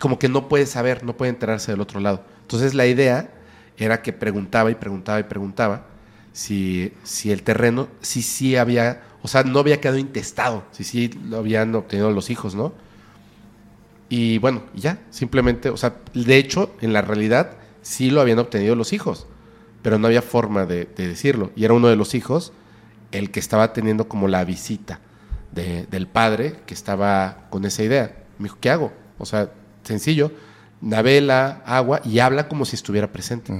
D: Como que no puede saber, no puede enterarse del otro lado. Entonces la idea era que preguntaba y preguntaba y preguntaba si, si el terreno, si sí había, o sea, no había quedado intestado, si sí lo habían obtenido los hijos, ¿no? Y bueno, ya, simplemente, o sea, de hecho, en la realidad sí lo habían obtenido los hijos, pero no había forma de, de decirlo. Y era uno de los hijos el que estaba teniendo como la visita de- del padre que estaba con esa idea. Me dijo, ¿qué hago? O sea, sencillo, navela, agua y habla como si estuviera presente.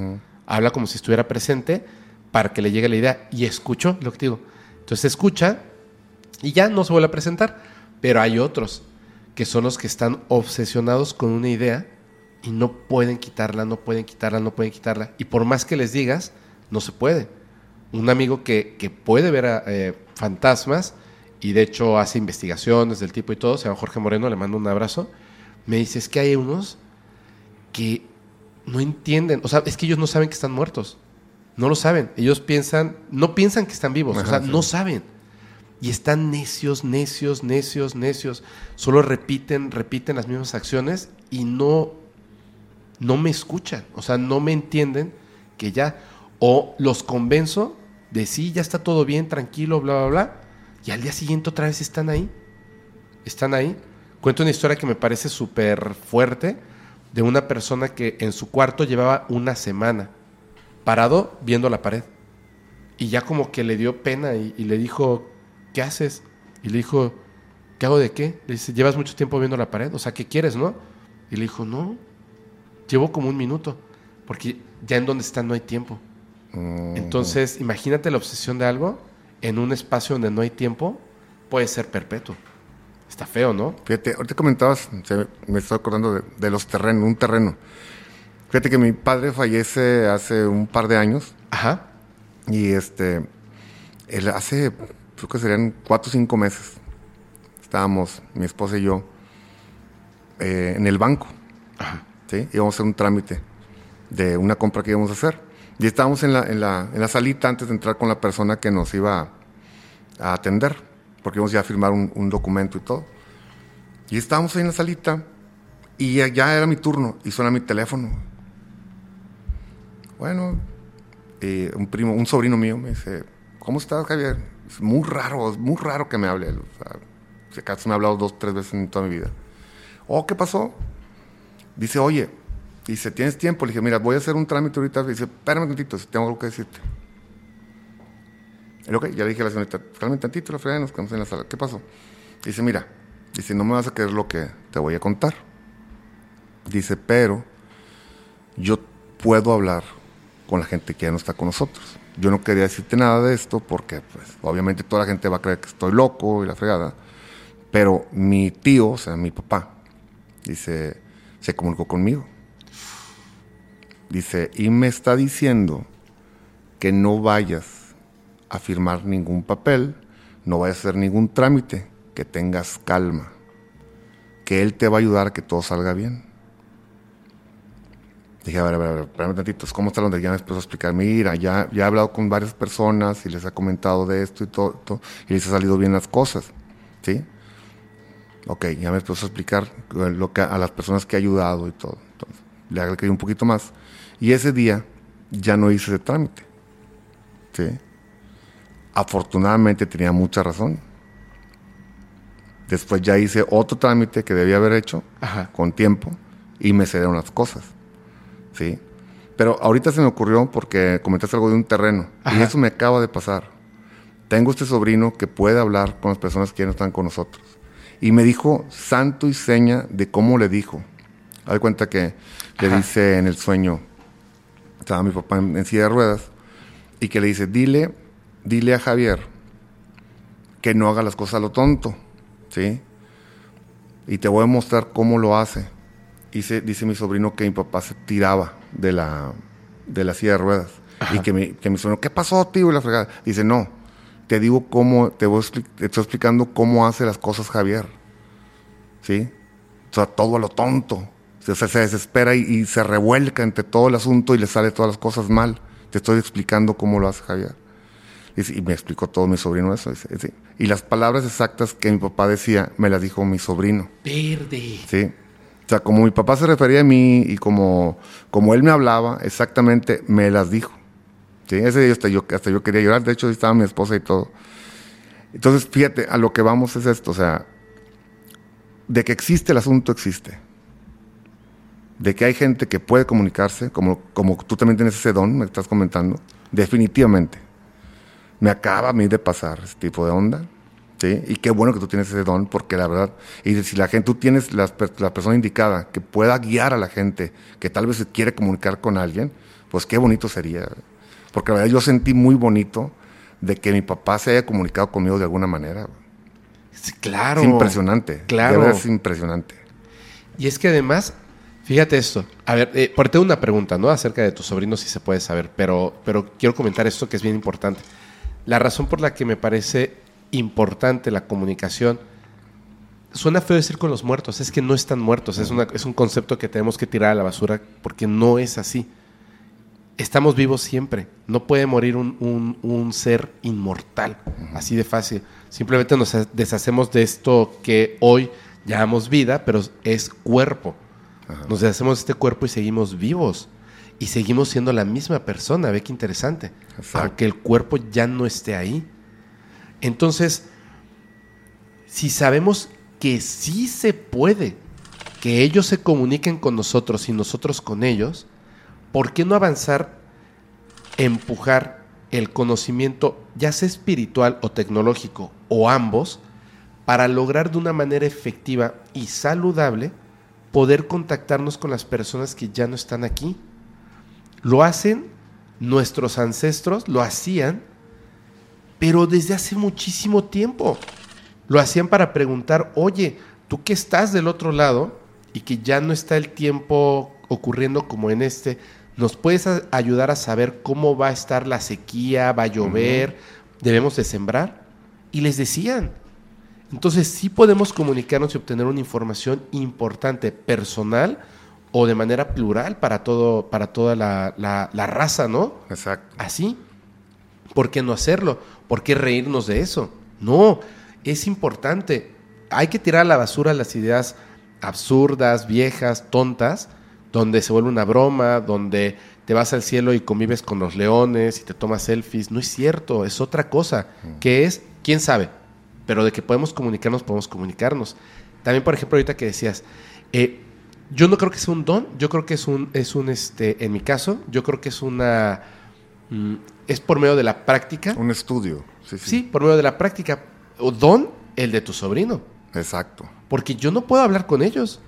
D: Habla como si estuviera presente para que le llegue la idea. Y escucho lo que te digo. Entonces escucha y ya no se vuelve a presentar. Pero hay otros que son los que están obsesionados con una idea y no pueden quitarla, no pueden quitarla, no pueden quitarla. Y por más que les digas, no se puede. Un amigo que, que puede ver a, eh, fantasmas y de hecho hace investigaciones del tipo y todo, se llama Jorge Moreno, le mando un abrazo, me dice, es que hay unos que no entienden, o sea, es que ellos no saben que están muertos. No lo saben. Ellos piensan, no piensan que están vivos, o sea,
C: sí.
D: no saben. Y están necios, necios, necios, necios. Solo repiten, repiten las mismas acciones y no, no me escuchan. O sea, no me entienden que ya. O los convenzo de sí, ya está todo bien, tranquilo, bla, bla, bla. Y al día siguiente otra vez están ahí. Están ahí. Cuento una historia que me parece súper fuerte de una persona que en su cuarto llevaba una semana parado viendo la pared. Y ya como que le dio pena y, y le dijo, ¿qué haces? Y le dijo, ¿qué hago de qué? Le dice, llevas mucho tiempo viendo la pared, o sea, ¿qué quieres, no? Y le dijo, no, llevo como un minuto, porque ya en donde está no hay tiempo. Entonces, imagínate la obsesión de algo en un espacio donde no hay tiempo, puede ser perpetuo. Está feo, ¿no?
C: Fíjate, ahorita comentabas, se- me estoy acordando de, de los terrenos, un terreno. Fíjate que mi padre fallece hace un par de años
D: Ajá.
C: y este, él hace, creo que serían cuatro o cinco meses, estábamos, mi esposa y yo, eh, en el banco, ¿sí? Íbamos a hacer un trámite de una compra que íbamos a hacer. Y estábamos en la, en, la, en la salita antes de entrar con la persona que nos iba a, atender, porque íbamos ya a firmar un, un, documento y todo. Y estábamos ahí en la salita y ya, ya era mi turno y suena mi teléfono. Bueno, eh, un primo, un sobrino mío me dice, ¿cómo estás, Javier? Es muy raro, es muy raro que me hable. O sea, si acaso me ha hablado dos, tres veces en toda mi vida. Oh, ¿qué pasó? Dice, oye, dice, ¿tienes tiempo? Le dije, mira, voy a hacer un trámite ahorita. Dice, espérame un tantito, tengo algo que decirte. Ok, ya le dije a la señorita, un tantito, la fregada, nos quedamos en la sala. ¿Qué pasó? Dice, mira, dice, no me vas a creer lo que te voy a contar. Dice, pero yo puedo hablar con la gente que ya no está con nosotros. Yo no quería decirte nada de esto porque, pues, obviamente toda la gente va a creer que estoy loco y la fregada. Pero mi tío, o sea, mi papá, dice, se comunicó conmigo. Dice, y me está diciendo que no vayas a firmar ningún papel, no vayas a hacer ningún trámite, que tengas calma, que él te va a ayudar a que todo salga bien. Dije, a ver, a ver, a ver, espérame tantito, ¿cómo está donde ya me empezó a explicar? Mira, ya, ya he hablado con varias personas y les he comentado de esto y todo, todo y les ha salido bien las cosas, ¿sí? Ok, ya me empezó a explicar lo que, a las personas que he ayudado y todo. Entonces, le agregué un poquito más. Y ese día ya no hice ese trámite. ¿sí? Afortunadamente tenía mucha razón. Después ya hice otro trámite que debía haber hecho
D: Ajá.
C: con tiempo y me cedieron las cosas. ¿sí? Pero ahorita se me ocurrió porque comentaste algo de un terreno y
D: Ajá.
C: eso me acaba de pasar. Tengo este sobrino que puede hablar con las personas que ya no están con nosotros. Y me dijo santo y seña de cómo le dijo. Haz cuenta que le
D: Ajá.
C: dice en el sueño, estaba mi papá en, en silla de ruedas, y que le dice, dile, dile a Javier que no haga las cosas a lo tonto, ¿sí? Y te voy a mostrar cómo lo hace. Dice, dice mi sobrino que mi papá se tiraba de la, de la silla de ruedas. Y que mi, que mi sobrino, ¿qué pasó, tío? Y la fregada. Dice, no, te digo cómo, te, voy te estoy explicando cómo hace las cosas Javier. ¿Sí? O sea, todo a lo tonto. O sea, se desespera y, y se revuelca entre todo el asunto y le sale todas las cosas mal. Te estoy explicando cómo lo hace Javier. Y me explicó todo mi sobrino eso. dice, sí. Y las palabras exactas que mi papá decía, me las dijo mi sobrino.
D: Verde.
C: ¿sí? O sea, como mi papá se refería a mí y como, como él me hablaba, exactamente me las dijo. ¿sí? Ese día hasta yo, hasta yo quería llorar, de hecho ahí estaba mi esposa y todo. Entonces, fíjate, a lo que vamos es esto, o sea, de que existe el asunto, existe. De que hay gente que puede comunicarse, como, como tú también tienes ese don, me estás comentando, definitivamente. Me acaba a mí de pasar ese tipo de onda. ¿sí? Y qué bueno que tú tienes ese don, porque la verdad, y si la gente, tú tienes la, la persona indicada que pueda guiar a la gente que tal vez se quiere comunicar con alguien, pues qué bonito sería. Porque la verdad yo sentí muy bonito de que mi papá se haya comunicado conmigo de alguna manera.
D: Sí, claro.
C: Es impresionante.
D: Claro.
C: De verdad es impresionante.
D: Y es que además, fíjate esto. A ver, eh, por tengo una pregunta, ¿no? Acerca de tu sobrino, si se puede saber, pero, pero quiero comentar esto que es bien importante. La razón por la que me parece importante la comunicación, suena feo decir con los muertos, es que no están muertos, es, una- es un concepto que tenemos que tirar a la basura porque no es así. Estamos vivos siempre, no puede morir un, un- un ser inmortal, así de fácil. Simplemente nos deshacemos de esto que hoy llamamos vida, pero es cuerpo. Nos deshacemos de este cuerpo y seguimos vivos. Y seguimos siendo la misma persona. Ve qué interesante.
C: Exacto.
D: Aunque el cuerpo ya no esté ahí. Entonces, si sabemos que sí se puede que ellos se comuniquen con nosotros y nosotros con ellos, ¿por qué no avanzar, empujar el conocimiento, ya sea espiritual o tecnológico, o ambos, para lograr de una manera efectiva y saludable poder contactarnos con las personas que ya no están aquí? Lo hacen nuestros ancestros, lo hacían, pero desde hace muchísimo tiempo. Lo hacían para preguntar, oye, tú que estás del otro lado y que ya no está el tiempo ocurriendo como en este, ¿nos puedes ayudar a saber cómo va a estar la sequía, va a llover, debemos de sembrar? Y les decían. Entonces sí podemos comunicarnos y obtener una información importante, personal o de manera plural para, todo, para toda la, la- la raza, ¿no?
C: Exacto.
D: Así. ¿Por qué no hacerlo? ¿Por qué reírnos de eso? No, es importante. Hay que tirar a la basura las ideas absurdas, viejas, tontas, donde se vuelve una broma, donde te vas al cielo y convives con los leones y te tomas selfies. No es cierto, es otra cosa. que es? ¿Quién sabe? Pero de que podemos comunicarnos, podemos comunicarnos. También, por ejemplo, ahorita que decías, eh, yo no creo que sea un don, yo creo que es un, es un, este, en mi caso, yo creo que es una, mm, es por medio de la práctica.
C: Un estudio. Sí, sí.
D: Sí, por medio de la práctica. O don, el de tu sobrino.
C: Exacto.
D: Porque yo no puedo hablar con ellos.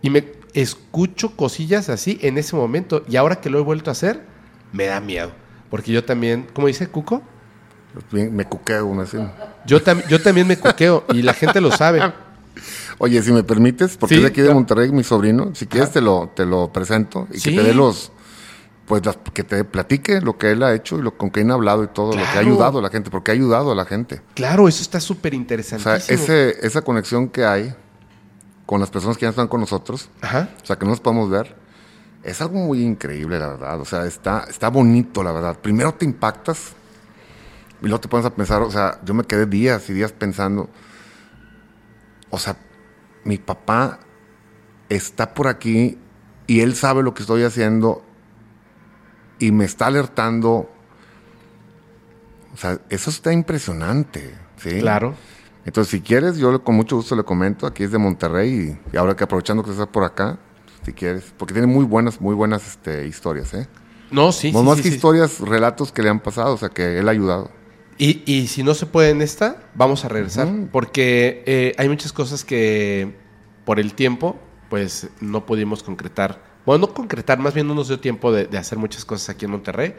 D: Y me escucho cosillas así en ese momento. Y ahora que lo he vuelto a hacer, me da miedo. Porque yo también, ¿cómo dice Cuco?
C: Me cuqueo, me hacen.
D: Yo, tam- yo también me cuqueo y la gente lo sabe.
C: Oye, si me permites, porque
D: Sí,
C: es de aquí de. Monterrey, mi sobrino, si quieres te lo, te lo presento y
D: Sí.
C: que te dé los, pues las- que te platique lo que él ha hecho y lo con que ha hablado y todo, lo que ha ayudado a la gente, porque ha ayudado a la gente.
D: Claro, eso está súper
C: O
D: interesantísimo.
C: sea, ese, esa conexión que hay con las personas que ya están con nosotros,
D: Ajá.
C: o sea, que no nos podemos ver, es algo muy increíble, la verdad. O sea, está, está bonito, la verdad. Primero te impactas y luego te pones a pensar, o sea, yo me quedé días y días pensando, o sea, mi papá está por aquí y él sabe lo que estoy haciendo y me está alertando. O sea, eso está impresionante, ¿sí?
D: Claro.
C: Entonces, si quieres, yo con mucho gusto le comento. Aquí es de Monterrey y, ahora que aprovechando que estás por acá, si quieres, porque tiene muy buenas, muy buenas este, historias, ¿eh?
D: No, sí, sí,
C: más
D: sí,
C: que
D: sí.
C: historias, relatos que le han pasado, o sea, que él ha ayudado.
D: Y, y si no se puede en esta, vamos a regresar. Porque eh, hay muchas cosas que por el tiempo, pues no pudimos concretar. Bueno, no concretar, más bien no nos dio tiempo de, de hacer muchas cosas aquí en Monterrey.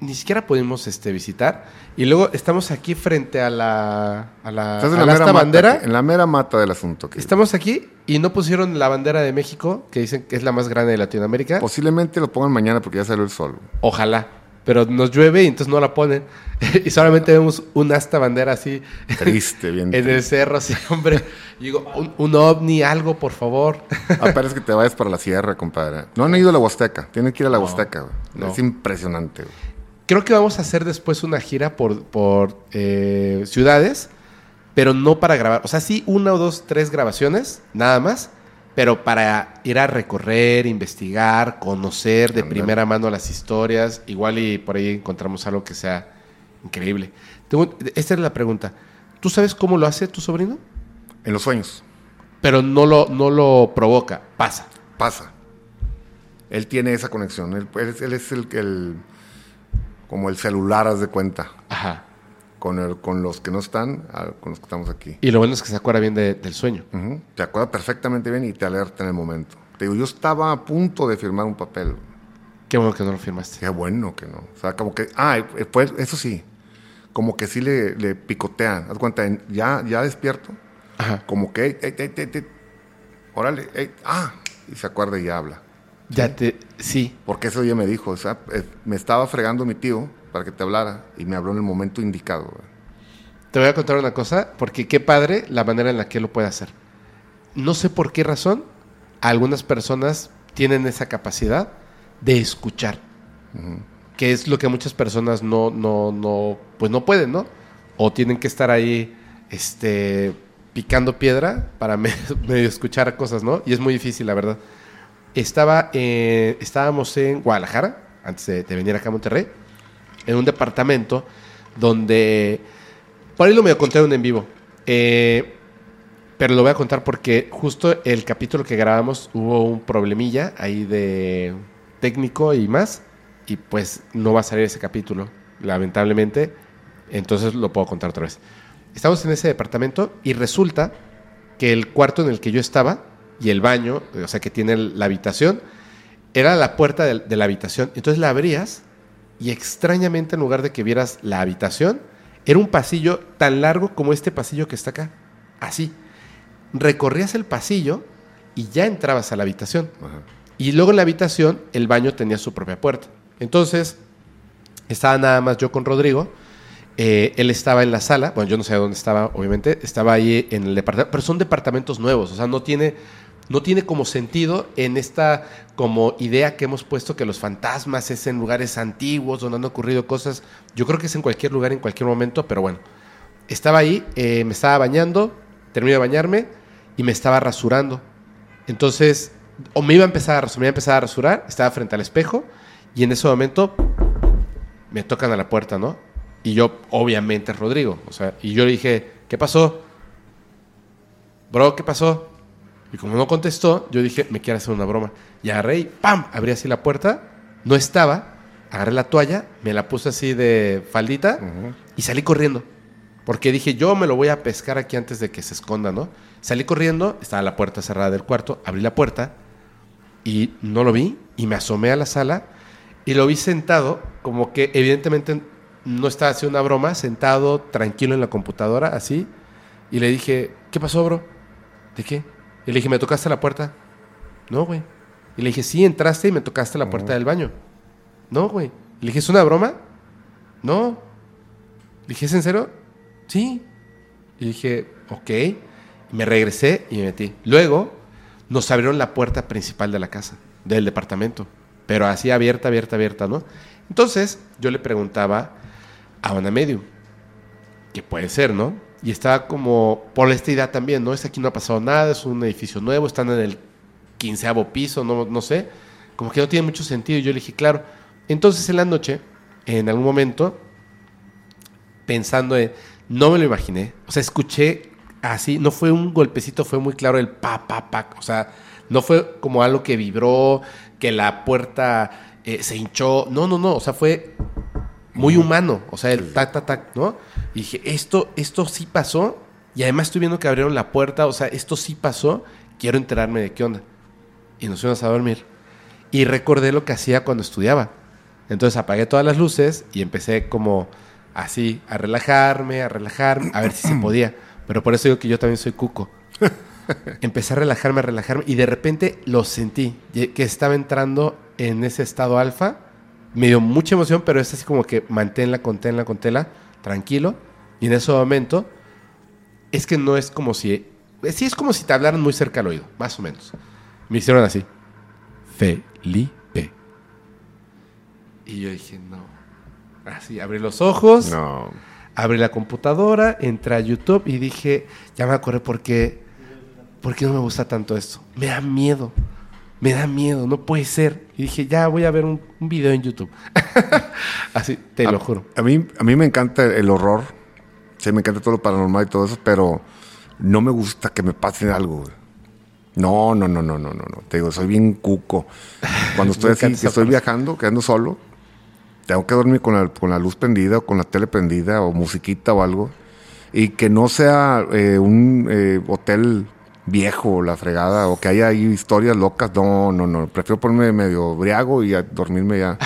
D: Ni siquiera pudimos este, visitar. Y luego estamos aquí frente a la, a la,
C: Estás
D: a
C: la,
D: la
C: mera
D: esta
C: mata,
D: bandera.
C: en la mera mata del asunto.
D: Estamos aquí y no pusieron la bandera de México, que dicen que es la más grande de Latinoamérica.
C: Posiblemente lo pongan mañana porque ya salió el sol.
D: Ojalá. Pero nos llueve y entonces no la ponen. y solamente vemos un asta bandera así.
C: Triste, bien
D: en el cerro, así, hombre. Y digo, un, un ovni, algo, por favor.
C: Ah, que te vayas para la sierra, compadre. No han ido a la Huasteca. Tienen que ir a la Huasteca. güey.
D: no.
C: Es impresionante. güey.
D: Creo que vamos a hacer después una gira por, por eh, ciudades, pero no para grabar. O sea, sí, una o dos, tres grabaciones, nada más. Pero para ir a recorrer, investigar, conocer de primera mano las historias. Igual y por ahí encontramos algo que sea increíble. Tengo- esta es la pregunta. ¿Tú sabes cómo lo hace tu sobrino?
C: En los sueños.
D: Pero no lo, no lo provoca, pasa.
C: Pasa. Él tiene esa conexión. Él, él es- él es el, el- como el celular, haz de cuenta.
D: Ajá.
C: Con, el- con los que no están, ah, con los que estamos aquí.
D: Y lo bueno es que se acuerda bien de- del sueño.
C: Ujú. Te acuerdas perfectamente bien y te alerta en el momento. Te digo, yo estaba a punto de firmar un papel.
D: Qué bueno que no lo firmaste.
C: Qué bueno que no. O sea, como que, ah, eh, pues, eso sí, como que sí le, le picotean. Haz cuenta, en- ya, ya despierto,
D: Ajá.
C: como que, ey, ey, ey, órale, ah, y se acuerda y ya habla.
D: Ya te. Sí.
C: Porque ese día me dijo, o sea, eh, me estaba fregando mi tío para que te hablara y me habló en el momento indicado. güey.
D: Te voy a contar una cosa, porque qué padre la manera en la que él lo puede hacer. No sé por qué razón algunas personas tienen esa capacidad de escuchar, que es lo que muchas personas no, no, no, pues no pueden, ¿no? O tienen que estar ahí, este, picando piedra para me- medio escuchar cosas, ¿no? Y es muy difícil, la verdad. Estaba, eh, estábamos en Guadalajara, antes de, de venir acá a Monterrey, en un departamento donde por ahí lo me contaron en vivo. Eh, pero lo voy a contar porque justo el capítulo que grabamos hubo un problemilla ahí de técnico y más. Y pues no va a salir ese capítulo, lamentablemente. Entonces lo puedo contar otra vez. Estamos en ese departamento y resulta que el cuarto en el que yo estaba y el baño, o sea que tiene la habitación, era la puerta de, de la habitación. Entonces la abrías y extrañamente en lugar de que vieras la habitación, era un pasillo tan largo como este pasillo que está acá. Así. Recorrías el pasillo y ya entrabas a la habitación.
C: Ajá.
D: Y luego en la habitación el baño tenía su propia puerta. Entonces, estaba nada más yo con Rodrigo. eh, él estaba en la sala. Bueno, yo no sé dónde estaba, obviamente. Estaba ahí en el departamento. Pero son departamentos nuevos. O sea, no tiene no tiene como sentido en esta como idea que hemos puesto que los fantasmas es en lugares antiguos donde han ocurrido cosas. Yo creo que es en cualquier lugar, en cualquier momento, pero bueno. Estaba ahí, eh, me estaba bañando, terminé de bañarme y me estaba rasurando. Entonces, o me iba a empezar a rasurar, me iba a empezar a rasurar, estaba frente al espejo y en ese momento me tocan a la puerta, ¿no? Y yo, obviamente, Rodrigo. O sea, y yo le dije, ¿qué pasó? Bro, ¿qué pasó? Y como no contestó, yo dije, me quiere hacer una broma. Y agarré y ¡pam! Abrí así la puerta, no estaba, agarré la toalla, me la puse así de faldita y salí corriendo. Porque dije, yo me lo voy a pescar aquí antes de que se esconda, ¿no? Salí corriendo, estaba la puerta cerrada del cuarto, abrí la puerta y no lo vi y me asomé a la sala y lo vi sentado, como que evidentemente no estaba haciendo una broma, sentado tranquilo en la computadora, así. Y le dije, ¿qué pasó, bro? ¿De qué? Y le dije, ¿me tocaste la puerta? No, güey. Y le dije, sí, entraste y me tocaste la puerta del baño. No, güey. Le dije, ¿es una broma? No. Le dije, ¿es en serio? Sí. Y dije, ok. Me regresé y me metí. Luego nos abrieron la puerta principal de la casa, del departamento. Pero así abierta, abierta, abierta, ¿no? Entonces yo le preguntaba a una medium, que puede ser, ¿no? Y estaba como por esta idea también, ¿no? Es aquí no ha pasado nada, es un edificio nuevo, están en el quinceavo piso, no, no sé. Como que no tiene mucho sentido. Y yo le dije, claro. Entonces en la noche, en algún momento, pensando en, no me lo imaginé. O sea, escuché así, no fue un golpecito, fue muy claro el pa, pa, pa. O sea, no fue como algo que vibró, que la puerta eh, se hinchó. No, no, no. O sea, fue muy humano. O sea, el tac, tac, tac, ¿no? Y dije, esto, esto sí pasó. Y además estoy viendo que abrieron la puerta. O sea, esto sí pasó. Quiero enterarme de qué onda. Y nos fuimos a dormir. Y recordé lo que hacía cuando estudiaba. Entonces apagué todas las luces y empecé como así a relajarme, a relajarme, a ver si se podía. Pero por eso digo que yo también soy cuco. Empecé a relajarme, a relajarme y de repente lo sentí, que estaba entrando en ese estado alfa. Me dio mucha emoción, pero es así como que manténla, conténla, conténla, tranquilo. Y en ese momento, es que no es como si... Sí es como si te hablaran muy cerca al oído, más o menos. Me hicieron así. Felipe. Y yo dije, no. Así, abrí los ojos.
C: No.
D: Abrí la computadora, entré a YouTube y dije, ya me acordé por qué, por qué no me gusta tanto esto. Me da miedo, me da miedo, no puede ser. Y dije, ya voy a ver un, un video en YouTube. Así, te
C: a,
D: lo juro.
C: A mí, a mí me encanta el horror. Sí, me encanta todo lo paranormal y todo eso, pero no me gusta que me pase algo. No, no, no, no, no, no, no. Te digo, soy bien cuco. Cuando estoy así, que estoy viajando, quedando solo, tengo que dormir con la, con la luz prendida o con la tele prendida o musiquita o algo. Y que no sea eh, un eh, hotel viejo, la fregada, o que haya ahí historias locas. No, no, no. Prefiero ponerme medio briago y a dormirme ya.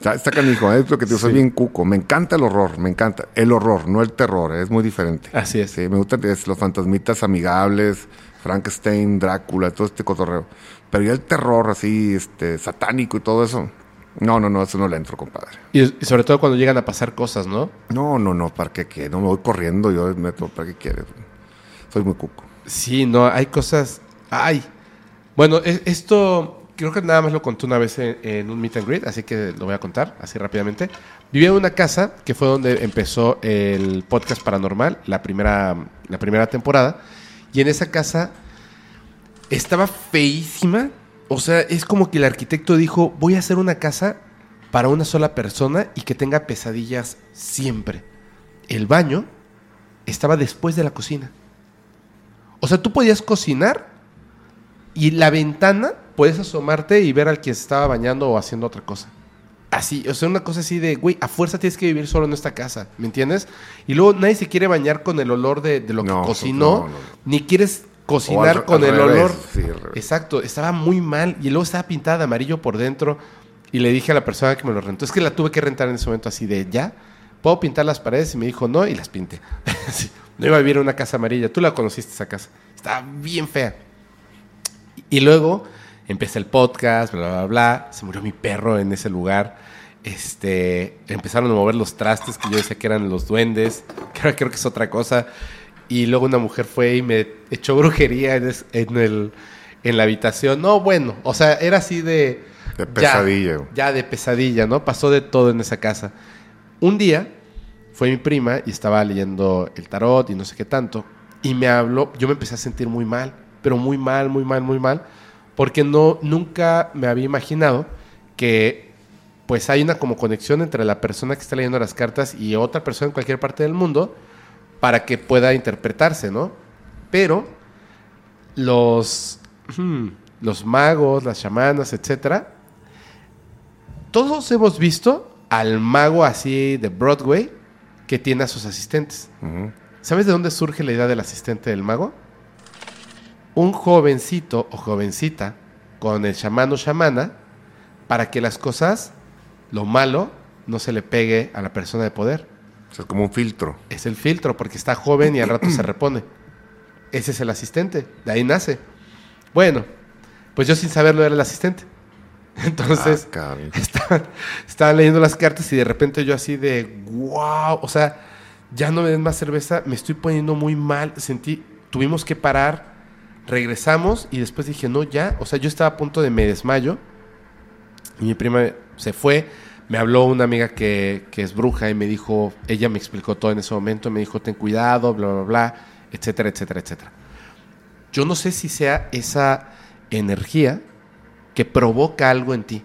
C: Está, está canijo, ¿eh? Porque te soy bien cuco. Me encanta el horror, me encanta. El horror, no el terror, es muy diferente.
D: Así es.
C: Sí, me gustan los fantasmitas amigables, Frankenstein, Drácula, todo este cotorreo. Pero ya el terror así, este, satánico y todo eso. No, no, no, eso no le entro, compadre.
D: Y, y sobre todo cuando llegan a pasar cosas, ¿no?
C: No, no, no, ¿para qué qué? No me voy corriendo, yo meto, ¿para qué quieres? Soy muy cuco.
D: Sí, no, hay cosas. Ay. Bueno, e- esto creo que nada más lo conté una vez en, un meet and greet, así que lo voy a contar así rápidamente. Vivía en una casa que fue donde empezó el podcast paranormal, la primera, la primera temporada. Y en esa casa estaba feísima. O sea, es como que el arquitecto dijo: Voy a hacer una casa para una sola persona y que tenga pesadillas siempre. El baño estaba después de la cocina. O sea, tú podías cocinar y la ventana puedes asomarte y ver al que se estaba bañando o haciendo otra cosa. Así, o sea, una cosa así de, güey, a fuerza tienes que vivir solo en esta casa, ¿me entiendes? Y luego nadie se quiere bañar con el olor de, de lo
C: No,
D: que cocinó,
C: no, no.
D: ni quieres cocinar
C: al-
D: con
C: al
D: el
C: revés,
D: olor.
C: sí.
D: Exacto, estaba muy mal y luego estaba pintada de amarillo por dentro y le dije a la persona que me lo rentó, es que la tuve que rentar en ese momento así de, ¿ya? ¿Puedo pintar las paredes? Y me dijo, no, y las pinté. Sí, no iba a vivir en una casa amarilla, tú la conociste esa casa, estaba bien fea. Y luego empecé el podcast, bla, bla, bla. Se murió mi perro en ese lugar. Este, empezaron a mover los trastes que yo decía que eran los duendes, que ahora creo que es otra cosa. y luego una mujer fue y me echó brujería en, es- en el, en la habitación. No, bueno, o sea, era así de...
C: De pesadilla.
D: Ya, de pesadilla, ¿no? Pasó de todo en esa casa. Un día fue mi prima y estaba leyendo el tarot y no sé qué tanto. Y me habló, yo me empecé a sentir muy mal, pero muy mal, muy mal, muy mal. Porque no, nunca me había imaginado que pues hay una como conexión entre la persona que está leyendo las cartas y otra persona en cualquier parte del mundo para que pueda interpretarse, ¿no? Pero los, los magos, las chamanas, etcétera, todos hemos visto al mago así de Broadway que tiene a sus asistentes. ¿Sabes de dónde surge la idea del asistente del mago? Un jovencito o jovencita con el chamán o chamana para que las cosas, lo malo, no se le pegue a la persona de poder.
C: O sea, es como un filtro.
D: Es el filtro porque está joven y al rato se repone. Ese es el asistente, de ahí nace. Bueno, pues yo sin saberlo era el asistente. Entonces,
C: Ah,
D: estaban, estaban leyendo las cartas y de repente yo así de, wow, o sea, ya no me den más cerveza, me estoy poniendo muy mal, sentí, tuvimos que parar, regresamos y después dije, no, ya, o sea, yo estaba a punto de me desmayo y mi prima se fue, me habló una amiga que, que es bruja y me dijo, ella me explicó todo en ese momento, me dijo, ten cuidado, bla, bla, bla, etcétera, etcétera, etcétera. Yo no sé si sea esa energía que provoca algo en ti,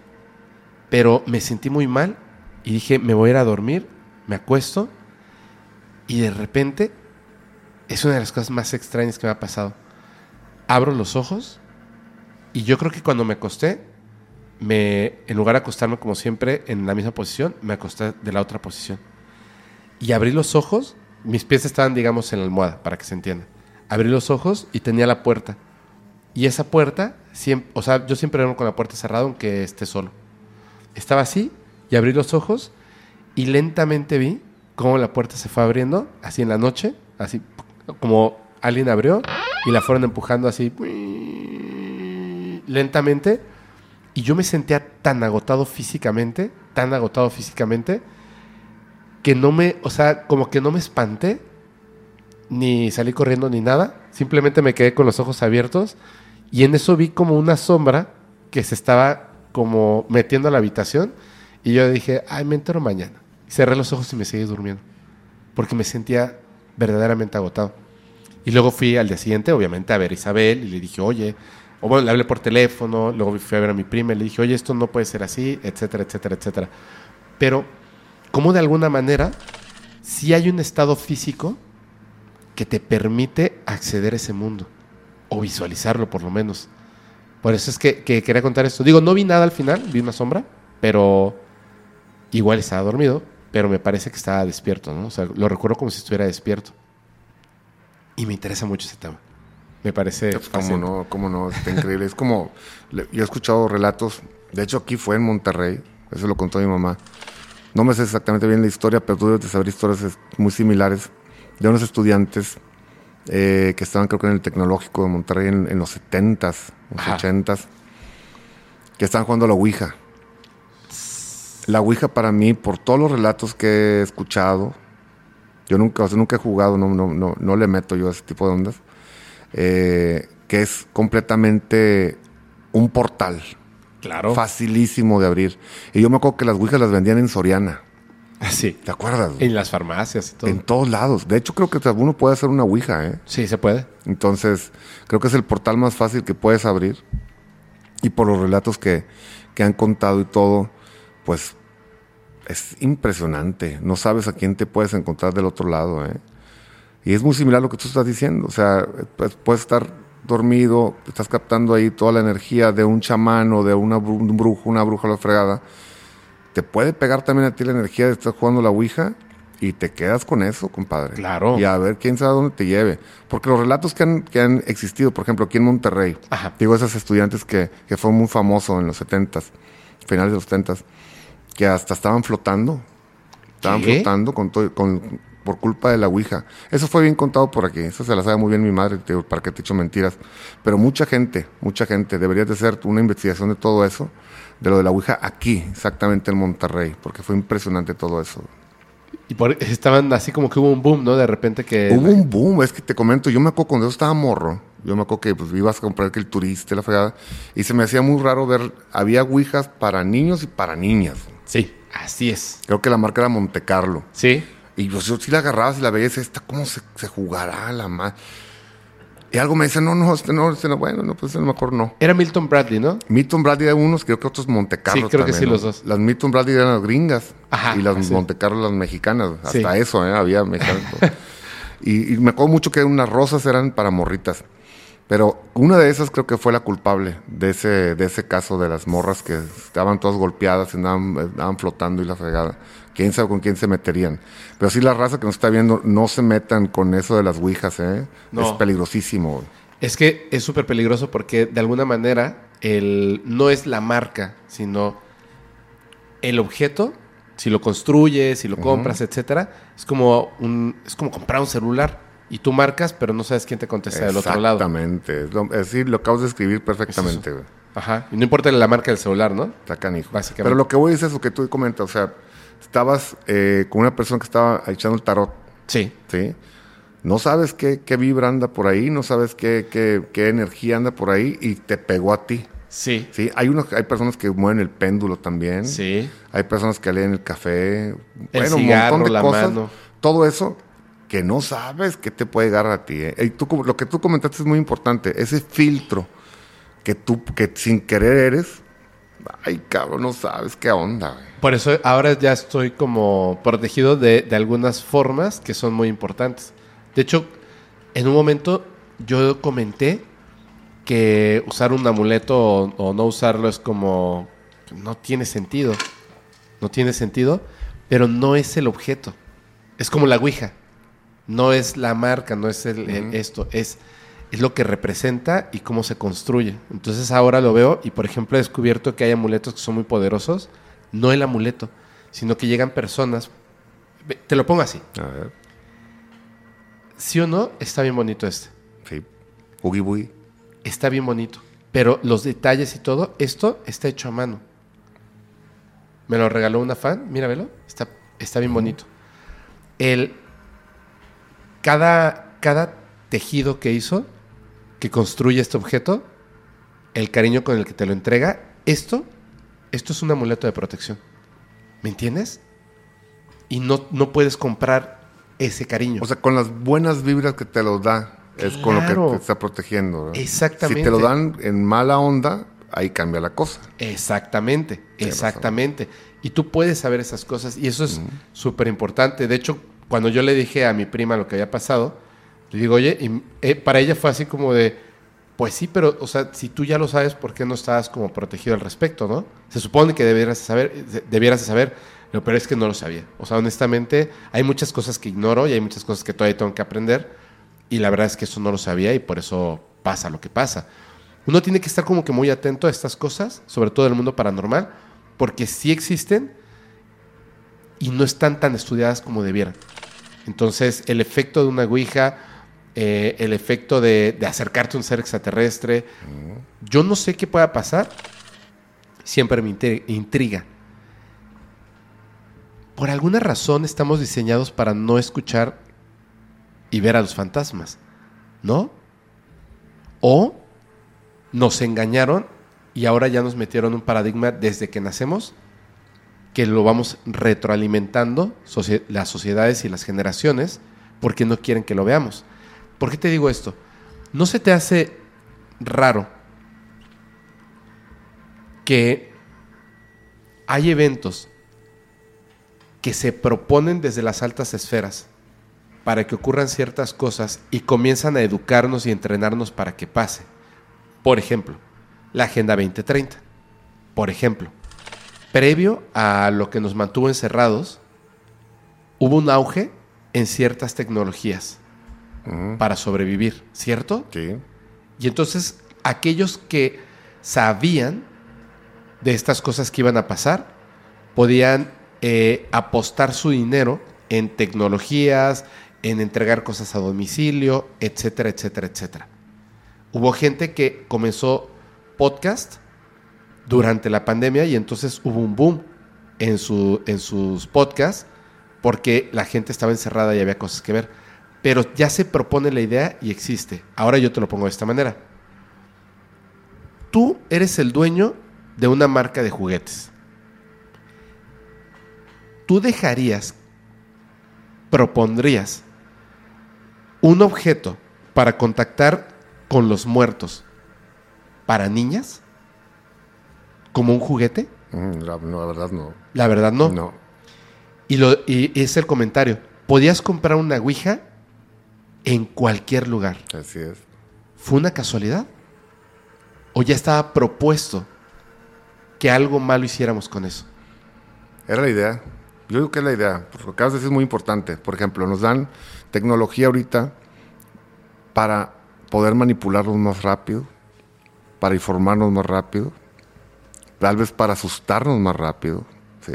D: pero me sentí muy mal y dije, me voy a ir a dormir, me acuesto y de repente es una de las cosas más extrañas que me ha pasado. Abro los ojos y yo creo que cuando me acosté, me, en lugar de acostarme como siempre en la misma posición, me acosté de la otra posición. Y abrí los ojos, mis pies estaban, digamos, en la almohada, para que se entienda. Abrí los ojos y tenía la puerta. Y esa puerta, siempre, o sea, yo siempre duermo con la puerta cerrada aunque esté solo. Estaba así y abrí los ojos y lentamente vi cómo la puerta se fue abriendo, así en la noche, así como alguien abrió y la fueron empujando así lentamente. Y yo me sentía tan agotado físicamente, tan agotado físicamente, que no me, o sea, como que no me espanté, ni salí corriendo ni nada. Simplemente me quedé con los ojos abiertos y en eso vi como una sombra que se estaba como metiendo a la habitación y yo dije, ay, me entero mañana. Cerré los ojos y me seguí durmiendo porque me sentía verdaderamente agotado. Y luego fui al día siguiente, obviamente, a ver a Isabel y le dije, oye, o bueno, le hablé por teléfono, luego fui a ver a mi prima y le dije, oye, esto no puede ser así, etcétera, etcétera, etcétera. Pero, como de alguna manera, si hay un estado físico que te permite acceder a ese mundo, o visualizarlo por lo menos. Por eso es que, que quería contar esto. Digo, no vi nada al final, vi una sombra, pero igual estaba dormido, pero me parece que estaba despierto, ¿no? O sea, lo recuerdo como si estuviera despierto. Y me interesa mucho ese tema. Me parece...
C: Cómo
D: fascinante.
C: no, cómo no, está increíble. Es como, yo he escuchado relatos, de hecho aquí fue en Monterrey, eso lo contó mi mamá. No me sé exactamente bien la historia, pero tú debes de saber historias muy similares de unos estudiantes eh, que estaban creo que en el tecnológico de Monterrey en, en los 70s, los
D: Ajá.
C: 80s, que estaban jugando a la Ouija. La Ouija para mí, por todos los relatos que he escuchado, yo nunca, o sea, nunca he jugado, no, no, no, no le meto yo a ese tipo de ondas eh, que es completamente un portal.
D: Claro.
C: Facilísimo de abrir. Y yo me acuerdo que las Ouijas las vendían en Soriana.
D: Sí.
C: ¿Te acuerdas?
D: En las farmacias y todo.
C: En todos lados. De hecho, creo que uno puede hacer una Ouija, ¿eh?
D: Sí, se puede.
C: Entonces, creo que es el portal más fácil que puedes abrir. Y por los relatos que, que han contado y todo, pues es impresionante. No sabes a quién te puedes encontrar del otro lado, ¿eh? Y es muy similar a lo que tú estás diciendo. O sea, pues, puedes estar dormido, estás captando ahí toda la energía de un chamán o de una, bru- un brujo, una bruja a la fregada. Te puede pegar también a ti la energía de estar jugando la Ouija y te quedas con eso, compadre.
D: Claro.
C: Y a ver quién sabe dónde te lleve. Porque los relatos que han, que han existido, por ejemplo, aquí en Monterrey,
D: Ajá.
C: digo, esos estudiantes que, que fue muy famoso en los 70s, finales de los 70s, que hasta estaban flotando. Estaban
D: ¿Qué?
C: flotando con todo- con, por culpa de la Ouija. Eso fue bien contado por aquí. Eso se la sabe muy bien mi madre, para que te echo mentiras. Pero mucha gente, mucha gente, deberías de hacer una investigación de todo eso, de lo de la Ouija aquí, exactamente en Monterrey, porque fue impresionante todo eso.
D: Y por- estaban así como que hubo un boom, ¿no? De repente que...
C: Hubo un boom, es que te comento, yo me acuerdo cuando yo estaba morro, yo me acuerdo que pues, ibas a comprar que el turista, la fregada, y se me hacía muy raro ver, había ouijas para niños y para niñas.
D: Sí, así es.
C: Creo que la marca era Monte Carlo.
D: Sí.
C: Y pues, yo sí la agarrabas y la veías, esta, ¿cómo se, se jugará la más? Y algo me dice, no, no, este no, este no, bueno, no, pues a lo mejor no.
D: Era Milton Bradley, ¿no?
C: Milton Bradley eran unos, creo que otros Monte Carlo.
D: Sí, creo que
C: también,
D: sí, los dos.
C: Las Milton Bradley eran las gringas
D: Ajá,
C: y las
D: así.
C: Monte Carlo las mexicanas.
D: Sí.
C: Hasta eso, ¿eh? Había mexicanos. y, y me acuerdo mucho que unas rosas eran para morritas. Pero una de esas creo que fue la culpable de ese, de ese caso de las morras que estaban todas golpeadas y andaban, andaban flotando y la fregada. Quién sabe con quién se meterían. Pero sí la raza que nos está viendo, no se metan con eso de las ouijas, ¿eh?
D: No.
C: Es peligrosísimo.
D: Es que es súper peligroso porque de alguna manera el, no es la marca, sino el objeto, si lo construyes, si lo compras, etcétera, es como un, es como comprar un celular y tú marcas, pero no sabes quién te contesta del otro lado.
C: Exactamente. Es lo- decir, lo acabas de escribir perfectamente.
D: Ajá. Y no importa la marca del celular, ¿no?
C: Está canijo.
D: Básicamente.
C: Pero lo que voy es eso que tú comentas. O sea, estabas eh, con una persona que estaba echando el tarot,
D: Sí.
C: ¿sí? No sabes qué, qué vibra anda por ahí, no sabes qué, qué, qué energía anda por ahí y te pegó a ti.
D: Sí.
C: ¿sí? Hay, unos, hay personas que mueven el péndulo también.
D: Sí.
C: Hay personas que leen el café.
D: El
C: un
D: cigarro,
C: montón de
D: la
C: cosas.
D: mano.
C: Todo eso que no sabes que te puede llegar a ti. ¿eh? Y tú, lo que tú comentaste es muy importante. Ese filtro que tú, que sin querer eres, ay, cabrón, no sabes qué onda. güey.
D: Por eso ahora ya estoy como protegido de, de algunas formas que son muy importantes. De hecho, en un momento yo comenté que usar un amuleto o, o no usarlo es como... No tiene sentido. No tiene sentido, pero no es el objeto. Es como la Ouija. No es la marca, no es el, el- esto, es, es lo que representa y cómo se construye. Entonces ahora lo veo y por ejemplo he descubierto que hay amuletos que son muy poderosos. No el amuleto, sino que llegan personas. Te lo pongo así.
C: A ver,
D: Sí o no, está bien bonito este.
C: sí. Oogie Boogie.
D: Está bien bonito. Pero los detalles y todo, esto está hecho a mano. Me lo regaló una fan, mira, velo. Está, está bien bonito. El, cada, cada tejido que hizo, que construye este objeto, el cariño con el que te lo entrega, esto, esto es un amuleto de protección. ¿Me entiendes? Y no, no puedes comprar ese cariño.
C: O sea, con las buenas vibras que te lo da, es con lo que te está protegiendo.
D: Exactamente.
C: Si te lo dan en mala onda, ahí cambia la cosa.
D: Exactamente, exactamente. Y tú puedes saber esas cosas y eso es súper importante. De hecho, cuando yo le dije a mi prima lo que había pasado, le digo, oye, y, eh, para ella fue así como de, pues sí, pero, o sea, si tú ya lo sabes, ¿por qué no estabas como protegido al respecto, no? Se supone que debieras saber, de- debieras saber, pero, es que no lo sabía. O sea, honestamente, hay muchas cosas que ignoro y hay muchas cosas que todavía tengo que aprender y la verdad es que eso no lo sabía y por eso pasa lo que pasa. Uno tiene que estar como que muy atento a estas cosas, sobre todo en el mundo paranormal, porque sí existen y no están tan estudiadas como debieran. Entonces, el efecto de una ouija, eh, el efecto de, de acercarte a un ser extraterrestre, yo no sé qué pueda pasar, siempre me intri- intriga. Por alguna razón estamos diseñados para no escuchar y ver a los fantasmas, ¿no? O nos engañaron y ahora ya nos metieron un paradigma desde que nacemos que lo vamos retroalimentando las sociedades y las generaciones porque no quieren que lo veamos. ¿Por qué te digo esto? ¿No se te hace raro que hay eventos que se proponen desde las altas esferas para que ocurran ciertas cosas y comienzan a educarnos y entrenarnos para que pase? Por ejemplo, la Agenda 2030. Por ejemplo, previo a lo que nos mantuvo encerrados, hubo un auge en ciertas tecnologías para sobrevivir, ¿cierto?
C: Sí.
D: Y entonces aquellos que sabían de estas cosas que iban a pasar, podían eh, apostar su dinero en tecnologías, en entregar cosas a domicilio, etcétera, etcétera, etcétera. Hubo gente que comenzó podcast durante la pandemia y entonces hubo un boom en, su, en sus podcasts porque la gente estaba encerrada y había cosas que ver. Pero ya se propone la idea y existe. Ahora yo te lo pongo de esta manera. Tú eres el dueño de una marca de juguetes. ¿Tú dejarías, propondrías un objeto para contactar con los muertos para niñas? ¿Como un juguete?
C: Mm, La, no, la verdad no.
D: La verdad no.
C: No.
D: Y, lo, y es el comentario. Podías comprar una Ouija en cualquier lugar.
C: Así es.
D: ¿Fue una casualidad? ¿O ya estaba propuesto que algo malo hiciéramos con eso?
C: Era la idea. Yo digo que es la idea. Porque lo que acabas de decir es muy importante. Por ejemplo, nos dan tecnología ahorita para poder manipularnos más rápido, para informarnos más rápido, tal vez para asustarnos más rápido. Sí.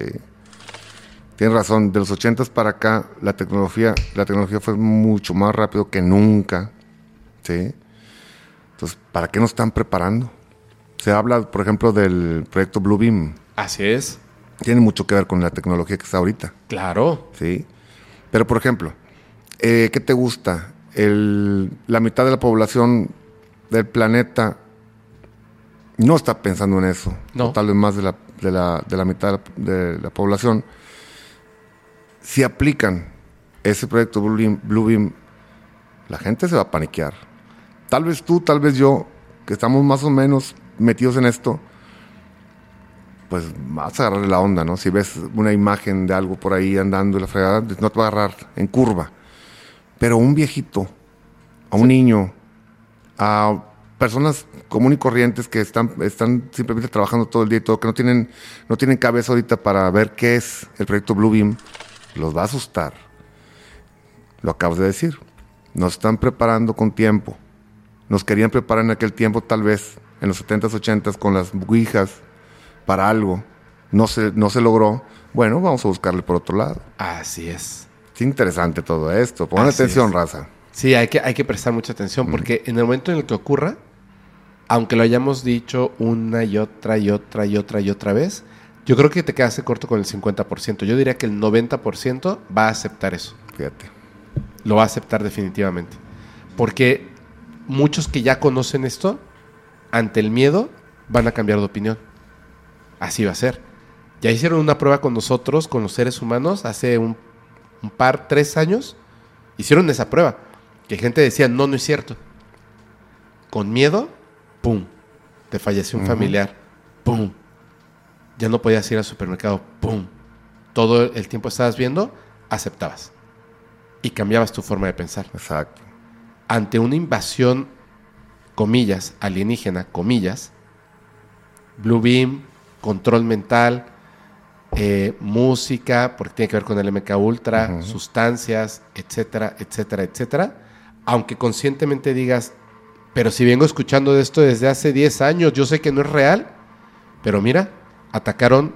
C: Tienes razón, de los 80 para acá la tecnología, la tecnología fue mucho más rápido que nunca. ¿sí? Entonces, ¿para qué nos están preparando? Se habla, por ejemplo, del proyecto Blue Beam.
D: Así es.
C: Tiene mucho que ver con la tecnología que está ahorita.
D: Claro.
C: ¿sí? Pero, por ejemplo, eh, ¿qué te gusta? El- la mitad de la población del planeta no está pensando en eso.
D: No.
C: O tal vez más de la, de la, de la mitad de la población. Si aplican ese proyecto Blue Beam, Blue la gente se va a paniquear. Tal vez tú, tal vez yo, que estamos más o menos metidos en esto, pues vas a agarrarle la onda, ¿no? Si ves una imagen de algo por ahí andando y la fregada, no te va a agarrar en curva. Pero un viejito, a un niño, a personas comunes y corrientes que están, están simplemente trabajando todo el día y todo, que no tienen, no tienen cabeza ahorita para ver qué es el proyecto Blue Beam, los va a asustar. Lo acabas de decir. Nos están preparando con tiempo. Nos querían preparar en aquel tiempo, tal vez, en los 70s, 80s, con las ouijas, para algo. No se, no se logró. Bueno, vamos a buscarle por otro lado.
D: Así es.
C: Es interesante todo esto. Pongan
D: Así
C: atención,
D: es.
C: raza.
D: Sí, hay que, hay que prestar mucha atención porque en el momento en el que ocurra, aunque lo hayamos dicho una y otra y otra y otra y otra vez, yo creo que te quedaste corto con el 50%. Yo diría que el 90% va a aceptar eso.
C: Fíjate.
D: Lo va a aceptar definitivamente. Porque muchos que ya conocen esto, ante el miedo, van a cambiar de opinión. Así va a ser. Ya hicieron una prueba con nosotros, con los seres humanos, hace un, un par, tres años. Hicieron esa prueba. Que gente decía, no, no es cierto. Con miedo, ¡pum! Te falleció un familiar, ¡pum! Ya no podías ir al supermercado, ¡pum! Todo el tiempo estabas viendo, aceptabas. Y cambiabas tu forma de pensar
C: Exacto.
D: ante una invasión, comillas, alienígena, comillas, Blue Beam, control mental, eh, música, porque tiene que ver con el MK Ultra, sustancias, etcétera, etcétera, etcétera. Aunque conscientemente digas, pero si vengo escuchando de esto desde hace 10 años, yo sé que no es real, pero mira, atacaron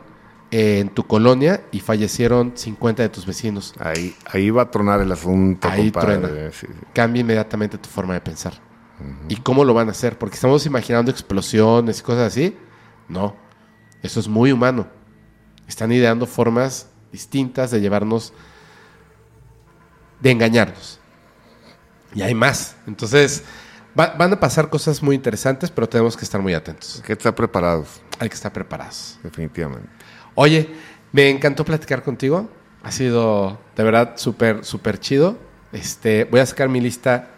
D: eh, en tu colonia y fallecieron 50 de tus vecinos.
C: Ahí, ahí va a tronar el asunto,
D: Ahí
C: compadre.
D: truena.
C: Sí, sí.
D: cambia inmediatamente tu forma de pensar. ¿Y cómo lo van a hacer? Porque estamos imaginando explosiones y cosas así. No, eso es muy humano. Están ideando formas distintas de llevarnos, de engañarnos. Y hay más. Entonces, va- van a pasar cosas muy interesantes, pero tenemos que estar muy atentos.
C: Hay que estar preparados,
D: Hay que estar preparados.
C: definitivamente.
D: Oye, me encantó platicar contigo. Ha sido de verdad súper, súper chido. Este, voy a sacar mi lista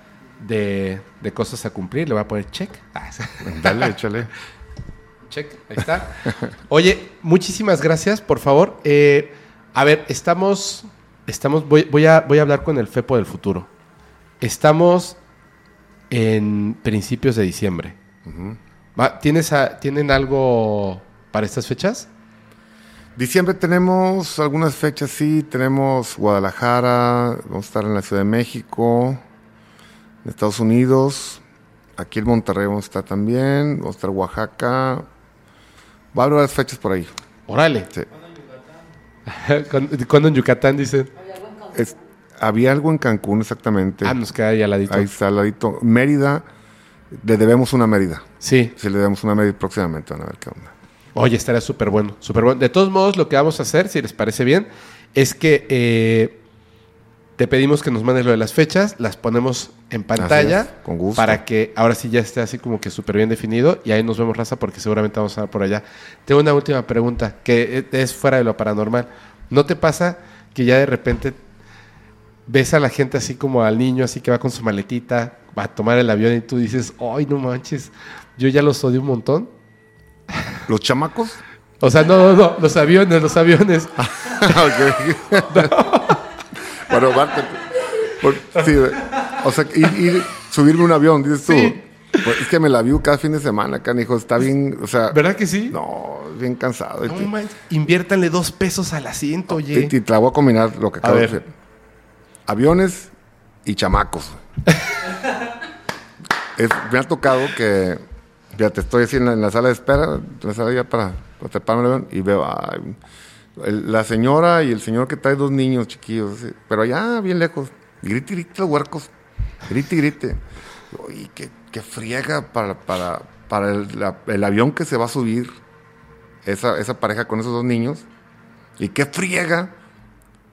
D: de, de cosas a cumplir. Le voy a poner check. Ah,
C: Dale, échale.
D: check, ahí está. Oye, muchísimas gracias, por favor. Eh, a ver, estamos, estamos, voy, voy a, voy a hablar con el FEPO del futuro. Estamos en principios de diciembre. ¿Tienes a- ¿Tienen algo para estas fechas?
C: Diciembre tenemos algunas fechas, sí. Tenemos Guadalajara, vamos a estar en la Ciudad de México, en Estados Unidos. Aquí en Monterrey vamos a estar también. Vamos a estar en Oaxaca. Va a haber varias fechas por ahí.
D: Órale.
C: Sí.
D: ¿Cuándo cuándo en Yucatán dicen?
C: Había algo en Cancún exactamente.
D: Ah, nos queda ahí al ladito.
C: Ahí está al ladito. Mérida, le debemos una Mérida.
D: Sí.
C: Si le debemos una Mérida próximamente, van a ver qué onda.
D: Oye, estaría súper bueno, súper bueno. De todos modos, lo que vamos a hacer, si les parece bien, es que eh, te pedimos que nos mandes lo de las fechas, las ponemos en pantalla
C: es, con gusto.
D: para que ahora sí ya esté así como que súper bien definido y ahí nos vemos raza porque seguramente vamos a ver por allá. Tengo una última pregunta que es fuera de lo paranormal. ¿No te pasa que ya de repente ves a la gente así como al niño así que va con su maletita, va a tomar el avión y tú dices, ay no manches, yo ya los odio un montón?
C: ¿Los chamacos?
D: O sea, no, no, no, los aviones, los aviones.
C: Bueno, sí, o sea, ir, ir- subirme un avión, dices tú.
D: Sí.
C: Pues, es que me la vivo cada fin de semana, canijo. Está bien, o sea,
D: ¿Verdad que sí?
C: no, bien cansado.
D: No
C: y,
D: manches, inviértanle dos pesos al asiento, oye.
C: y- y te la voy a combinar lo que acabo de decir. Aviones y chamacos. Me ha tocado que, fíjate, estoy así en la, sala de espera, en la sala ya para, para treparme al avión, y veo el- la señora y el señor que trae dos niños chiquillos, pero allá bien lejos, y grite, y grite los huercos, grite, y grite. Oye, qué, qué friega para, para, para el, el avión que se va a subir esa, esa pareja con esos dos niños, y qué friega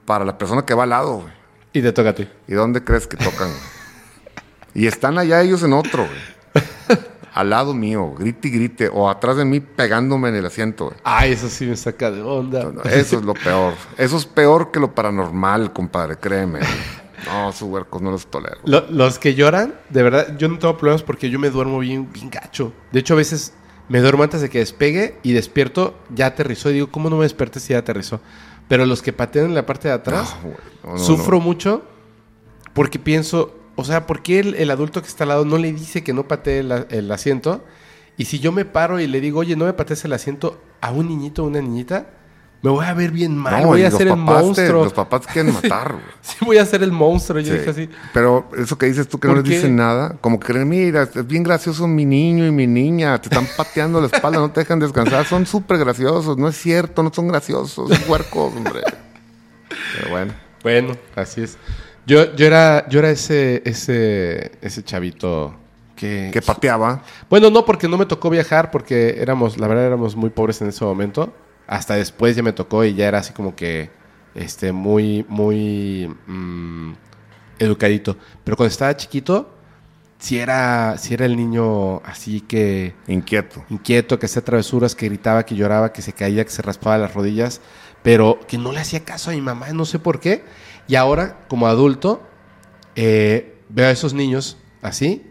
C: para la persona que va al lado, güey.
D: Y te toca a ti.
C: ¿Y dónde crees que tocan? y están allá ellos en otro, güey. Al lado mío, grite y grite, o atrás de mí pegándome en el asiento, güey.
D: Ay, eso sí me saca de onda.
C: Eso es lo peor. Eso es peor que lo paranormal, compadre, créeme. No, sus huercos no los tolero.
D: Lo- los que lloran, de verdad, yo no tengo problemas porque yo me duermo bien, bien gacho. De hecho, a veces me duermo antes de que despegue y despierto, ya aterrizó. Y digo, ¿cómo no me desperté si ya aterrizó? Pero los que patean en la parte de atrás,
C: No, no,
D: sufro
C: no.
D: mucho porque pienso, o sea, ¿por qué el, el adulto que está al lado no le dice que no patee el, el asiento? Y si yo me paro y le digo, oye, no me patees el asiento a un niñito o una niñita, me voy a ver bien mal,
C: No,
D: voy a ser el
C: papás te-
D: monstruo.
C: los papás te quieren matar, güey.
D: Sí, voy a ser el monstruo. Yo
C: Sí.
D: dije así.
C: Pero eso que dices tú que no
D: ¿Por
C: les
D: qué?
C: dicen nada, como que creen, mira, es bien gracioso mi niño y mi niña, te están pateando la espalda, no te dejan descansar, son súper graciosos, no es cierto, no son graciosos, son huercos, hombre. Pero bueno,
D: Bueno, así es. Yo, yo era, yo era ese, ese, ese chavito que,
C: que pateaba.
D: Bueno, no, porque no me tocó viajar, porque éramos, la verdad, éramos muy pobres en ese momento. Hasta después ya me tocó y ya era así como que, este, muy, muy mm, educadito. Pero cuando estaba chiquito, si era, si era el niño así que
C: Inquieto.
D: inquieto, que hacía travesuras, que gritaba, que lloraba, que se caía, que se raspaba las rodillas, pero que no le hacía caso a mi mamá, no sé por qué. Y ahora, como adulto, eh, veo a esos niños así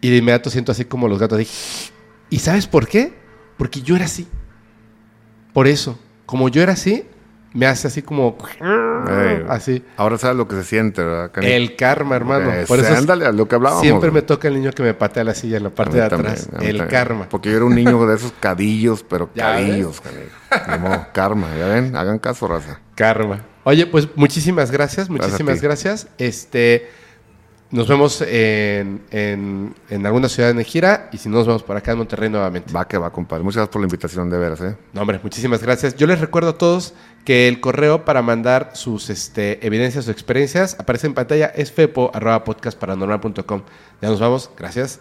D: y de inmediato siento así como los gatos. ¿Y sabes por qué? Porque yo era así. Por eso, como yo era así, me hace así como...
C: Ey,
D: así.
C: Ahora sabes lo que se siente, ¿verdad? Cani?
D: El karma, hermano.
C: Ese,
D: Por eso es-
C: ándale, a lo que hablábamos.
D: siempre me toca el niño que me patea la silla en la parte de atrás. El
C: también.
D: karma.
C: Porque yo era un niño de esos cadillos, pero cadillos, modo, karma, ya ven, hagan caso, raza.
D: Karma. Oye, pues muchísimas gracias, muchísimas gracias. Este, nos vemos en, en, en alguna ciudad en gira y si no, nos vemos por acá en Monterrey nuevamente.
C: Va que va, compadre. Muchas gracias por la invitación, de veras, ¿eh?
D: No, hombre, muchísimas gracias. Yo les recuerdo a todos que el correo para mandar sus este, evidencias o experiencias aparece en pantalla, es fepo.podcastparanormal.com. Ya nos vamos, gracias.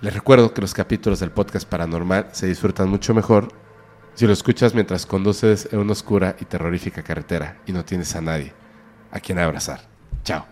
D: Les recuerdo que los capítulos del podcast paranormal se disfrutan mucho mejor si lo escuchas mientras conduces en una oscura y terrorífica carretera y no tienes a nadie a quien abrazar. Chao.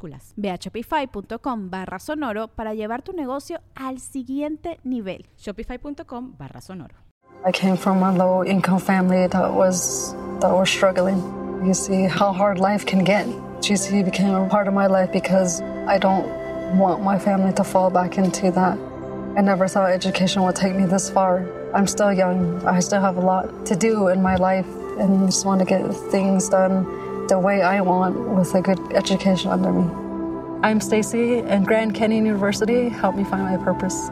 B: Mayúsculas.
A: Ve a shopify.com barra sonoro para llevar tu negocio al siguiente nivel.
B: Shopify.com barra sonoro.
H: I came from a low income family that was that was struggling. You see how hard life can get. GC became a part of my life because I don't want my family to fall back into that. I never thought education would take me this far. I'm still young. I still have a lot to do in my life and just want to get things done the way I want with a good education under me. I'm Stacy and Grand Canyon University helped me find my purpose.